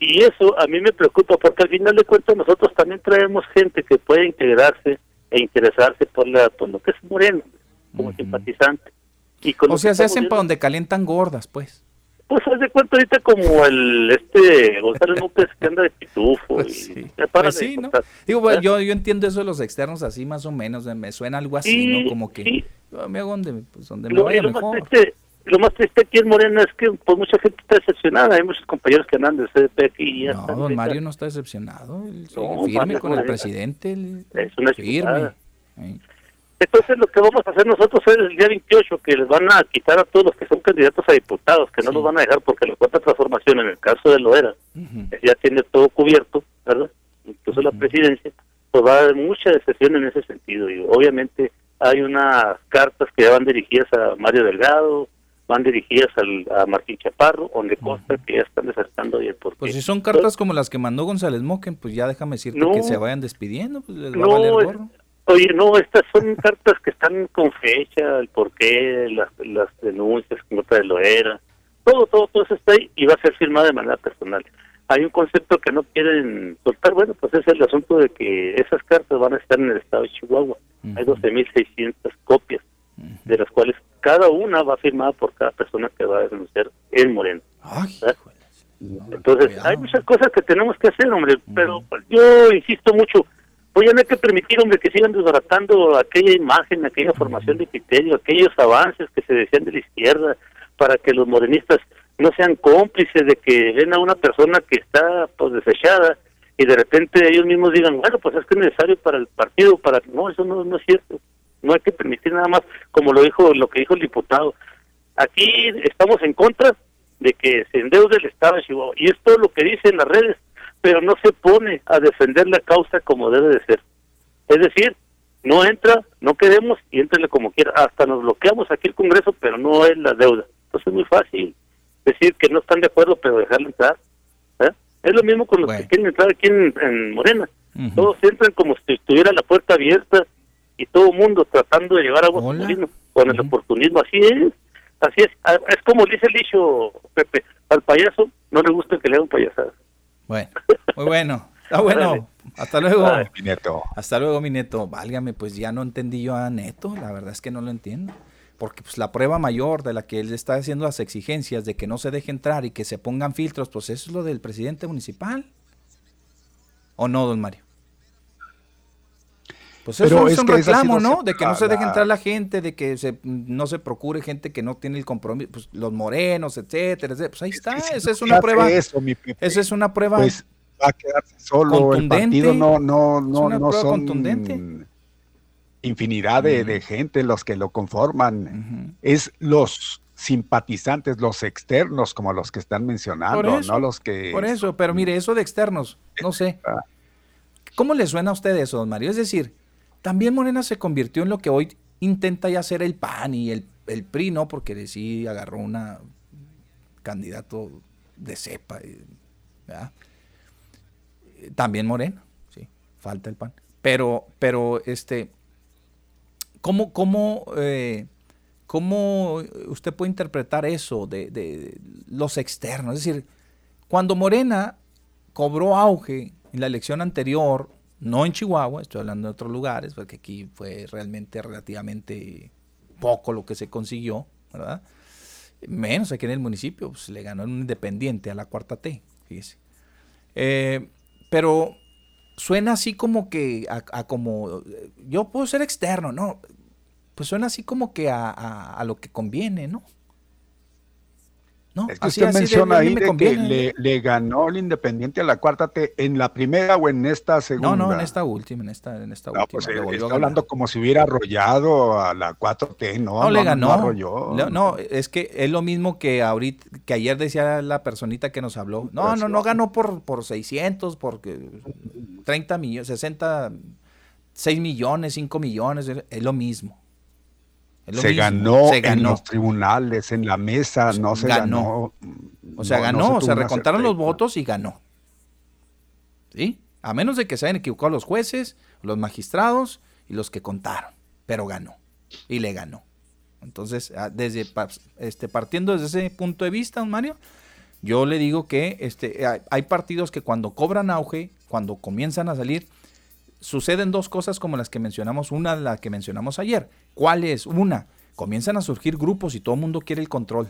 Y eso a mí me preocupa porque al final de cuentas nosotros también traemos gente que puede integrarse e interesarse por, la, por lo que es Morena, como simpatizante. Y o sea, se hacen para donde calientan gordas, pues. Pues haz de cuenta ahorita como el este Gonzalo López que anda de pitufo. Pues y sí, pues sí ¿no? Digo, bueno, yo, yo entiendo eso de los externos así más o menos, me suena algo así, ¿no? Como que yo me hago donde, pues, donde me vaya lo mejor. Más triste, lo más triste aquí en Morena es que pues mucha gente está decepcionada, hay muchos compañeros que andan de CDP aquí y ya No, don Mario no está decepcionado, él no, firme con el presidente, él es una firme. Entonces lo que vamos a hacer nosotros es el día 28 que les van a quitar a todos los que son candidatos a diputados, que no los van a dejar porque la cuarta transformación en el caso de Loera ya tiene todo cubierto, ¿verdad? Incluso la presidencia, pues va a haber mucha decepción en ese sentido y obviamente hay unas cartas que van dirigidas a Mario Delgado, van dirigidas al, a Martín Chaparro, donde consta que ya están desertando y el porqué. Pues si son cartas como las que mandó González Moquen, pues ya déjame decirte que se vayan despidiendo, pues les va a valer gorro. Oye, no, estas son cartas que están con fecha, el porqué, las, las denuncias contra de Loera, todo, todo, todo eso está ahí y va a ser firmado de manera personal. Hay un concepto que no quieren soltar, bueno, pues es el asunto de que esas cartas van a estar en el estado de Chihuahua. Hay 12.600 copias, de las cuales cada una va firmada por cada persona que va a denunciar en Moreno. Entonces, hay muchas cosas que tenemos que hacer, hombre, pero yo insisto mucho, pues ya no hay que permitir, hombre, que sigan desbaratando aquella imagen, aquella formación de criterio, aquellos avances que se decían de la izquierda, para que los modernistas no sean cómplices de que ven a una persona que está pues desechada y de repente ellos mismos digan, bueno, pues es que es necesario para el partido, para no, eso no, no es cierto. No hay que permitir nada más, como lo dijo lo que dijo el diputado. Aquí estamos en contra de que se endeude el Estado de Chihuahua y es lo que dicen las redes pero no se pone a defender la causa como debe de ser. Es decir, no entra, no queremos y entrele como quiera. Hasta nos bloqueamos aquí el Congreso, pero no es la deuda. Entonces es muy fácil. decir que no están de acuerdo, pero dejarlo entrar. ¿eh? Es lo mismo con los que quieren entrar aquí en, Morena. Todos entran como si estuviera la puerta abierta y todo el mundo tratando de llevar a oportunismo, con el oportunismo. Así es, así es. Ah, es como dice el dicho, Pepe, al payaso no le gusta que le hagan payasadas. Bueno, muy bueno. Está bueno. Hasta luego. mi neto. Hasta luego, mi neto. Válgame, pues ya no entendí yo a Neto. La verdad es que no lo entiendo porque pues la prueba mayor de la que él está haciendo las exigencias de que no se deje entrar y que se pongan filtros, pues eso es lo del presidente municipal. ¿O no, don Mario? Pues eso es, un reclamo, ¿no? De que no se deje entrar la gente, de que se, no se procure gente que no tiene el compromiso, pues los morenos, etcétera, etcétera. Pues ahí está, esa es una prueba. esa es una prueba. Pues va a quedarse solo, el partido no, no, no, no son contundente infinidad de, gente los que lo conforman. Es los simpatizantes, los externos, como los que están mencionando, no los que... Por eso, pero mire, eso de externos, no sé. ¿Cómo le suena a usted eso, don Mario? Es decir, también Morena se convirtió en lo que hoy intenta ya ser el PAN y el, el PRI, ¿no? Porque sí agarró una candidato de cepa. También Morena, sí, falta el PAN. Pero, pero este, ¿Cómo, cómo, eh, cómo usted puede interpretar eso de, los externos? Es decir, cuando Morena cobró auge en la elección anterior, no en Chihuahua, estoy hablando de otros lugares, porque aquí fue realmente relativamente poco lo que se consiguió, ¿verdad? Menos aquí en el municipio, pues le ganó un independiente a la cuarta T, fíjese. Eh, pero suena así como que a, como yo puedo ser externo, no, pues suena así como que a, a lo que conviene, ¿no? ¿No? Es que usted menciona ahí de que le, ganó el Independiente a la cuarta T en la primera o en esta segunda. No, no, en esta última, en esta, en esta última. Pues está hablando como si hubiera arrollado a la 4T, no, no, le ganó. No, no, es que es lo mismo que ahorita, que ayer decía la personita que nos habló. No, no, no ganó por, por 600, por 30 millones, 60, 6 millones, 5 millones, es lo mismo se, ganó en los tribunales, en la mesa, no se ganó. o sea, ganó, se, recontaron los votos y ganó. ¿Sí? A menos de que se hayan equivocado los jueces, los magistrados y los que contaron. Pero ganó. Y le ganó. Entonces, ah, desde este, partiendo desde ese punto de vista, don Mario, yo le digo que este, hay partidos que cuando cobran auge, cuando comienzan a salir, suceden dos cosas como las que mencionamos, una la que mencionamos ayer. ¿Cuál es? Una, comienzan a surgir grupos y todo el mundo quiere el control.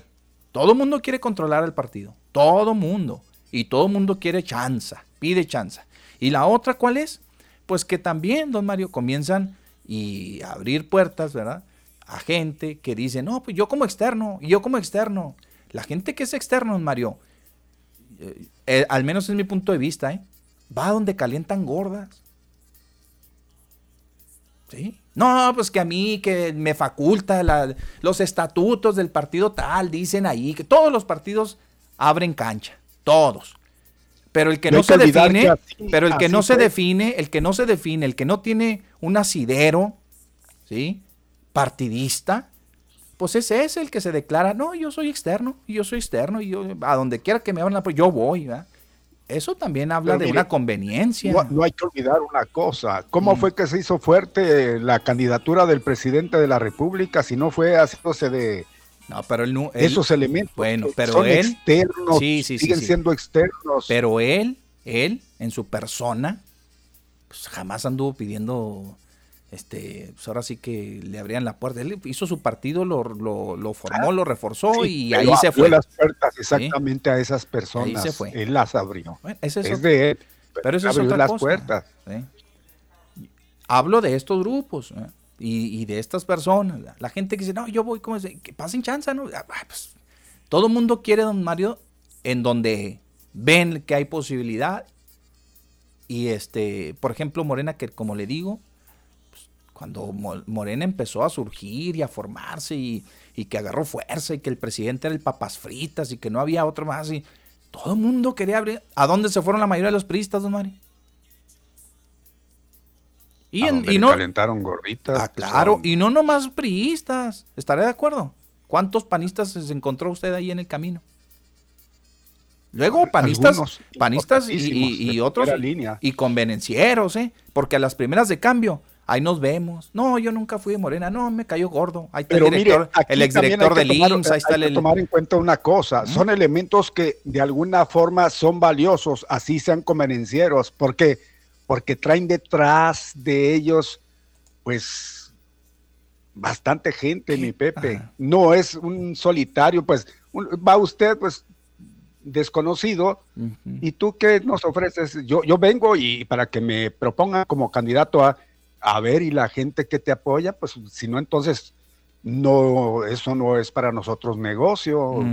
Todo el mundo quiere controlar el partido. Todo mundo. Y todo el mundo quiere chanza, pide chanza. Y la otra, ¿cuál es? Pues que también, don Mario, comienzan y a abrir puertas, ¿verdad? A gente que dice, no, pues yo como externo, y yo como externo. La gente que es externo, don Mario, eh, eh, al menos es mi punto de vista, ¿eh? va donde calientan gordas. No, pues que a mí, que me faculta los estatutos del partido tal, dicen ahí, que todos los partidos abren cancha, todos. Pero el que no, se define, pero el que no se define, el que no se define, el que no tiene un asidero, ¿sí? Partidista, pues ese es el que se declara, no, yo soy externo, yo soy externo, y yo, a donde quiera que me abran, pues yo voy, ¿verdad? Eso también habla de una conveniencia. No, hay que olvidar una cosa. ¿Cómo mm. fue que se hizo fuerte la candidatura del presidente de la República si no fue haciéndose de no, pero él, esos elementos? Bueno, pero son él externos, siguen siendo externos. Pero él, él en su persona, pues jamás anduvo pidiendo este, pues ahora sí que le abrían la puerta. Él hizo su partido, lo, lo, formó, lo reforzó y ahí se fue. las puertas exactamente a esas personas. Ahí se fue. Él las abrió. es, de él. Pero eso es otra las puertas. Hablo de estos grupos y, de estas personas. La gente que dice, no, yo voy como que pasen chanza, ¿no? Ah, pues, todo el mundo quiere, don Mario, en donde ven que hay posibilidad. Y este, por ejemplo, Morena, que como le digo, cuando Morena empezó a surgir y a formarse y, que agarró fuerza y que el presidente era el papas fritas y que no había otro más y todo el mundo quería abrir. ¿A dónde se fueron la mayoría de los priistas, don Mari? Y, y no calentaron gorritas. Ah, claro, y no nomás priistas. ¿Estaré de acuerdo? ¿Cuántos panistas se encontró usted ahí en el camino? Luego panistas, panistas y, otros y convenencieros, ¿eh? Porque a las primeras de cambio, ahí nos vemos. No, yo nunca fui de Morena, no, me cayó gordo. Ahí está el director, el exdirector del IMSS, ahí está hay que tomar en cuenta una cosa, son elementos que de alguna forma son valiosos, así sean convenencieros, porque porque traen detrás de ellos, pues, bastante gente, mi Pepe. No es un solitario, pues, va usted, pues, desconocido, y tú qué nos ofreces? Yo, yo vengo y para que me propongan como candidato a, a ver, y la gente que te apoya, pues, si no, entonces no, eso no es para nosotros negocio,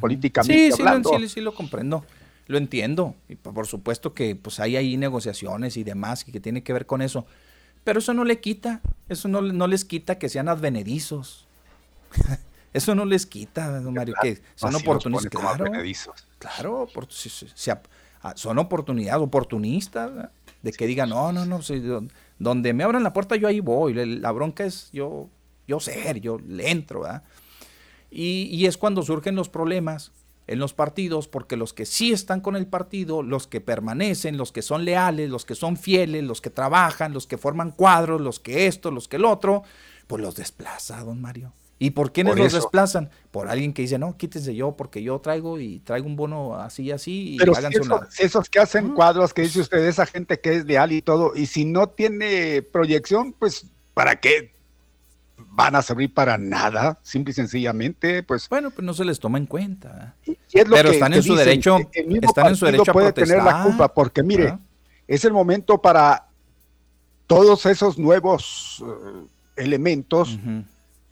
políticamente sí, hablando. Sí, sí, sí, lo comprendo, lo entiendo. Y por supuesto que pues hay ahí negociaciones y demás que tiene que ver con eso. Pero eso no le quita, eso no, no les quita que sean advenedizos. Eso no les quita, don Mario, que son oportunistas. Claro, claro son oportunidades, oportunistas, de que digan, no, no, no, donde me abran la puerta yo ahí voy. La bronca es yo, yo ser, yo le entro, ¿verdad? Y, y es cuando surgen los problemas en los partidos, porque los que sí están con el partido, los que permanecen, los que son leales, los que son fieles, los que trabajan, los que forman cuadros, los que esto, los que el otro, pues los desplaza, don Mario. ¿Y por quiénes los desplazan? Por alguien que dice, no, quítese yo porque yo traigo y traigo un bono así y así y Pero esos, que hacen cuadros que dice usted, esa gente que es leal y todo, y si no tiene proyección, pues ¿para qué van a servir para nada? Simple y sencillamente, pues... Bueno, pues no se les toma en cuenta. Pero están en su derecho, están en su derecho a tener la culpa porque mire, es el momento para todos esos nuevos eh, elementos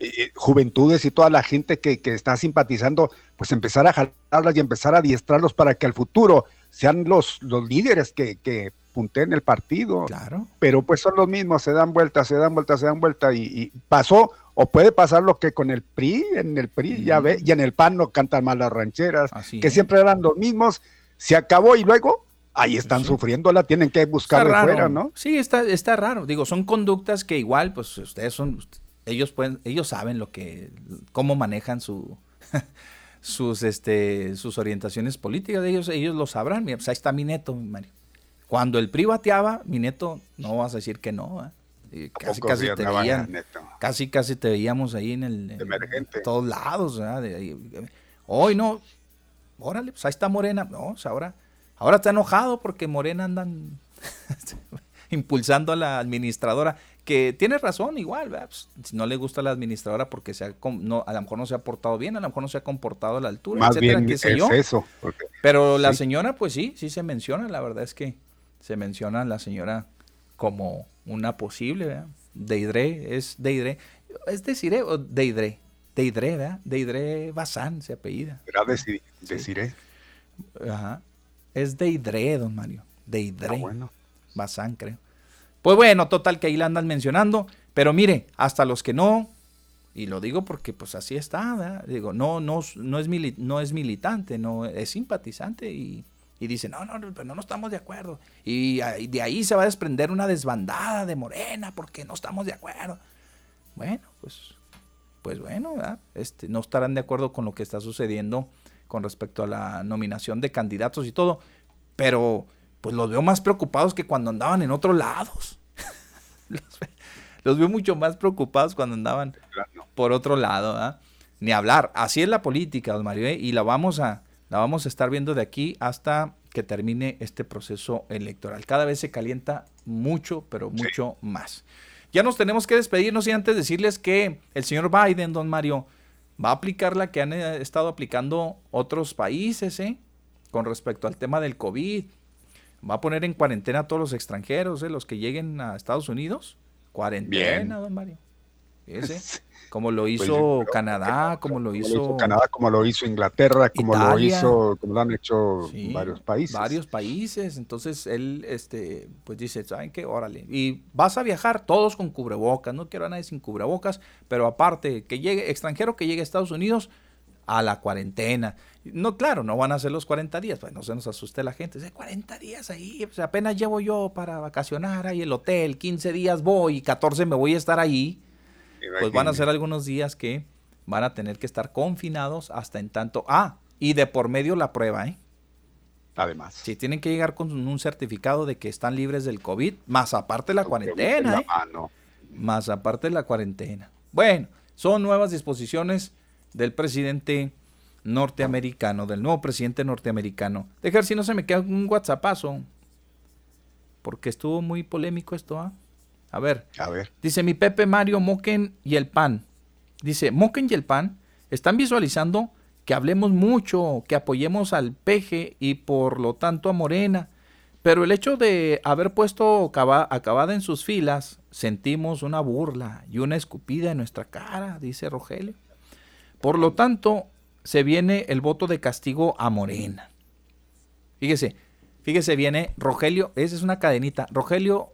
eh, juventudes y toda la gente que, está simpatizando, pues empezar a jalarlas y empezar a adiestrarlos para que al futuro sean los, los líderes que, que punten el partido. Claro. Pero pues son los mismos, se dan vueltas, se dan vueltas, se dan vueltas y, pasó o puede pasar lo que con el PRI, en el PRI ya ve, y en el PAN no cantan mal las rancheras, que siempre eran los mismos, se acabó y luego ahí están sufriéndola, tienen que buscar fuera, ¿no? Sí, está, está raro. Digo, son conductas que igual, pues ustedes son, ellos pueden, ellos saben lo que, cómo manejan su, sus, este, sus orientaciones políticas, ellos, ellos lo sabrán. Mira, pues ahí está mi neto, Mario. Cuando el PRI bateaba, mi neto, no vas a decir que no. Casi, casi te veían, casi, casi te veíamos ahí en el, todos lados. Hoy no, órale, pues ahí está Morena. No, pues ahora, ahora está enojado porque Morena andan impulsando a la administradora que tiene razón igual, pues, no le gusta la administradora porque se no, a lo mejor no se ha portado bien, a lo mejor no se ha comportado a la altura, Más bien es eso. Pero la señora, pues sí, sí se menciona, la verdad es que se menciona a la señora como una posible, ¿verdad? Deidre, es Deidre, es Desiree o Deidre, Deidre, ¿verdad? Deidre Bazán se apellida. Era Desiree. Ajá. Es Deidre, don Mario. Deidre. Ah, bueno. Bazán, creo. Pues bueno, total que ahí la andan mencionando, pero mire, hasta los que no, y lo digo porque pues así está, digo, no, no, no, es no es militante, no es simpatizante y, dice, no, no, no, no, no estamos de acuerdo. Y de ahí se va a desprender una desbandada de Morena porque no estamos de acuerdo. Bueno, pues, pues bueno, este, no estarán de acuerdo con lo que está sucediendo con respecto a la nominación de candidatos y todo, pero pues los veo más preocupados que cuando andaban en otros lados. los, veo mucho más preocupados cuando andaban por otro lado. Ni hablar. Así es la política, don Mario, ¿eh? y la vamos, a, la vamos a estar viendo de aquí hasta que termine este proceso electoral. Cada vez se calienta mucho, pero mucho más. Ya nos tenemos que despedirnos y antes decirles que el señor Biden, don Mario, va a aplicar la que han eh, estado aplicando otros países, ¿eh? Con respecto al tema del COVID va a poner en cuarentena a todos los extranjeros, ¿eh? los que lleguen a Estados Unidos. Cuarentena, don Mario. Ese, como lo pues hizo Canadá, como lo hizo, Canadá, como lo hizo Inglaterra, como lo hizo, como lo han hecho varios países. Varios países. Entonces él, este, pues dice, ¿saben qué? Órale. Y vas a viajar todos con cubrebocas. No quiero a nadie sin cubrebocas, pero aparte, que llegue, extranjero que llegue a Estados Unidos, a la cuarentena. No, claro, no van a ser los 40 días, pues no se nos asuste la gente. 40 días ahí, pues apenas llevo yo para vacacionar ahí el hotel, 15 días voy y 14 me voy a estar ahí. Pues van a ser algunos días que van a tener que estar confinados hasta en tanto. Ah, y de por medio la prueba, ¿eh? además. Sí, tienen que llegar con un certificado de que están libres del COVID, más aparte la cuarentena. ¿eh? Más aparte de la cuarentena. Bueno, son nuevas disposiciones del presidente norteamericano, del nuevo presidente norteamericano. Dejar si no se me queda un WhatsAppazo. Porque estuvo muy polémico esto, ¿ah? A ver. A ver. Dice mi Pepe Mario Moquen y el PAN. Dice, Moquen y el PAN están visualizando que hablemos mucho, que apoyemos al peje y por lo tanto a Morena. Pero el hecho de haber puesto acabada en sus filas, sentimos una burla y una escupida en nuestra cara, dice Rogelio. Por lo tanto, se viene el voto de castigo a Morena. Fíjese, fíjese, viene Rogelio, esa es una cadenita. Rogelio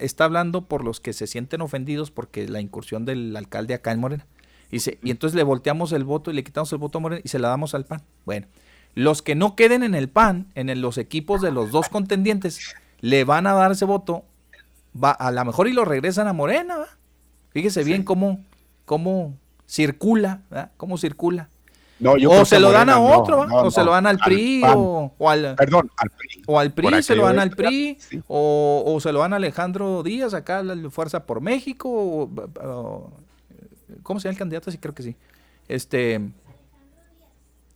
está hablando por los que se sienten ofendidos porque la incursión del alcalde acá en Morena. Dice, y entonces le volteamos el voto y le quitamos el voto a Morena y se la damos al PAN. Bueno, los que no queden en el PAN, en los equipos de los dos contendientes, le van a dar ese voto, va, a lo mejor y lo regresan a Morena. Fíjese bien cómo, cómo circula, ¿verdad? cómo circula. o se lo dan a otro, o se lo dan al PRI, o, al, perdón, al PRI. O al PRI, se lo dan al PRI, o, se lo dan a Alejandro Díaz, acá la Fuerza por México, o, ¿Cómo se llama el candidato? Sí, creo que sí. Este.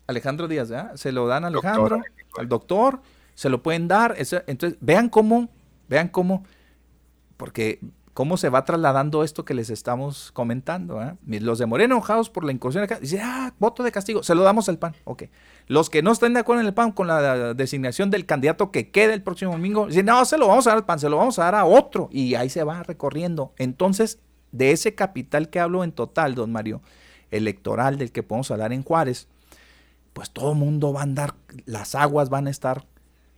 Alejandro Díaz, ¿verdad? Se lo dan a Alejandro, al doctor, se lo pueden dar. entonces, vean cómo, vean cómo, porque cómo se va trasladando esto que les estamos comentando. ¿eh? Los de Moreno enojados por la incursión acá, dicen, ah, voto de castigo, se lo damos al PAN. Ok. Los que no estén de acuerdo en el PAN con la designación del candidato que quede el próximo domingo, dicen, no, se lo vamos a dar al PAN, se lo vamos a dar a otro. Y ahí se va recorriendo. Entonces, de ese capital que hablo en total, don Mario, electoral del que podemos hablar en Juárez, pues todo el mundo va a andar, las aguas van a estar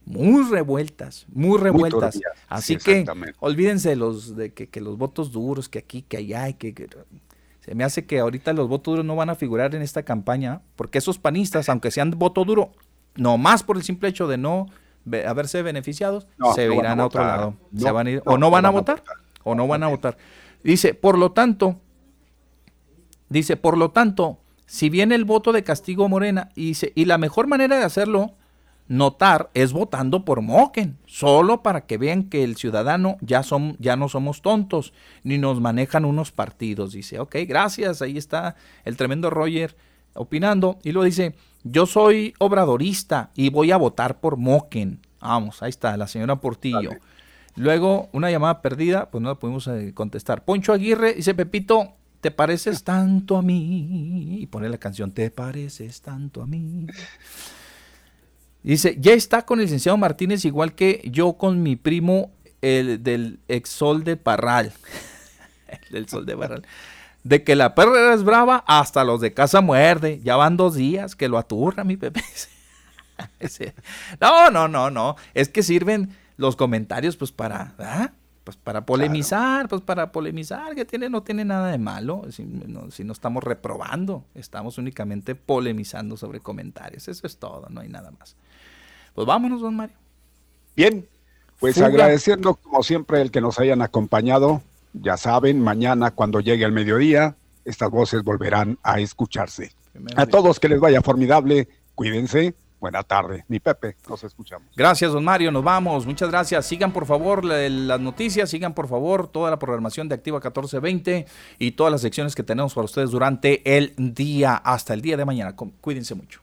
muy revueltas, muy revueltas. Así que olvídense los de que, los votos duros, que aquí, que allá, que, que, se me hace que ahorita los votos duros no van a figurar en esta campaña, porque esos panistas, aunque sean voto duro, nomás por el simple hecho de no haberse beneficiados, se irán a, otro lado. se van a ir, o no van, a, votar, o no van a votar. Dice, por lo tanto, dice, por lo tanto, si viene el voto de castigo Morena, y, dice, y la mejor manera de hacerlo notar es votando por Moquen, solo para que vean que el ciudadano ya, son, ya no somos tontos, ni nos manejan unos partidos. Dice, ok, gracias, ahí está el tremendo Roger opinando. Y lo dice, yo soy obradorista y voy a votar por Moquen. Vamos, ahí está, la señora Portillo. Luego, una llamada perdida, pues no la pudimos eh, contestar. Poncho Aguirre dice, Pepito, te pareces tanto a mí. Y pone la canción, te pareces tanto a mí. Dice, ya está con el licenciado Martínez igual que yo con mi primo el del ex sol de Parral. el del sol de Parral. De que la perra es brava, hasta los de casa muerde. Ya van dos días que lo aturra mi Pepe. no, no, no, no. Es que sirven los comentarios, pues para, Pues para polemizar, pues para polemizar, que tiene, no tiene nada de malo, si no, si no estamos reprobando, estamos únicamente polemizando sobre comentarios, eso es todo, no hay nada más. Pues vámonos, don Mario. Bien, pues agradeciendo como siempre el que nos hayan acompañado, ya saben, mañana cuando llegue el mediodía, estas voces volverán a escucharse. a todos que les vaya formidable, cuídense, Buena tarde, mi Pepe, nos escuchamos. Gracias, don Mario, nos vamos. Muchas gracias. Sigan por favor las noticias, sigan por favor toda la programación de Activa 1420 y todas las secciones que tenemos para ustedes durante el día, hasta el día de mañana. Cuídense mucho.